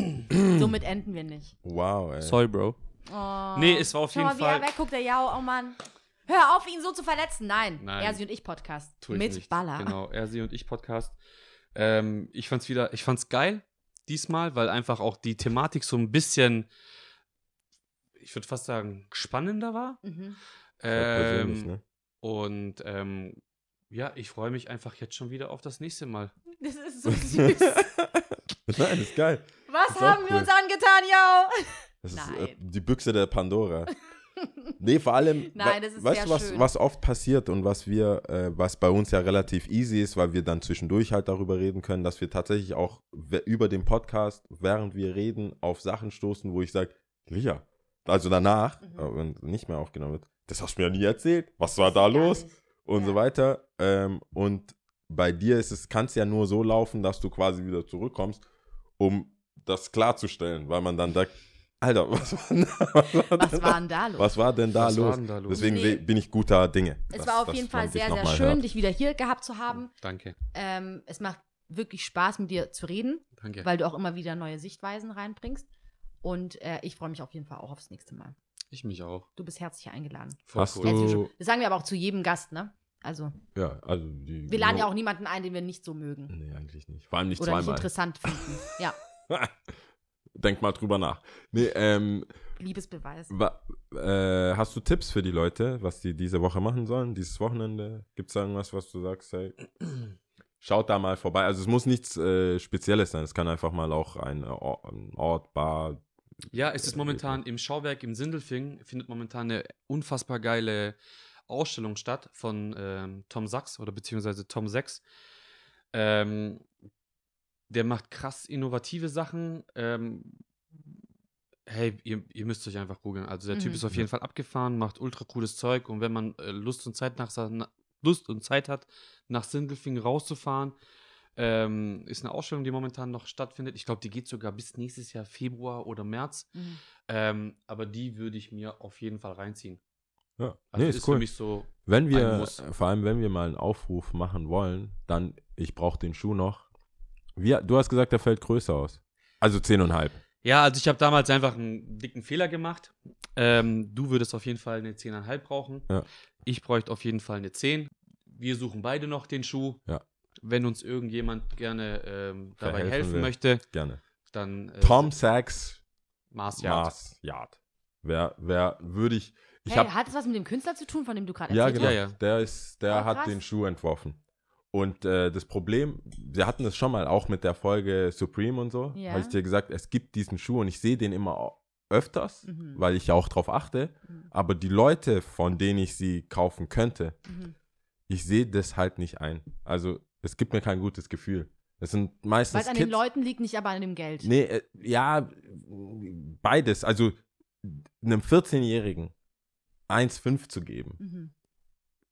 Somit enden wir nicht. Wow, ey. Sorry, Bro. Oh. Nee, es war auf Schau jeden mal, wie Fall. er wegguckt, der Jau. Oh Mann. Hör auf, ihn so zu verletzen. Nein. Nein. Er, sie und ich Podcast. Tu ich Mit nicht. Baller. Genau, er, sie und ich Podcast. Ähm, ich fand's wieder, ich fand's geil diesmal, weil einfach auch die Thematik so ein bisschen, ich würde fast sagen, spannender war. Mhm. Ähm, ne? Und ähm, ja, ich freue mich einfach jetzt schon wieder auf das nächste Mal. [LAUGHS] Das ist so süß. [LAUGHS] Nein, ist geil. Was Ist haben wir cool. uns angetan, yo? Das ist äh, Nein. die Büchse der Pandora. Nee, vor allem, [LAUGHS] Nein, das ist weißt du, was, schön. was oft passiert und was wir, äh, was bei uns ja relativ easy ist, weil wir dann zwischendurch halt darüber reden können, dass wir tatsächlich auch über den Podcast, während wir reden, auf Sachen stoßen, wo ich sage, Lia, also danach, Mhm. äh, wenn nicht mehr aufgenommen wird, das hast du mir ja nie erzählt, was war da los? und Ja. so weiter. Ähm, und bei dir ist es, kann es ja nur so laufen, dass du quasi wieder zurückkommst, um das klarzustellen, weil man dann sagt, Alter, [LAUGHS] was war denn da, was war Was denn war da, los? was war denn da Was los? denn da los? Deswegen Nee. bin ich guter Dinge. Es dass- war auf jeden Fall sehr, sehr schön, hört. dich wieder hier gehabt zu haben. Danke, Ähm, es macht wirklich Spaß, mit dir zu reden, danke. weil du auch immer wieder neue Sichtweisen reinbringst. Und äh, ich freue mich auf jeden Fall auch aufs nächste Mal. Ich mich auch. Du bist herzlich eingeladen. Hast cool. Herzlich du. Das sagen wir aber auch zu jedem Gast, ne? Also, ja, also die, wir laden ja auch niemanden ein, den wir nicht so mögen. Nee, eigentlich nicht. Vor allem nicht Oder nicht zweimal. interessant finden. Ja, [LAUGHS] [LAUGHS] Denk mal drüber nach. Nee, ähm, Liebesbeweis. wa, äh, hast du Tipps für die Leute, was die diese Woche machen sollen, dieses Wochenende? Gibt es da irgendwas, was du sagst, hey, schaut da mal vorbei. Also es muss nichts äh, Spezielles sein. Es kann einfach mal auch ein, Or- ein Ort, Bar. Ja, es ist momentan im Schauwerk im Sindelfing, findet momentan eine unfassbar geile Ausstellung statt von ähm, Tom Sachs oder beziehungsweise Tom Sachs. Ähm, der macht krass innovative Sachen. Ähm, hey, ihr, ihr müsst euch einfach googeln. Also der Typ Mhm. ist auf jeden Fall abgefahren, macht ultra cooles Zeug und wenn man äh, Lust und Zeit nach na, Lust und Zeit hat, nach Sindelfing rauszufahren, ähm, ist eine Ausstellung, die momentan noch stattfindet. Ich glaube, die geht sogar bis nächstes Jahr Februar oder März. Mhm. Ähm, aber die würde ich mir auf jeden Fall reinziehen. Ja, Also nee, ist ist für cool. mich so. Wenn ein wir, Muss. vor allem wenn wir mal einen Aufruf machen wollen, dann, ich brauche den Schuh noch. Wie, du hast gesagt, der fällt größer aus. Also 10,5. Ja, also ich habe damals einfach einen dicken Fehler gemacht. Ähm, du würdest auf jeden Fall eine 10,5 brauchen. Ja. Ich bräuchte auf jeden Fall eine 10. Wir suchen beide noch den Schuh. Ja. Wenn uns irgendjemand gerne ähm, dabei Verhelfen helfen will. möchte, Gerne. dann äh, Tom Sachs Mars Yard. Mars Yard. Wer, wer würde ich. Ich hey, hab, hat es was mit dem Künstler zu tun, von dem du gerade ja, erzählt genau. Ja, hast? ja. Der, ist, der Oh, hat den Schuh entworfen. Und äh, das Problem, wir hatten es schon mal auch mit der Folge Supreme und so. Ja. Habe ich dir gesagt, es gibt diesen Schuh und ich sehe den immer öfters, Mhm. weil ich ja auch drauf achte. Mhm. Aber die Leute, von denen ich sie kaufen könnte, Mhm. ich sehe das halt nicht ein. Also es gibt mir kein gutes Gefühl. Es sind Weil meistens es an Kids. den Leuten liegt, nicht aber an dem Geld. Nee, äh, ja, beides. Also einem 14-Jährigen 1,5 zu geben, Mhm.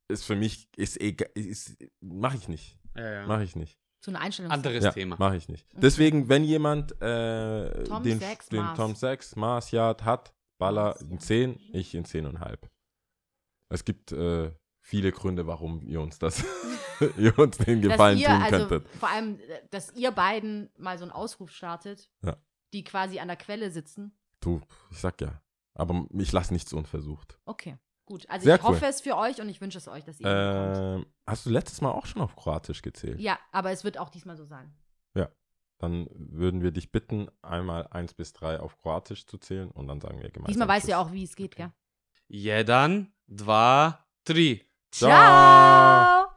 Ist für mich, ist egal, ist, mache ich nicht. Ja, ja. Mache ich nicht. So eine Einstellung. Anderes Ja, Thema. mache ich nicht. Deswegen, wenn jemand äh, Tom den, Sachs den Mars. Tom Sachs Mars Yard hat, Baller in Yard. 10, ich in 10,5. Es gibt äh, viele Gründe, warum ihr uns das, [LAUGHS] [LAUGHS] ihr uns den dass Gefallen ihr, tun also könntet. vor allem, dass ihr beiden mal so einen Ausruf startet, Ja. die quasi an der Quelle sitzen. Du, ich sag ja. Aber ich lasse nichts unversucht. Okay, gut. Also Sehr ich cool. hoffe es für euch und ich wünsche es euch, dass ihr. Ähm, hast du letztes Mal auch schon auf Kroatisch gezählt? Ja, aber es wird auch diesmal so sein. Dann würden wir dich bitten, einmal 1 bis 3 auf Kroatisch zu zählen und dann sagen wir gemeinsam. Diesmal weißt du ja auch, wie es geht, gell? Jedan, dva, tri. Ciao. Ciao!